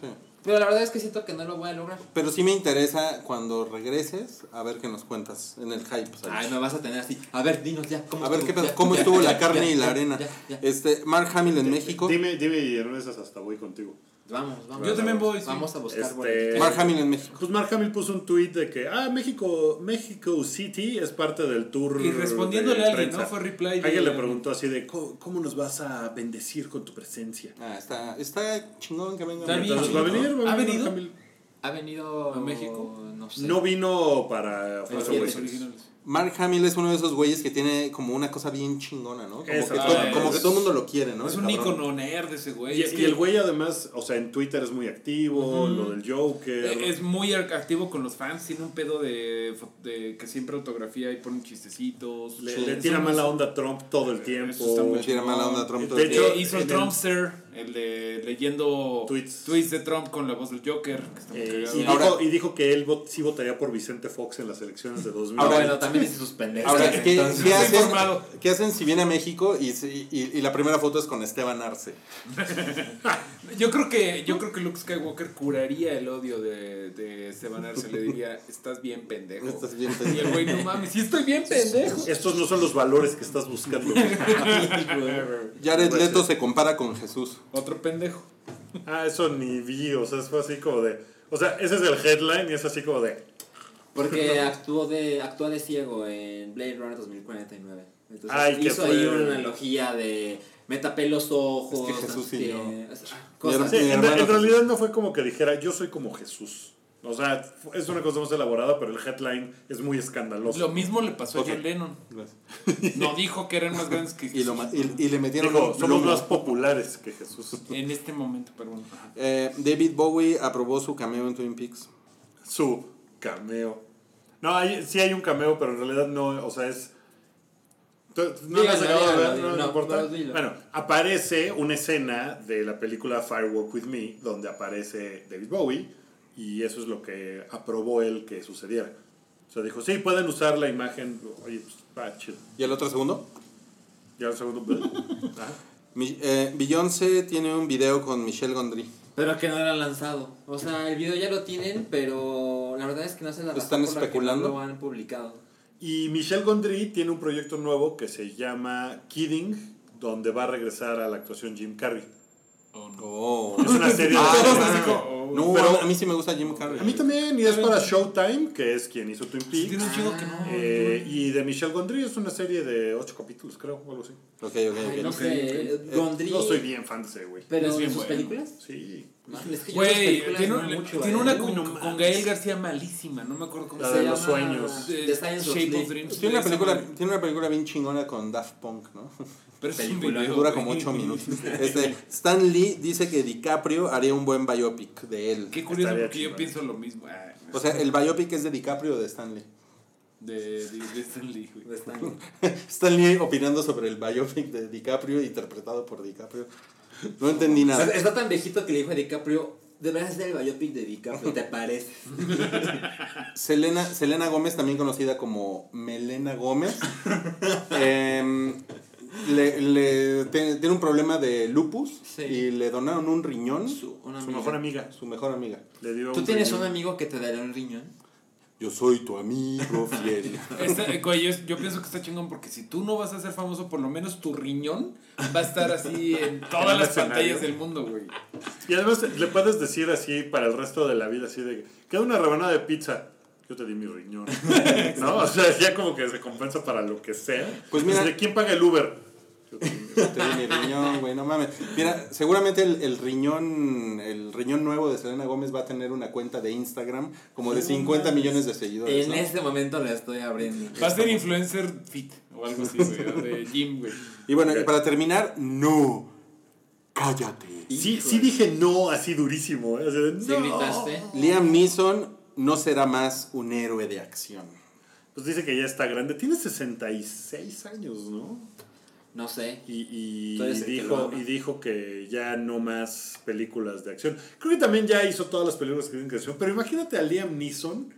[SPEAKER 4] Pero la verdad es que siento que no lo voy a lograr.
[SPEAKER 5] Pero sí me interesa cuando regreses a ver qué nos cuentas en el hype. ¿sabes?
[SPEAKER 4] Ay, me vas a tener así. A ver, dinos ya. ¿cómo
[SPEAKER 5] a ver
[SPEAKER 4] estuvo?
[SPEAKER 5] qué pedo,
[SPEAKER 4] Ya,
[SPEAKER 5] cómo
[SPEAKER 4] ya,
[SPEAKER 5] estuvo
[SPEAKER 4] ya,
[SPEAKER 5] la carne
[SPEAKER 4] ya,
[SPEAKER 5] y la
[SPEAKER 4] ya,
[SPEAKER 5] arena.
[SPEAKER 4] ya, ya.
[SPEAKER 5] Este, Mark Hamill en México.
[SPEAKER 2] Dime, dime y en esas hasta voy contigo.
[SPEAKER 4] Vamos, vamos.
[SPEAKER 3] Yo también voy, sí.
[SPEAKER 4] Vamos a buscar.
[SPEAKER 2] Este,
[SPEAKER 4] boletos.
[SPEAKER 5] Mark Hamill en México.
[SPEAKER 2] Pues Mark Hamill puso un tweet de que, ah, México, México City es parte del tour.
[SPEAKER 3] Y respondiéndole a alguien. ¿no? Fue reply de-
[SPEAKER 2] Alguien le preguntó así de, ¿cómo, cómo nos vas a bendecir con tu presencia?
[SPEAKER 5] Ah, está, está chingón que venga.
[SPEAKER 3] Está bien
[SPEAKER 2] Entonces, ¿va a venir? ¿Va a
[SPEAKER 3] ¿Ha venido?
[SPEAKER 2] Mark Hamill?
[SPEAKER 4] ¿Ha venido
[SPEAKER 3] ¿A México?
[SPEAKER 4] No sé.
[SPEAKER 2] No vino para Awakens.
[SPEAKER 3] originales.
[SPEAKER 5] Mark Hamill es uno de esos güeyes que tiene como una cosa bien chingona, ¿no? Como,
[SPEAKER 2] Eso,
[SPEAKER 5] que, todo,
[SPEAKER 3] es-
[SPEAKER 5] como que todo el mundo lo quiere, ¿no?
[SPEAKER 3] es un icono nerd ese güey.
[SPEAKER 2] Y,
[SPEAKER 3] es
[SPEAKER 2] y
[SPEAKER 3] que
[SPEAKER 2] el güey además, o sea, en Twitter es muy activo, lo del Joker.
[SPEAKER 3] eh, es muy activo con los fans. Tiene un pedo de, de que siempre autografía y pone chistecitos.
[SPEAKER 2] le,
[SPEAKER 3] Sí.
[SPEAKER 2] le tira mala onda a Trump todo el tiempo.
[SPEAKER 3] Está muy
[SPEAKER 5] Le tira mala onda a Trump
[SPEAKER 2] De
[SPEAKER 5] todo el tiempo.
[SPEAKER 3] Eh, hizo el- Trumpster, el de leyendo
[SPEAKER 2] Tweets.
[SPEAKER 3] de Trump con la voz del Joker. Que está muy
[SPEAKER 2] Eh, y,
[SPEAKER 5] Ahora-
[SPEAKER 2] dijo, y dijo que él vot- sí votaría por Vicente Fox en las elecciones de 2000.
[SPEAKER 4] Ah,
[SPEAKER 5] Ahora-
[SPEAKER 4] bueno, también dice sus pendejos.
[SPEAKER 5] Ahora, ¿qué,
[SPEAKER 4] entonces-
[SPEAKER 5] qué hacen. ¿qué hacen si viene a México y, si- y, y la primera foto es con Esteban Arce?
[SPEAKER 3] Yo creo que yo creo que Luke Skywalker curaría el odio de, de Esteban Arce. Le diría, estás bien pendejo.
[SPEAKER 5] Estás bien
[SPEAKER 3] Y el
[SPEAKER 5] pendejo.
[SPEAKER 3] güey, no mames, sí estoy bien pendejo.
[SPEAKER 2] Estos no son los valores que estás buscando.
[SPEAKER 5] Jared Leto se compara con Jesús.
[SPEAKER 3] Otro pendejo.
[SPEAKER 2] ah, eso ni vi, o sea, fue así como de... O sea, ese es el headline y es así como de...
[SPEAKER 4] Porque actuó de, actúa de ciego en Blade Runner 2049. Entonces
[SPEAKER 2] Ay,
[SPEAKER 4] hizo
[SPEAKER 2] fue-
[SPEAKER 4] ahí una analogía de me tapé los ojos.
[SPEAKER 5] Es que Jesús
[SPEAKER 4] no sé
[SPEAKER 5] y
[SPEAKER 4] qué,
[SPEAKER 5] yo.
[SPEAKER 4] Cosas.
[SPEAKER 2] Sí, en, en realidad no fue como que dijera, yo soy como Jesús. O sea, es una cosa más elaborada, pero el headline es muy escandaloso.
[SPEAKER 3] Lo mismo le pasó a John Lennon.
[SPEAKER 5] Gracias.
[SPEAKER 3] No dijo que eran más grandes que
[SPEAKER 5] Y, lo ma- y, y le metieron
[SPEAKER 2] Digo,
[SPEAKER 5] un
[SPEAKER 2] somos más populares que Jesús.
[SPEAKER 3] En este momento, perdón.
[SPEAKER 5] Eh, David Bowie aprobó su cameo en Twin Peaks.
[SPEAKER 2] Su cameo. No, hay, sí hay un cameo, pero en realidad no, o sea, es... ¿Tú- ¿No lo has
[SPEAKER 4] Dígalo,
[SPEAKER 2] acabado de
[SPEAKER 4] dígalo,
[SPEAKER 2] ver? ¿No,
[SPEAKER 4] no,
[SPEAKER 2] no importa? Bueno, aparece una escena de la película Firewalk With Me, donde aparece David Bowie, y eso es lo que aprobó él que sucediera. O sea, dijo, sí, pueden usar la imagen, oye, pues, va, chido.
[SPEAKER 5] ¿Y el otro segundo?
[SPEAKER 2] Ya el segundo... Ajá.
[SPEAKER 5] Mi- eh, Beyoncé tiene un video con Michelle Gondry.
[SPEAKER 4] Pero que no lo han lanzado. O sea, el video ya lo tienen, pero la verdad es que no sé la
[SPEAKER 5] ¿Están
[SPEAKER 4] por la que
[SPEAKER 5] especulando?
[SPEAKER 4] no lo han publicado.
[SPEAKER 2] Y Michelle Gondry tiene un proyecto nuevo que se llama Kidding, donde va a regresar a la actuación Jim Carrey.
[SPEAKER 3] Oh, no.
[SPEAKER 2] Es una serie de...
[SPEAKER 5] Ah, no,
[SPEAKER 2] Pero-
[SPEAKER 5] a mí sí me gusta Jim Carrey.
[SPEAKER 2] A mí también, y es para Showtime, que es quien hizo Twin
[SPEAKER 3] Sí, tiene
[SPEAKER 2] Peaks.
[SPEAKER 3] un chingo que no.
[SPEAKER 2] Eh, y de Michelle Gondry es una serie de ocho capítulos, creo, o algo así.
[SPEAKER 5] Ok, ok,
[SPEAKER 4] Ay,
[SPEAKER 5] ok.
[SPEAKER 4] no
[SPEAKER 3] ok,
[SPEAKER 4] sé, Gondry.
[SPEAKER 2] No soy bien fan de ese, güey.
[SPEAKER 4] Pero
[SPEAKER 3] Es bien
[SPEAKER 4] en sus
[SPEAKER 3] bueno.
[SPEAKER 4] películas.
[SPEAKER 2] Sí.
[SPEAKER 3] Güey, tiene,
[SPEAKER 4] no ¿eh?
[SPEAKER 3] una con,
[SPEAKER 2] no
[SPEAKER 3] con
[SPEAKER 2] mames.
[SPEAKER 3] Gael García malísima, no me acuerdo cómo
[SPEAKER 2] La
[SPEAKER 3] se
[SPEAKER 2] de
[SPEAKER 3] llama.
[SPEAKER 2] los sueños.
[SPEAKER 3] The,
[SPEAKER 4] The
[SPEAKER 3] Shape of Dreams.
[SPEAKER 5] Tiene una, película, tiene una película bien chingona con Daft Punk, ¿no?
[SPEAKER 3] Pero es un video,
[SPEAKER 5] Dura como 8 minutos. Este, Stan Lee dice que DiCaprio haría un buen biopic de él.
[SPEAKER 3] Qué curioso
[SPEAKER 2] Estaría
[SPEAKER 3] porque yo pienso lo mismo. Ah,
[SPEAKER 5] O sea, el biopic es de DiCaprio o de Stan Lee.
[SPEAKER 3] de, de, de Stan Lee, güey.
[SPEAKER 5] Stan Lee opinando sobre el biopic de DiCaprio interpretado por DiCaprio. No entendí nada.
[SPEAKER 4] Está tan viejito que le dijo a DiCaprio, deberías ser el biopic de DiCaprio, ¿te parece?
[SPEAKER 5] Selena, Selena Gómez, también conocida como Melena Gómez, em, le, le- tiene, tiene un problema de lupus
[SPEAKER 4] Sí.
[SPEAKER 5] y le donaron un riñón.
[SPEAKER 4] Su, una
[SPEAKER 2] Su
[SPEAKER 4] amiga.
[SPEAKER 2] mejor amiga.
[SPEAKER 5] Su mejor amiga.
[SPEAKER 2] Le dio
[SPEAKER 4] ¿Tú
[SPEAKER 2] un
[SPEAKER 4] tienes
[SPEAKER 2] riñón.
[SPEAKER 4] un amigo que te daría un riñón?
[SPEAKER 5] Yo soy tu amigo fiel.
[SPEAKER 3] Güey, yo, yo pienso que está chingón porque si tú no vas a ser famoso, por lo menos tu riñón va a estar así en todas las
[SPEAKER 2] escenario.
[SPEAKER 3] pantallas del mundo, güey.
[SPEAKER 2] Y además le puedes decir así para el resto de la vida, así de, queda una rebanada de pizza. Yo te di mi riñón. ¿No? O sea, ya como que se compensa para lo que sea.
[SPEAKER 5] Pues mira-
[SPEAKER 2] ¿De quién paga el Uber? Yo te di mi riñón.
[SPEAKER 5] Güey, no mames. Mira, seguramente el, el riñón el riñón nuevo de Selena Gómez va a tener una cuenta de Instagram como de 50 millones de seguidores.
[SPEAKER 4] En
[SPEAKER 5] ¿no?
[SPEAKER 4] este momento la estoy abriendo.
[SPEAKER 3] Va a ser influencer fit o algo así, güey, de gym, güey.
[SPEAKER 5] Y bueno, y para terminar, no. Cállate.
[SPEAKER 2] Sí, sí dije no así durísimo. ¿eh? Así de,
[SPEAKER 4] ¿Sí
[SPEAKER 2] "No".
[SPEAKER 4] gritaste?
[SPEAKER 5] Liam Neeson no será más un héroe de acción.
[SPEAKER 2] Pues dice que ya está grande. Tiene 66 años, ¿no?
[SPEAKER 4] No sé.
[SPEAKER 2] Y, y dijo, y dijo que ya no más películas de acción. Creo que también ya hizo todas las películas que tienen que acción. Pero imagínate a Liam Neeson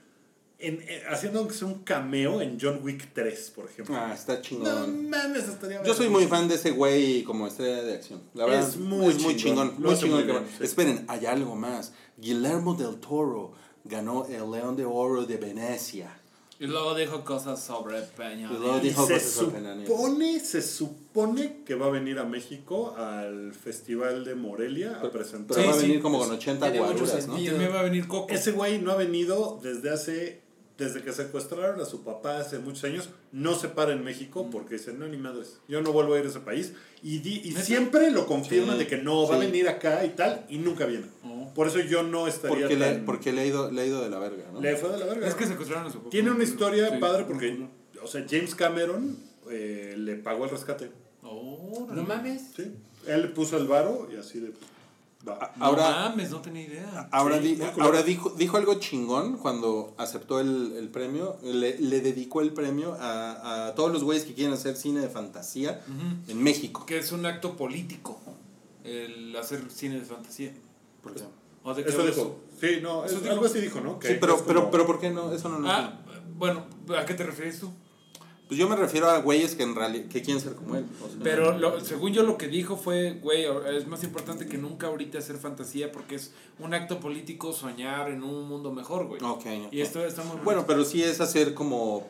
[SPEAKER 2] en- en- haciendo aunque sea un cameo en John Wick 3, por ejemplo.
[SPEAKER 5] Ah, está
[SPEAKER 2] no
[SPEAKER 5] chingón.
[SPEAKER 2] mames, estaría
[SPEAKER 5] Yo soy muy fan de ese güey como estrella de acción. La verdad,
[SPEAKER 2] Es muy
[SPEAKER 5] es muy
[SPEAKER 2] chingón.
[SPEAKER 5] chingón.
[SPEAKER 2] Lo
[SPEAKER 5] Muy chingón.
[SPEAKER 2] muy bien, sí.
[SPEAKER 5] Esperen, hay algo más. Guillermo del Toro ganó el León de Oro de Venecia.
[SPEAKER 3] Y luego dijo cosas sobre Peña.
[SPEAKER 5] Y luego
[SPEAKER 2] Y
[SPEAKER 5] dijo
[SPEAKER 2] se
[SPEAKER 5] cosas sobre Peña
[SPEAKER 2] supone, se supone que va a venir a México al Festival de Morelia a presentar.
[SPEAKER 5] Pero
[SPEAKER 3] Sí,
[SPEAKER 5] va a
[SPEAKER 3] sí,
[SPEAKER 5] venir como
[SPEAKER 3] pues,
[SPEAKER 5] con 80
[SPEAKER 4] tiene mucho
[SPEAKER 5] guaruras, ¿no?
[SPEAKER 3] También va a venir Coco.
[SPEAKER 2] Ese güey no ha venido desde hace. Desde que secuestraron a su papá hace muchos años, no se para en México porque dice, no, ni madres, yo no vuelvo a ir a ese país. Y, di- y siempre lo confirman
[SPEAKER 5] Sí,
[SPEAKER 2] de que no, va a venir acá y tal, y nunca viene.
[SPEAKER 3] Oh.
[SPEAKER 2] Por eso yo no estaría
[SPEAKER 5] Porque, le,
[SPEAKER 2] tan-
[SPEAKER 5] porque le, ha ido, le ha ido de la verga, ¿no?
[SPEAKER 2] Le fue de la verga.
[SPEAKER 3] Es que secuestraron a su papá.
[SPEAKER 2] Tiene una historia
[SPEAKER 3] Sí.
[SPEAKER 2] padre porque, o sea, James Cameron eh, le pagó el rescate.
[SPEAKER 3] Oh,
[SPEAKER 4] No mames.
[SPEAKER 2] ¿sí? Él le puso el varo y así de...
[SPEAKER 3] No
[SPEAKER 5] Ahora-
[SPEAKER 3] mames, no tenía idea.
[SPEAKER 5] Ahora,
[SPEAKER 2] Sí,
[SPEAKER 5] di-
[SPEAKER 2] muy culero.
[SPEAKER 5] ahora dijo, dijo algo chingón cuando aceptó el, el premio. Le, le dedicó el premio a, a todos los güeyes que quieren hacer cine de fantasía en México.
[SPEAKER 3] Que es un acto político el hacer cine de fantasía.
[SPEAKER 5] ¿Por qué?
[SPEAKER 3] ¿O de qué
[SPEAKER 2] Eso dijo. Sí, no,
[SPEAKER 3] Eso
[SPEAKER 2] es-
[SPEAKER 3] dijo.
[SPEAKER 2] algo así dijo, ¿no? Que-
[SPEAKER 5] Sí, pero,
[SPEAKER 2] es
[SPEAKER 5] pero,
[SPEAKER 2] como-
[SPEAKER 5] pero ¿por qué no? Eso no lo
[SPEAKER 3] Ah, bueno, ¿a qué te refieres tú?
[SPEAKER 5] Pues yo me refiero a güeyes que en realidad que quieren ser como él. o sea.
[SPEAKER 3] Pero lo- según yo lo que dijo fue, güey, es más importante que nunca ahorita hacer fantasía porque es un acto político soñar en un mundo mejor, güey.
[SPEAKER 5] Ok, ok.
[SPEAKER 3] Y esto está muy bueno.
[SPEAKER 5] Bueno, pero sí es hacer como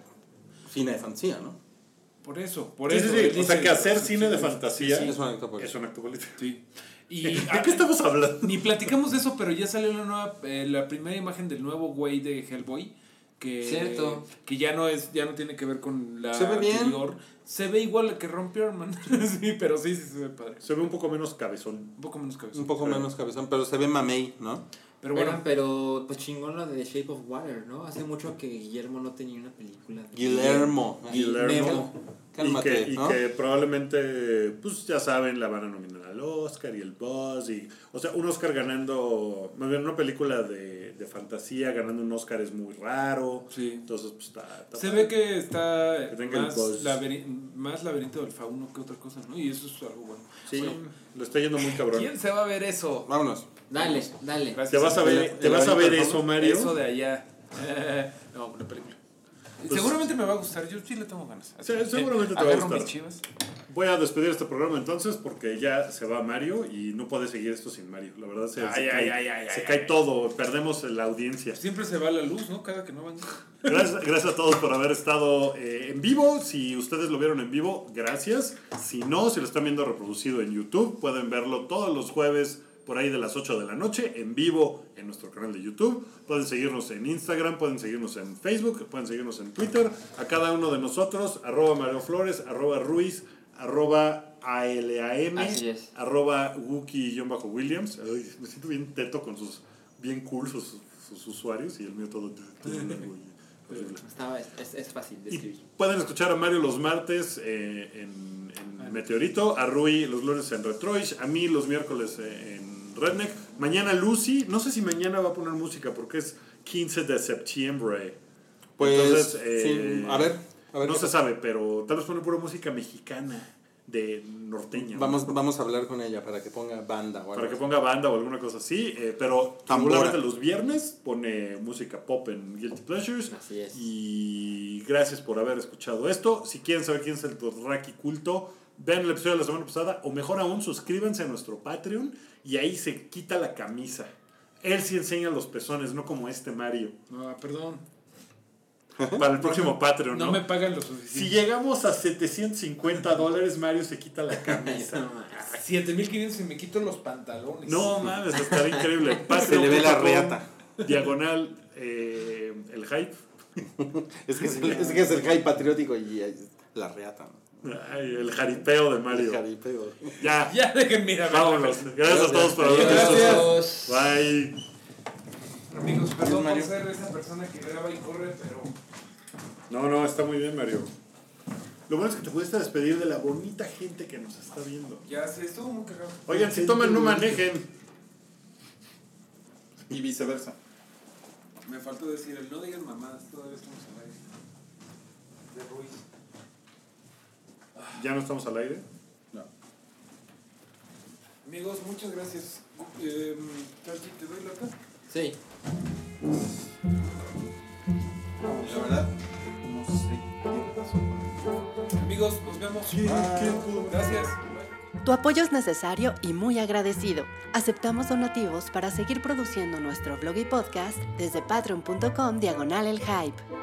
[SPEAKER 5] cine de fantasía, ¿no?
[SPEAKER 3] Por eso, por
[SPEAKER 2] Sí,
[SPEAKER 3] eso.
[SPEAKER 2] sí, sí. O
[SPEAKER 3] dice-
[SPEAKER 2] sea, que hacer
[SPEAKER 3] sí,
[SPEAKER 2] cine
[SPEAKER 3] sí,
[SPEAKER 2] de
[SPEAKER 3] sí,
[SPEAKER 2] fantasía
[SPEAKER 3] sí,
[SPEAKER 5] Es un acto político.
[SPEAKER 2] es un acto político.
[SPEAKER 3] sí. Y,
[SPEAKER 2] ¿De
[SPEAKER 3] ah,
[SPEAKER 2] qué estamos hablando?
[SPEAKER 3] Ni platicamos de eso, pero ya salió la nueva, eh, la primera imagen del nuevo güey de Hellboy. Que,
[SPEAKER 4] Cierto.
[SPEAKER 3] que ya no es, ya no tiene que ver con la
[SPEAKER 5] Se ve bien.
[SPEAKER 3] anterior. Se ve igual que Ron Perlman. sí, pero sí, sí se ve padre.
[SPEAKER 2] Se ve un poco menos cabezón.
[SPEAKER 3] Un poco menos cabeza.
[SPEAKER 5] Un poco menos cabezón, pero se ve mamey, ¿no?
[SPEAKER 3] Pero
[SPEAKER 4] Bueno, pero pues chingón lo de The Shape of Water, ¿no? Hace mucho que Guillermo no tenía una película. de-
[SPEAKER 5] Guillermo.
[SPEAKER 2] Guillermo.
[SPEAKER 5] Cálmate,
[SPEAKER 2] y que, y
[SPEAKER 5] ¿no?
[SPEAKER 2] que probablemente, pues ya saben, la van a nominar al Oscar y el Buzz. Y, o sea, un Oscar ganando, más bien una película de, de fantasía ganando un Oscar es muy raro.
[SPEAKER 3] sí.
[SPEAKER 2] Entonces, pues está. está
[SPEAKER 3] Se
[SPEAKER 2] padre.
[SPEAKER 3] ve que está
[SPEAKER 2] Que
[SPEAKER 3] más, laberi- más laberinto del fauno que otra cosa, ¿no? Y eso es algo bueno.
[SPEAKER 2] Sí,
[SPEAKER 3] Bueno,
[SPEAKER 2] lo está yendo muy cabrón.
[SPEAKER 3] ¿Quién se va a ver eso?
[SPEAKER 5] Vámonos.
[SPEAKER 4] Dale, dale.
[SPEAKER 3] Gracias.
[SPEAKER 2] ¿Te vas a ver,
[SPEAKER 5] El-
[SPEAKER 2] te
[SPEAKER 5] el
[SPEAKER 2] vas a ver eso, Mario?
[SPEAKER 3] Eso de allá. no, una película.
[SPEAKER 2] Pues-
[SPEAKER 3] seguramente me va a gustar, yo sí le tengo ganas.
[SPEAKER 2] Sí, seguramente te va a gustar.
[SPEAKER 3] chivas.
[SPEAKER 2] Voy a despedir este programa entonces porque ya se va Mario y no puede seguir esto sin Mario. La verdad se,
[SPEAKER 3] Ay,
[SPEAKER 2] se
[SPEAKER 3] ay,
[SPEAKER 2] cae,
[SPEAKER 3] ay,
[SPEAKER 2] se todo, perdemos la audiencia.
[SPEAKER 3] Siempre se va la luz, ¿no? Cada que no van.
[SPEAKER 2] Gracias, gracias a todos por haber estado eh, en vivo. Si ustedes lo vieron en vivo, gracias. Si no, si lo están viendo reproducido en YouTube, pueden verlo todos los jueves por ahí de las 8 de la noche en vivo en nuestro canal de YouTube. Pueden seguirnos en Instagram, pueden seguirnos en Facebook, pueden seguirnos en Twitter. A cada uno de nosotros, arroba Mario Flores, arroba Ruiz, arroba ALAM, arroba Wookie-Williams. Me siento bien teto con sus, bien cool sus, sus usuarios y el mío todo...
[SPEAKER 4] Estaba, es, es, fácil de
[SPEAKER 2] Y
[SPEAKER 4] escribir.
[SPEAKER 2] pueden escuchar a Mario los martes eh, en, en Meteorito, a Rui los lunes en Retroish, a mí los miércoles eh, en Redneck. Mañana Lucy, no sé si mañana va a poner música porque es 15 de septiembre.
[SPEAKER 5] Pues,
[SPEAKER 2] Entonces, eh,
[SPEAKER 5] sí, a ver, a ver.
[SPEAKER 2] no se
[SPEAKER 5] pasa.
[SPEAKER 2] sabe, pero tal vez pone pura música mexicana de norteña.
[SPEAKER 5] Vamos, vamos a hablar con ella para que ponga banda o algo
[SPEAKER 2] Para que
[SPEAKER 5] así.
[SPEAKER 2] ponga banda o alguna cosa así, eh, pero regularmente los viernes pone música pop en Guilty Pleasures.
[SPEAKER 4] Así es.
[SPEAKER 2] Y gracias por haber escuchado esto. Si quieren saber quién es el Dothraki culto, vean el episodio de la semana pasada, o mejor aún, suscríbanse a nuestro Patreon y ahí se quita la camisa. Él sí enseña los pezones, no como este Mario.
[SPEAKER 3] No, perdón.
[SPEAKER 2] Para el próximo Patreon, ¿no?
[SPEAKER 3] No me pagan lo
[SPEAKER 2] Si
[SPEAKER 3] suficiente.
[SPEAKER 2] llegamos a 750 dólares, Mario se quita la camisa.
[SPEAKER 3] 7500 y me quito los pantalones.
[SPEAKER 2] No mames, estaría increíble.
[SPEAKER 5] Se le ve la reata.
[SPEAKER 2] Diagonal, eh, el hype.
[SPEAKER 5] Es que es el, es que es el high patriótico y la reata. ¿no?
[SPEAKER 2] Ay, el jaripeo de Mario.
[SPEAKER 5] El jaripeo.
[SPEAKER 2] Ya,
[SPEAKER 3] Ya dejen mira.
[SPEAKER 2] vámonos. Gracias a todos por haber
[SPEAKER 3] Gracias.
[SPEAKER 2] Bye.
[SPEAKER 3] Amigos, perdón por
[SPEAKER 5] Mario.
[SPEAKER 3] ser esa persona que graba y corre, pero.
[SPEAKER 2] No, no, está muy bien, Mario. Lo bueno es que te pudiste despedir de la bonita gente que nos está viendo.
[SPEAKER 3] Ya se estuvo muy cagado.
[SPEAKER 2] Oigan, si toman, no manejen.
[SPEAKER 5] Y viceversa.
[SPEAKER 3] Me faltó decir el no digan mamadas, todavía estamos al aire. De Ruiz.
[SPEAKER 2] ¿Ya no estamos al aire?
[SPEAKER 5] No.
[SPEAKER 3] Amigos, muchas gracias. Em, ¿Te doy la acá?
[SPEAKER 4] Sí. La verdad, no sé qué pasó. Amigos, nos vemos.
[SPEAKER 3] Gracias.
[SPEAKER 1] Tu apoyo es necesario y muy agradecido. Aceptamos donativos para seguir produciendo nuestro blog y podcast desde patreon.com diagonal el hype.